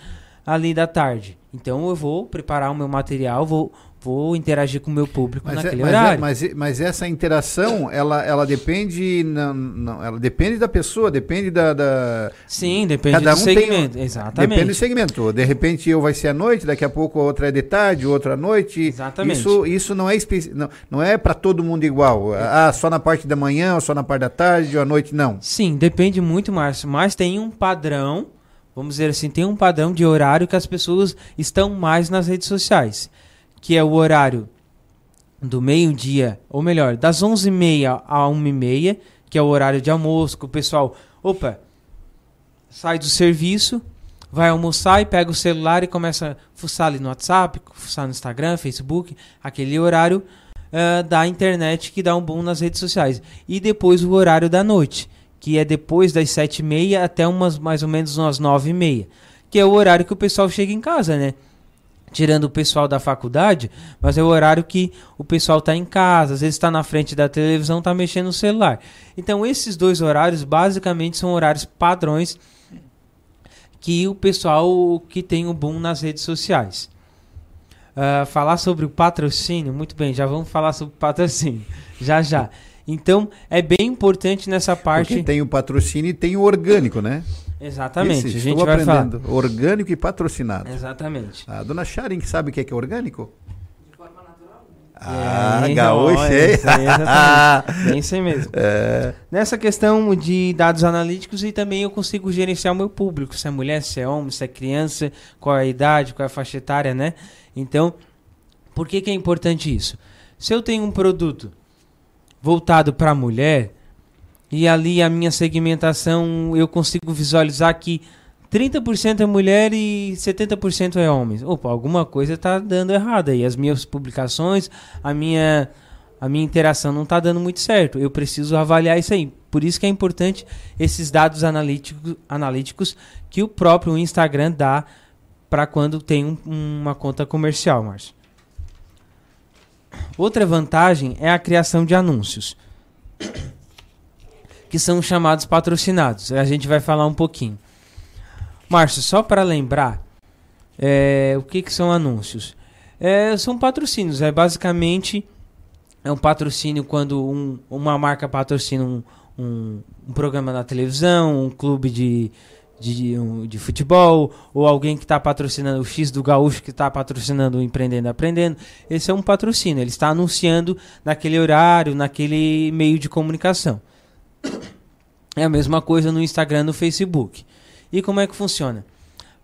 ali da tarde. Então eu vou preparar o meu material, vou vou interagir com o meu público mas é- naquele é, mas horário. É, mas, mas essa interação, ela, ela depende não, não, ela depende da pessoa, depende da, da... Sim, depende Cada do um segmento, tem, exatamente. Depende do segmento. De repente eu vai ser à noite, daqui a pouco outra é de tarde, outra à noite. Exatamente. Isso, isso não é não, não é para todo mundo igual. Ah, só na parte da manhã, ou só na parte da tarde, ou à noite, não. Sim, depende muito, Márcio, mas tem um padrão, vamos dizer assim, tem um padrão de horário que as pessoas estão mais nas redes sociais que é o horário do meio-dia, ou melhor, das 11h30 a 1h30, que é o horário de almoço, que o pessoal, opa, sai do serviço, vai almoçar e pega o celular e começa a fuçar ali no WhatsApp, fuçar no Instagram, Facebook, aquele horário uh, da internet que dá um boom nas redes sociais. E depois o horário da noite, que é depois das 7h30 até umas mais ou menos umas 9h30, que é o horário que o pessoal chega em casa, né? Tirando o pessoal da faculdade, mas é o horário que o pessoal está em casa, às vezes está na frente da televisão, está mexendo no celular. Então esses dois horários basicamente são horários padrões que o pessoal que tem o boom nas redes sociais. Uh, falar sobre o patrocínio, muito bem, já vamos falar sobre o patrocínio, já já. Então é bem importante nessa parte. Porque tem o patrocínio e tem o orgânico, né? Exatamente. Esse, a gente vai aprendendo. Falar. Orgânico e patrocinado. Exatamente. A dona Sharon sabe o que é, que é orgânico? De forma natural. Ah, é, gaúcho, é, exatamente. Bem isso aí mesmo. É. Nessa questão de dados analíticos e também eu consigo gerenciar o meu público, se é mulher, se é homem, se é criança, qual é a idade, qual é a faixa etária, né? Então, por que, que é importante isso? Se eu tenho um produto voltado para a mulher, e ali a minha segmentação eu consigo visualizar que 30% é mulher e 70% é homens. Opa, alguma coisa está dando errado aí. As minhas publicações, a minha, a minha interação não está dando muito certo. Eu preciso avaliar isso aí. Por isso que é importante esses dados analíticos, analíticos que o próprio Instagram dá para quando tem um, uma conta comercial, Márcio. Outra vantagem é a criação de anúncios, que são chamados patrocinados. A gente vai falar um pouquinho. Márcio, só para lembrar, é, o que, que são anúncios? É, são patrocínios. É basicamente é um patrocínio quando um, uma marca patrocina um, um, um, programa na televisão, um clube de, de, um, de futebol, ou alguém que está patrocinando o X do Gaúcho que está patrocinando o Empreendendo Aprendendo. Esse é um patrocínio. Ele está anunciando naquele horário, naquele meio de comunicação. É a mesma coisa no Instagram, no Facebook. E como é que funciona?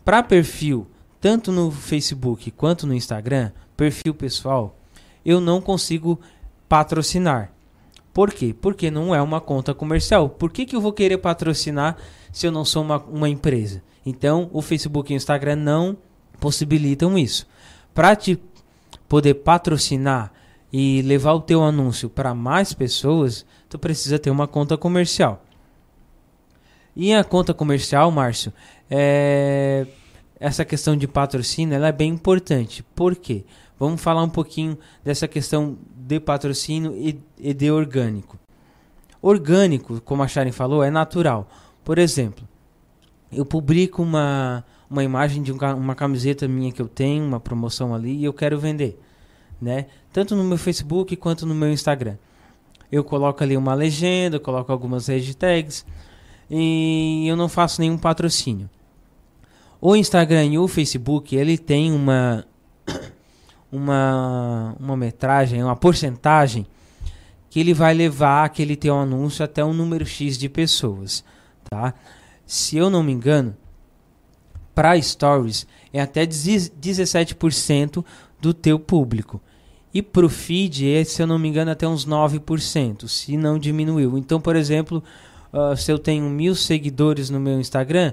Para perfil, tanto no Facebook quanto no Instagram, perfil pessoal, eu não consigo patrocinar. Por quê? Porque não é uma conta comercial. Por que, que eu vou querer patrocinar se eu não sou uma, uma empresa? Então, o Facebook e o Instagram não possibilitam isso. Para te poder patrocinar e levar o teu anúncio para mais pessoas, tu precisa ter uma conta comercial. E a conta comercial, Márcio, é... essa questão de patrocínio ela é bem importante. Por quê? Vamos falar um pouquinho dessa questão de patrocínio e, e de orgânico. Orgânico, como a Sharon falou, é natural. Por exemplo, eu publico uma, uma imagem de um, uma camiseta minha que eu tenho, uma promoção ali, e eu quero vender. Né? Tanto no meu Facebook quanto no meu Instagram. Eu coloco ali uma legenda, coloco algumas hashtags e eu não faço nenhum patrocínio. O Instagram e o Facebook, ele tem uma uma uma metragem, uma porcentagem que ele vai levar aquele teu anúncio até um número X de pessoas, tá? Se eu não me engano, para stories é até 17% do teu público. E para o feed é, se eu não me engano, até uns 9%, se não diminuiu. Então, por exemplo, uh, se eu tenho mil seguidores no meu Instagram,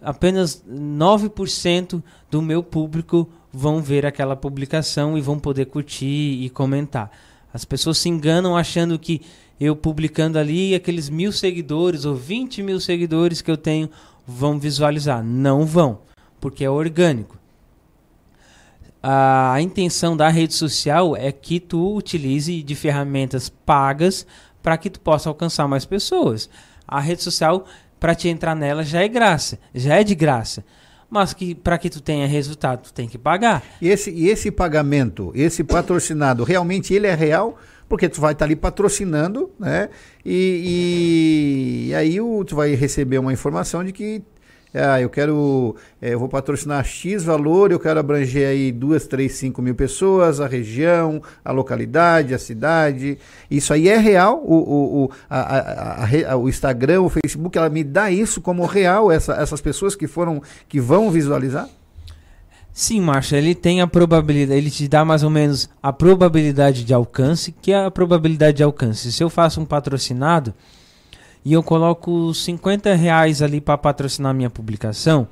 apenas 9% do meu público vão ver aquela publicação e vão poder curtir e comentar. As pessoas se enganam achando que eu publicando ali, aqueles mil seguidores ou 20 mil seguidores que eu tenho vão visualizar. Não vão, porque é orgânico. A, a intenção da rede social é que tu utilize de ferramentas pagas para que tu possa alcançar mais pessoas. A rede social, para te entrar nela, já é graça, já é de graça. Mas que para que tu tenha resultado, tu tem que pagar. E esse, e esse pagamento, esse patrocinado, realmente ele é real? Porque tu vai estar tá ali patrocinando, né? E, e, e aí o, tu vai receber uma informação de que ah, eu quero, é, eu vou patrocinar X valor, eu quero abranger aí duas, três, cinco mil pessoas, a região, a localidade, a cidade. Isso aí é real. O, o, o, a, a, a, o Instagram, o Facebook, ela me dá isso como real, essa, essas pessoas que foram, que vão visualizar? Sim, Márcio, ele tem a probabilidade, ele te dá mais ou menos a probabilidade de alcance, que é a probabilidade de alcance. Se eu faço um patrocinado, e eu coloco 50 reais ali para patrocinar minha publicação,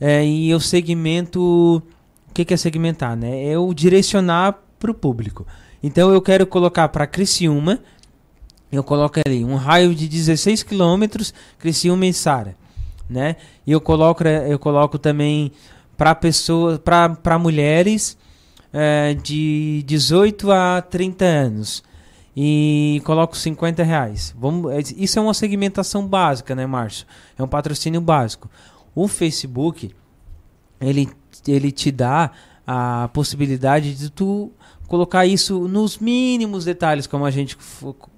é, e eu segmento. O que, que é segmentar? Né? É eu direcionar para o público. Então eu quero colocar para Criciúma, eu coloco ali um raio de 16 quilômetros, Criciúma e Sara. Né? E eu coloco, eu coloco também para pessoas, para mulheres é, de 18 a 30 anos e coloco 50 reais. Vamos, é, isso é uma segmentação básica, né, Márcio? É um patrocínio básico. O Facebook, ele, ele te dá a possibilidade de tu colocar isso nos mínimos detalhes, como a gente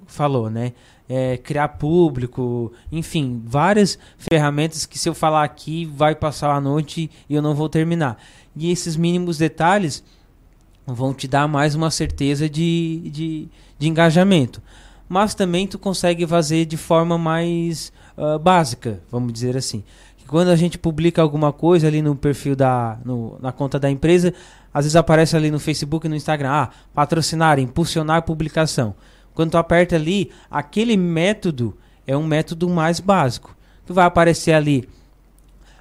falou, né? É, criar público, enfim, várias ferramentas que se eu falar aqui vai passar a noite e eu não vou terminar. E esses mínimos detalhes vão te dar mais uma certeza de, de, de engajamento. Mas também tu consegue fazer de forma mais uh, básica, vamos dizer assim. Quando a gente publica alguma coisa ali no perfil da no, na conta da empresa, às vezes aparece ali no Facebook e no Instagram, ah, patrocinar, impulsionar publicação. Quando tu aperta ali, aquele método é um método mais básico. Tu vai aparecer ali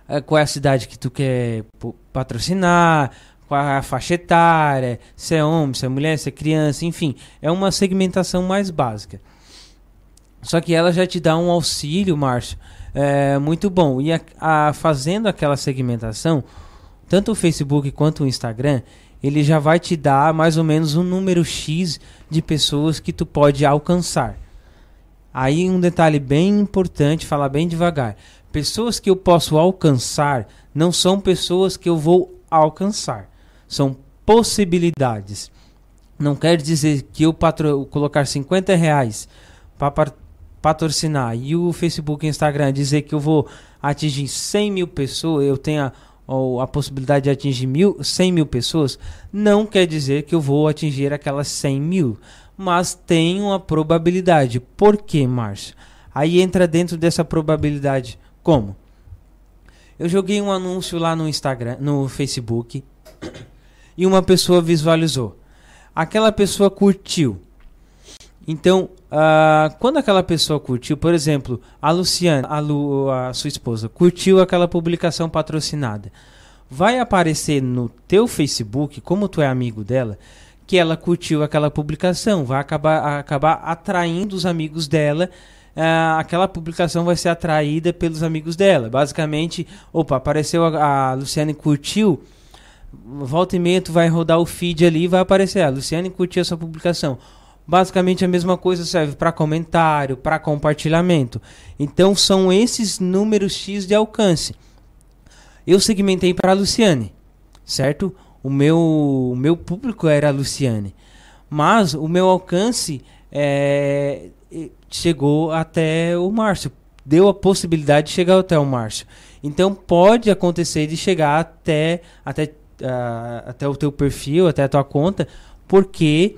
é, qual é a cidade que tu quer patrocinar, é a faixa etária, se é homem, se é mulher, se é criança, enfim, é uma segmentação mais básica. Só que ela já te dá um auxílio, Márcio, é, muito bom. E a, a- fazendo aquela segmentação, tanto o Facebook quanto o Instagram, ele já vai te dar mais ou menos um número X de pessoas que tu pode alcançar. Aí um detalhe bem importante, falar bem devagar. Pessoas que eu posso alcançar não são pessoas que eu vou alcançar. São possibilidades. Não quer dizer que eu patro colocar 50 reais para patrocinar e o Facebook e Instagram dizer que eu vou atingir 100 mil pessoas, eu tenho a, ou a possibilidade de atingir mil, 100 mil pessoas, não quer dizer que eu vou atingir aquelas 100 mil, mas tem uma probabilidade. Por quê, Márcio? Aí entra dentro dessa probabilidade como? Eu joguei um anúncio lá no Instagram, no Facebook, e uma pessoa visualizou. Aquela pessoa curtiu. Então, ah, quando aquela pessoa curtiu, por exemplo, a Luciana, a, Lu, a sua esposa, curtiu aquela publicação patrocinada, vai aparecer no teu Facebook, como tu é amigo dela, que ela curtiu aquela publicação, vai acabar, acabar atraindo os amigos dela. ah, aquela publicação vai ser atraída pelos amigos dela. Basicamente, opa, apareceu a, a Luciane curtiu, volta e meia tu vai rodar o feed ali e vai aparecer. A Luciane curtiu essa publicação. Basicamente a mesma coisa serve para comentário, para compartilhamento. Então são esses números X de alcance. Eu segmentei para a Luciane, certo? O meu, o meu público era a Luciane. Mas o meu alcance é, chegou até o Márcio. Deu a possibilidade de chegar até o Márcio. Então pode acontecer de chegar até, até, até o teu perfil, até a tua conta, porque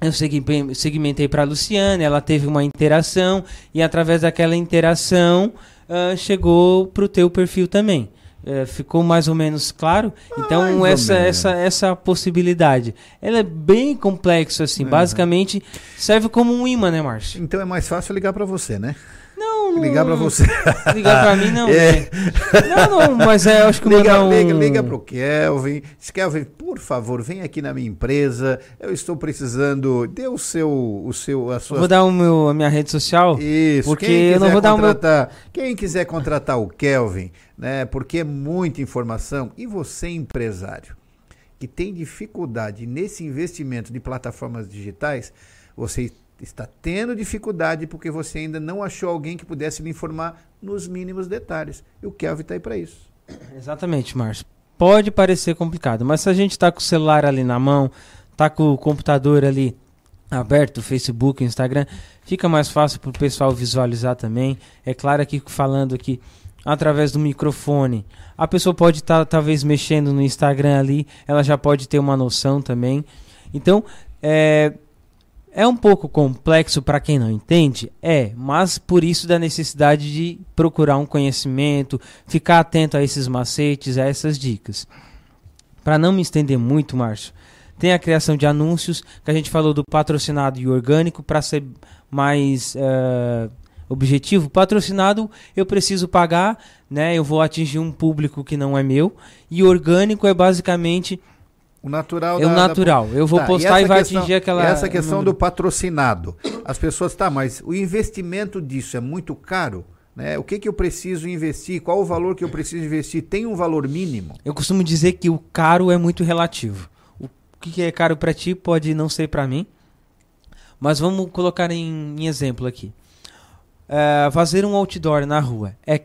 eu segmentei para a Luciane, ela teve uma interação e através daquela interação ah, chegou para o teu perfil também. Eh, ficou mais ou menos claro? então Mais ou essa, menos. essa essa possibilidade, ela é bem complexo assim. Uhum. Basicamente serve como um imã, né, Márcio? Então é mais fácil ligar para você, né? Não, não. Ligar para você. Ligar pra mim, não, É. né? Não, não, mas é, eu acho que liga, um- liga, liga pro Kelvin. Diz, Kelvin, por favor, vem aqui na minha empresa. Eu estou precisando. Dê o seu. O seu a sua... Vou dar o meu, a minha rede social. Isso, Porque quem eu não vou dar o meu. contratar, Quem quiser contratar o Kelvin, né? Porque é muita informação. E você, empresário, que tem dificuldade nesse investimento de plataformas digitais, você está tendo dificuldade porque você ainda não achou alguém que pudesse lhe informar nos mínimos detalhes. E o Kelvin está aí para isso. Exatamente, Márcio. Pode parecer complicado, mas se a gente tá com o celular ali na mão, tá com o computador ali aberto, Facebook, Instagram, fica mais fácil para o pessoal visualizar também. É claro que falando aqui através do microfone, a pessoa pode estar talvez mexendo no Instagram ali, ela já pode ter uma noção também. Então, é, é um pouco complexo para quem não entende? É, mas por isso da necessidade de procurar um conhecimento, ficar atento a esses macetes, a essas dicas. Para não me estender muito, Márcio, tem a criação de anúncios, que a gente falou do patrocinado e orgânico, para ser mais eh, objetivo. Patrocinado eu preciso pagar, né? Eu vou atingir um público que não é meu. E orgânico é basicamente O natural É o da- da- natural. Eu vou Tá, postar e essa vai questão- atingir aquela- Essa questão número. do patrocinado. As pessoas, tá, mas o investimento disso é muito caro? Né? O que, que eu preciso investir? Qual o valor que eu preciso investir? Tem um valor mínimo? Eu costumo dizer que o caro é muito relativo. O que que é caro para ti pode não ser para mim. Mas vamos colocar em, em exemplo aqui. É, fazer um outdoor na rua é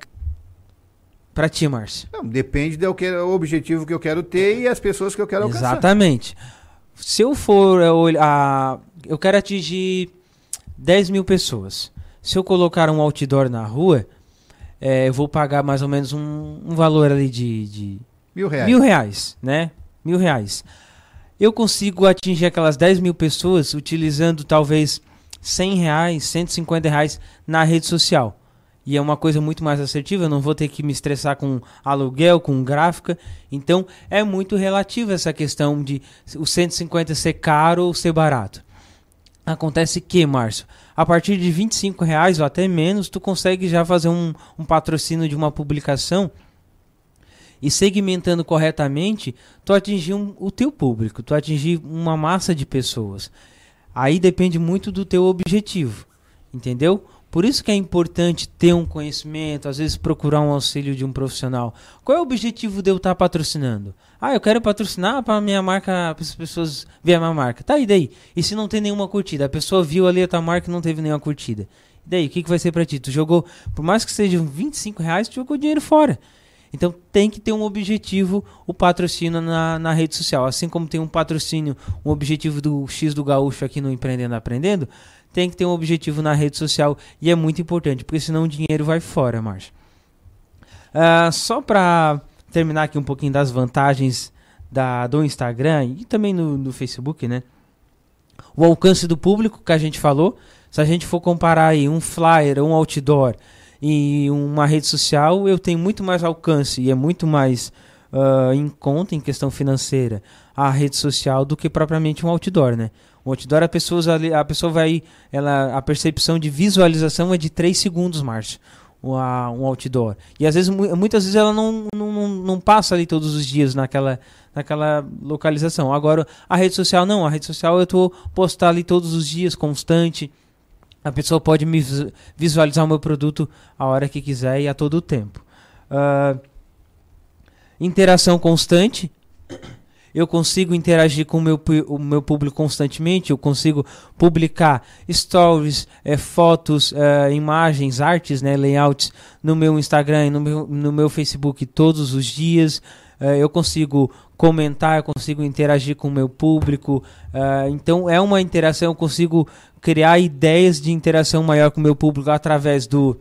para ti, Márcio. Não, depende do que, objetivo que eu quero ter e as pessoas que eu quero alcançar. Exatamente. Se eu for olh- a, eu quero atingir 10 mil pessoas. Se eu colocar um outdoor na rua, é, eu vou pagar mais ou menos um, um valor ali de, de Mil reais. Mil reais, né? Mil reais. Eu consigo atingir aquelas 10 mil pessoas utilizando talvez 100 reais, 150 reais na rede social. E é uma coisa muito mais assertiva, eu não vou ter que me estressar com aluguel, com gráfica. Então é muito relativo essa questão de o 150 ser caro ou ser barato. Acontece que, Márcio, a partir de 25 reais ou até menos, tu consegue já fazer um, um patrocínio de uma publicação e segmentando corretamente, tu atingir um, o teu público, tu atingir uma massa de pessoas. Aí depende muito do teu objetivo, entendeu? Por isso que é importante ter um conhecimento, às vezes procurar um auxílio de um profissional. Qual é o objetivo de eu estar patrocinando? Ah, eu quero patrocinar para minha marca, para as pessoas verem a minha marca. Tá, e daí? E se não tem nenhuma curtida? A pessoa viu ali a tua marca e não teve nenhuma curtida. E daí, o que, que vai ser para ti? Tu jogou, por mais que sejam 25 reais, tu jogou dinheiro fora. Então tem que ter um objetivo o patrocínio na, na rede social. Assim como tem um patrocínio, um objetivo do X do Gaúcho aqui no Empreendendo Aprendendo, tem que ter um objetivo na rede social e é muito importante, porque senão o dinheiro vai fora, Márcio. Uh, só para terminar aqui um pouquinho das vantagens da, do Instagram e também no, no Facebook, né? O alcance do público que a gente falou, se a gente for comparar aí um flyer, um outdoor e uma rede social, eu tenho muito mais alcance e é muito mais uh, em conta em questão financeira a rede social do que propriamente um outdoor, né? O outdoor a pessoa, a pessoa vai, ela, a percepção de visualização é de 3 segundos, Márcio, um outdoor. E às vezes, muitas vezes ela não, não, não passa ali todos os dias naquela, naquela localização. Agora, a rede social não, a rede social eu estou postar ali todos os dias, constante. A pessoa pode me visualizar o meu produto a hora que quiser e a todo tempo. Uh, interação constante. Eu consigo interagir com o meu, o meu público constantemente. Eu consigo publicar stories, é, fotos, é, imagens, artes, né, layouts no meu Instagram e no meu, no meu Facebook todos os dias. É, eu consigo comentar, eu consigo interagir com o meu público. então é uma interação, eu consigo criar ideias de interação maior com o meu público através do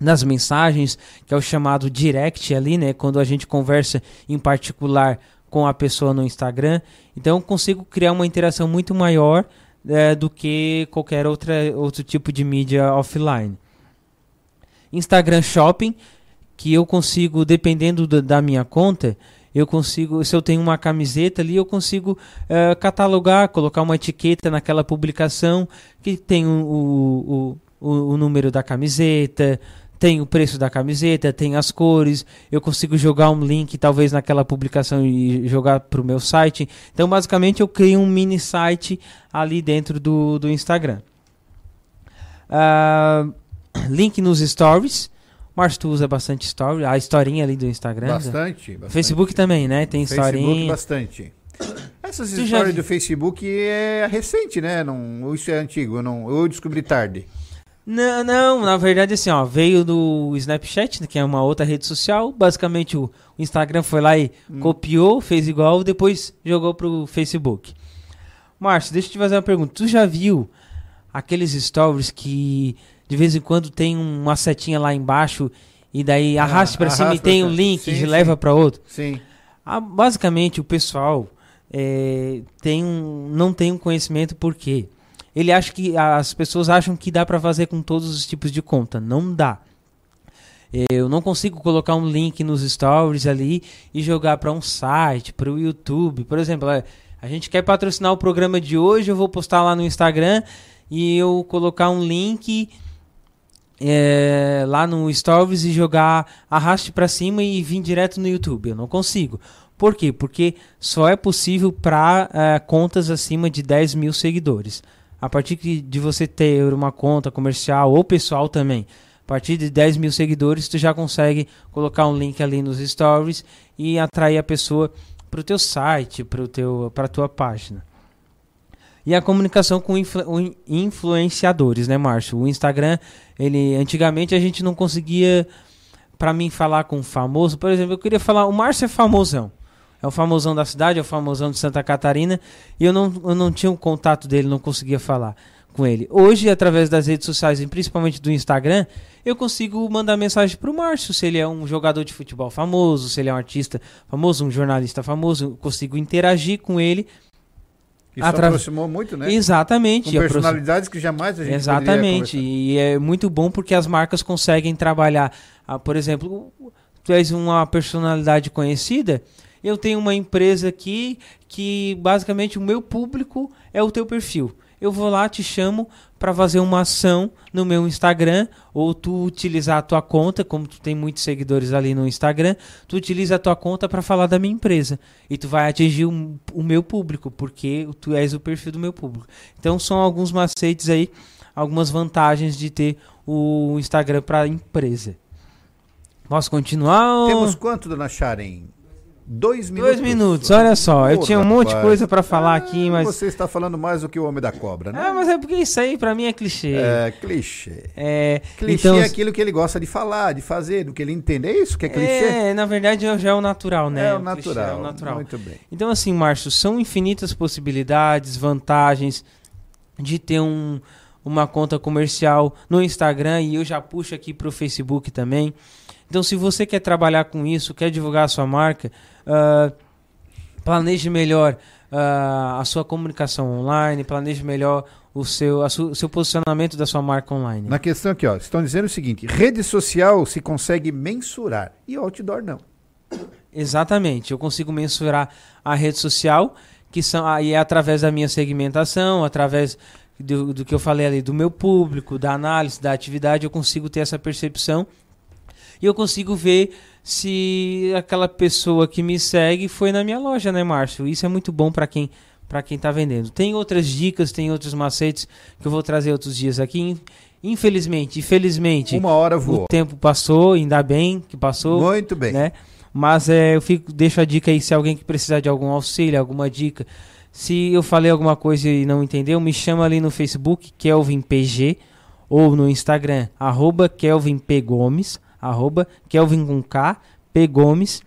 nas mensagens, que é o chamado direct ali, né, quando a gente conversa em particular com a pessoa no Instagram. Então consigo criar uma interação muito maior é, do que qualquer outra, outro tipo de mídia offline. Instagram Shopping, que eu consigo, dependendo da, da minha conta, eu consigo, se eu tenho uma camiseta ali, eu consigo uh, catalogar, colocar uma etiqueta naquela publicação que tem o, o, o, o número da camiseta, tem o preço da camiseta, tem as cores, eu consigo jogar um link talvez naquela publicação e jogar para o meu site. Então, basicamente, eu crio um mini site ali dentro do, do Instagram. Uh, link nos stories. Márcio, tu usa bastante story, a historinha ali do Instagram. Bastante, bastante. Facebook também, né? Tem Facebook historinha. bastante. Essas tu histórias do Facebook é recente, né? Não, isso é antigo, não, eu descobri tarde. Não, não, na verdade assim, ó, veio do Snapchat, que é uma outra rede social. Basicamente o Instagram foi lá e hum. copiou, fez igual, depois jogou pro Facebook. Márcio, deixa eu te fazer uma pergunta. Tu já viu aqueles stories que de vez em quando tem uma setinha lá embaixo e daí ah, arraste para cima e tem um link sim, e leva para outro? Sim. Ah, basicamente o pessoal é, tem um, não tem um conhecimento por quê? Ele acha que as pessoas acham que dá para fazer com todos os tipos de conta. Não dá. Eu não consigo colocar um link nos stories ali e jogar para um site, para o YouTube. Por exemplo, é, a gente quer patrocinar o programa de hoje, eu vou postar lá no Instagram e eu colocar um link é, lá no Stories e jogar arraste para cima e vir direto no YouTube. Eu não consigo. Por quê? Porque só é possível para é, contas acima de 10 mil seguidores a partir de você ter uma conta comercial ou pessoal também, a partir de 10 mil seguidores, tu já consegue colocar um link ali nos stories e atrair a pessoa para o teu site, para a tua página. E a comunicação com influ influenciadores, né, Márcio? O Instagram, ele antigamente a gente não conseguia, para mim, falar com famoso. Por exemplo, eu queria falar, o Márcio é famosão é o famosão da cidade, é o famosão de Santa Catarina, e eu não, eu não tinha o um contato dele, não conseguia falar com ele. Hoje, através das redes sociais, e principalmente do Instagram, eu consigo mandar mensagem para o Márcio, se ele é um jogador de futebol famoso, se ele é um artista famoso, um jornalista famoso, eu consigo interagir com ele. Isso atra... aproximou muito, né? Exatamente. Com personalidades que jamais a gente Exatamente. E é muito bom porque as marcas conseguem trabalhar. Ah, por exemplo, tu és uma personalidade conhecida, eu tenho uma empresa aqui que basicamente o meu público é o teu perfil. eu vou lá, te chamo para fazer uma ação no meu Instagram, ou tu utilizar a tua conta, como tu tem muitos seguidores ali no Instagram, tu utiliza a tua conta para falar da minha empresa. E tu vai atingir o, o meu público, porque tu és o perfil do meu público. Então são alguns macetes aí, algumas vantagens de ter o Instagram para empresa. Posso continuar? Temos quanto, dona Sharon? Dois minutos. Dois minutos, olha só. eu tinha um monte de coisa para falar aqui, mas. Você está falando mais do que o Homem da Cobra, né? Ah, mas é porque isso aí para mim é clichê. É, clichê. É, clichê então... é aquilo que ele gosta de falar, de fazer, do que ele entende. É isso que é clichê? É, na verdade já é o natural, né? É o natural. é o natural. Muito bem. Então, assim, Márcio, são infinitas possibilidades, vantagens de ter um, uma conta comercial no Instagram e eu já puxo aqui para o Facebook também. Então, se você quer trabalhar com isso, quer divulgar a sua marca, uh, planeje melhor uh, a sua comunicação online, planeje melhor o seu, su, o seu posicionamento da sua marca online. Na questão aqui, ó, estão dizendo o seguinte: rede social se consegue mensurar e outdoor não. Exatamente, eu consigo mensurar a rede social, que são aí é através da minha segmentação, através do, do que eu falei ali, do meu público, da análise, da atividade, eu consigo ter essa percepção e eu consigo ver se aquela pessoa que me segue foi na minha loja, né, Márcio? Isso é muito bom para quem para quem está vendendo. Tem outras dicas, tem outros macetes que eu vou trazer outros dias aqui. Infelizmente, infelizmente, uma hora voou. O tempo passou, ainda bem que passou. Muito bem. Né? Mas é, eu fico, deixo a dica aí se alguém que precisar de algum auxílio, alguma dica. Se eu falei alguma coisa e não entendeu, me chama ali no Facebook, Kelvin PG, ou no Instagram, arroba Kelvin P. Gomes arroba Kelvin com K, P Gomes,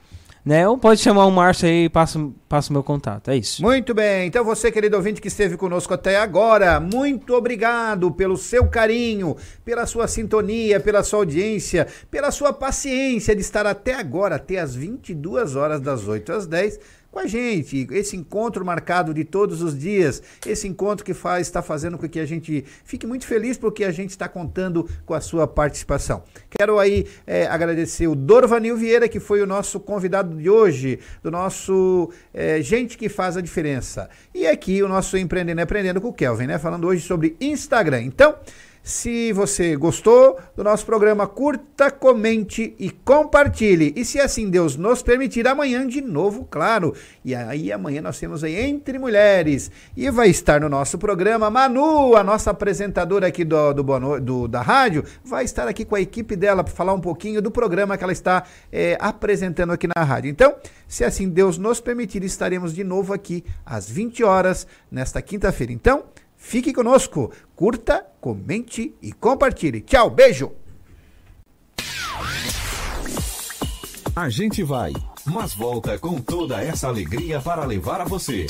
né? Ou pode chamar o Márcio aí e passa, o meu contato. É isso. Muito bem. Então você, querido ouvinte que esteve conosco até agora, muito obrigado pelo seu carinho, pela sua sintonia, pela sua audiência, pela sua paciência de estar até agora, até as 22 horas das 8 às 10 com a gente. Esse encontro marcado de todos os dias, esse encontro que faz, está fazendo com que a gente fique muito feliz porque a gente está contando com a sua participação. Quero aí é, agradecer o Dorvanil Vieira, que foi o nosso convidado de hoje, do nosso é, Gente que Faz a Diferença. E aqui o nosso Empreendendo Aprendendo com o Kelvin, né? Falando hoje sobre Instagram. Então, se você gostou do nosso programa, curta, comente e compartilhe. E se assim Deus nos permitir, amanhã de novo, claro. E aí amanhã nós temos aí Entre Mulheres. E vai estar no nosso programa Manu, a nossa apresentadora aqui do, do, do da rádio, vai estar aqui com a equipe dela para falar um pouquinho do programa que ela está é, apresentando aqui na rádio. Então, se assim Deus nos permitir, estaremos de novo aqui às 20 horas nesta quinta-feira. Então, Fique conosco, curta, comente e compartilhe. Tchau, beijo! A gente vai, mas volta com toda essa alegria para levar a você.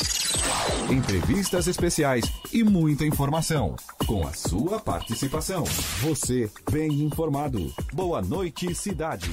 Entrevistas especiais e muita informação. Com a sua participação. Você bem informado. Boa noite, cidade.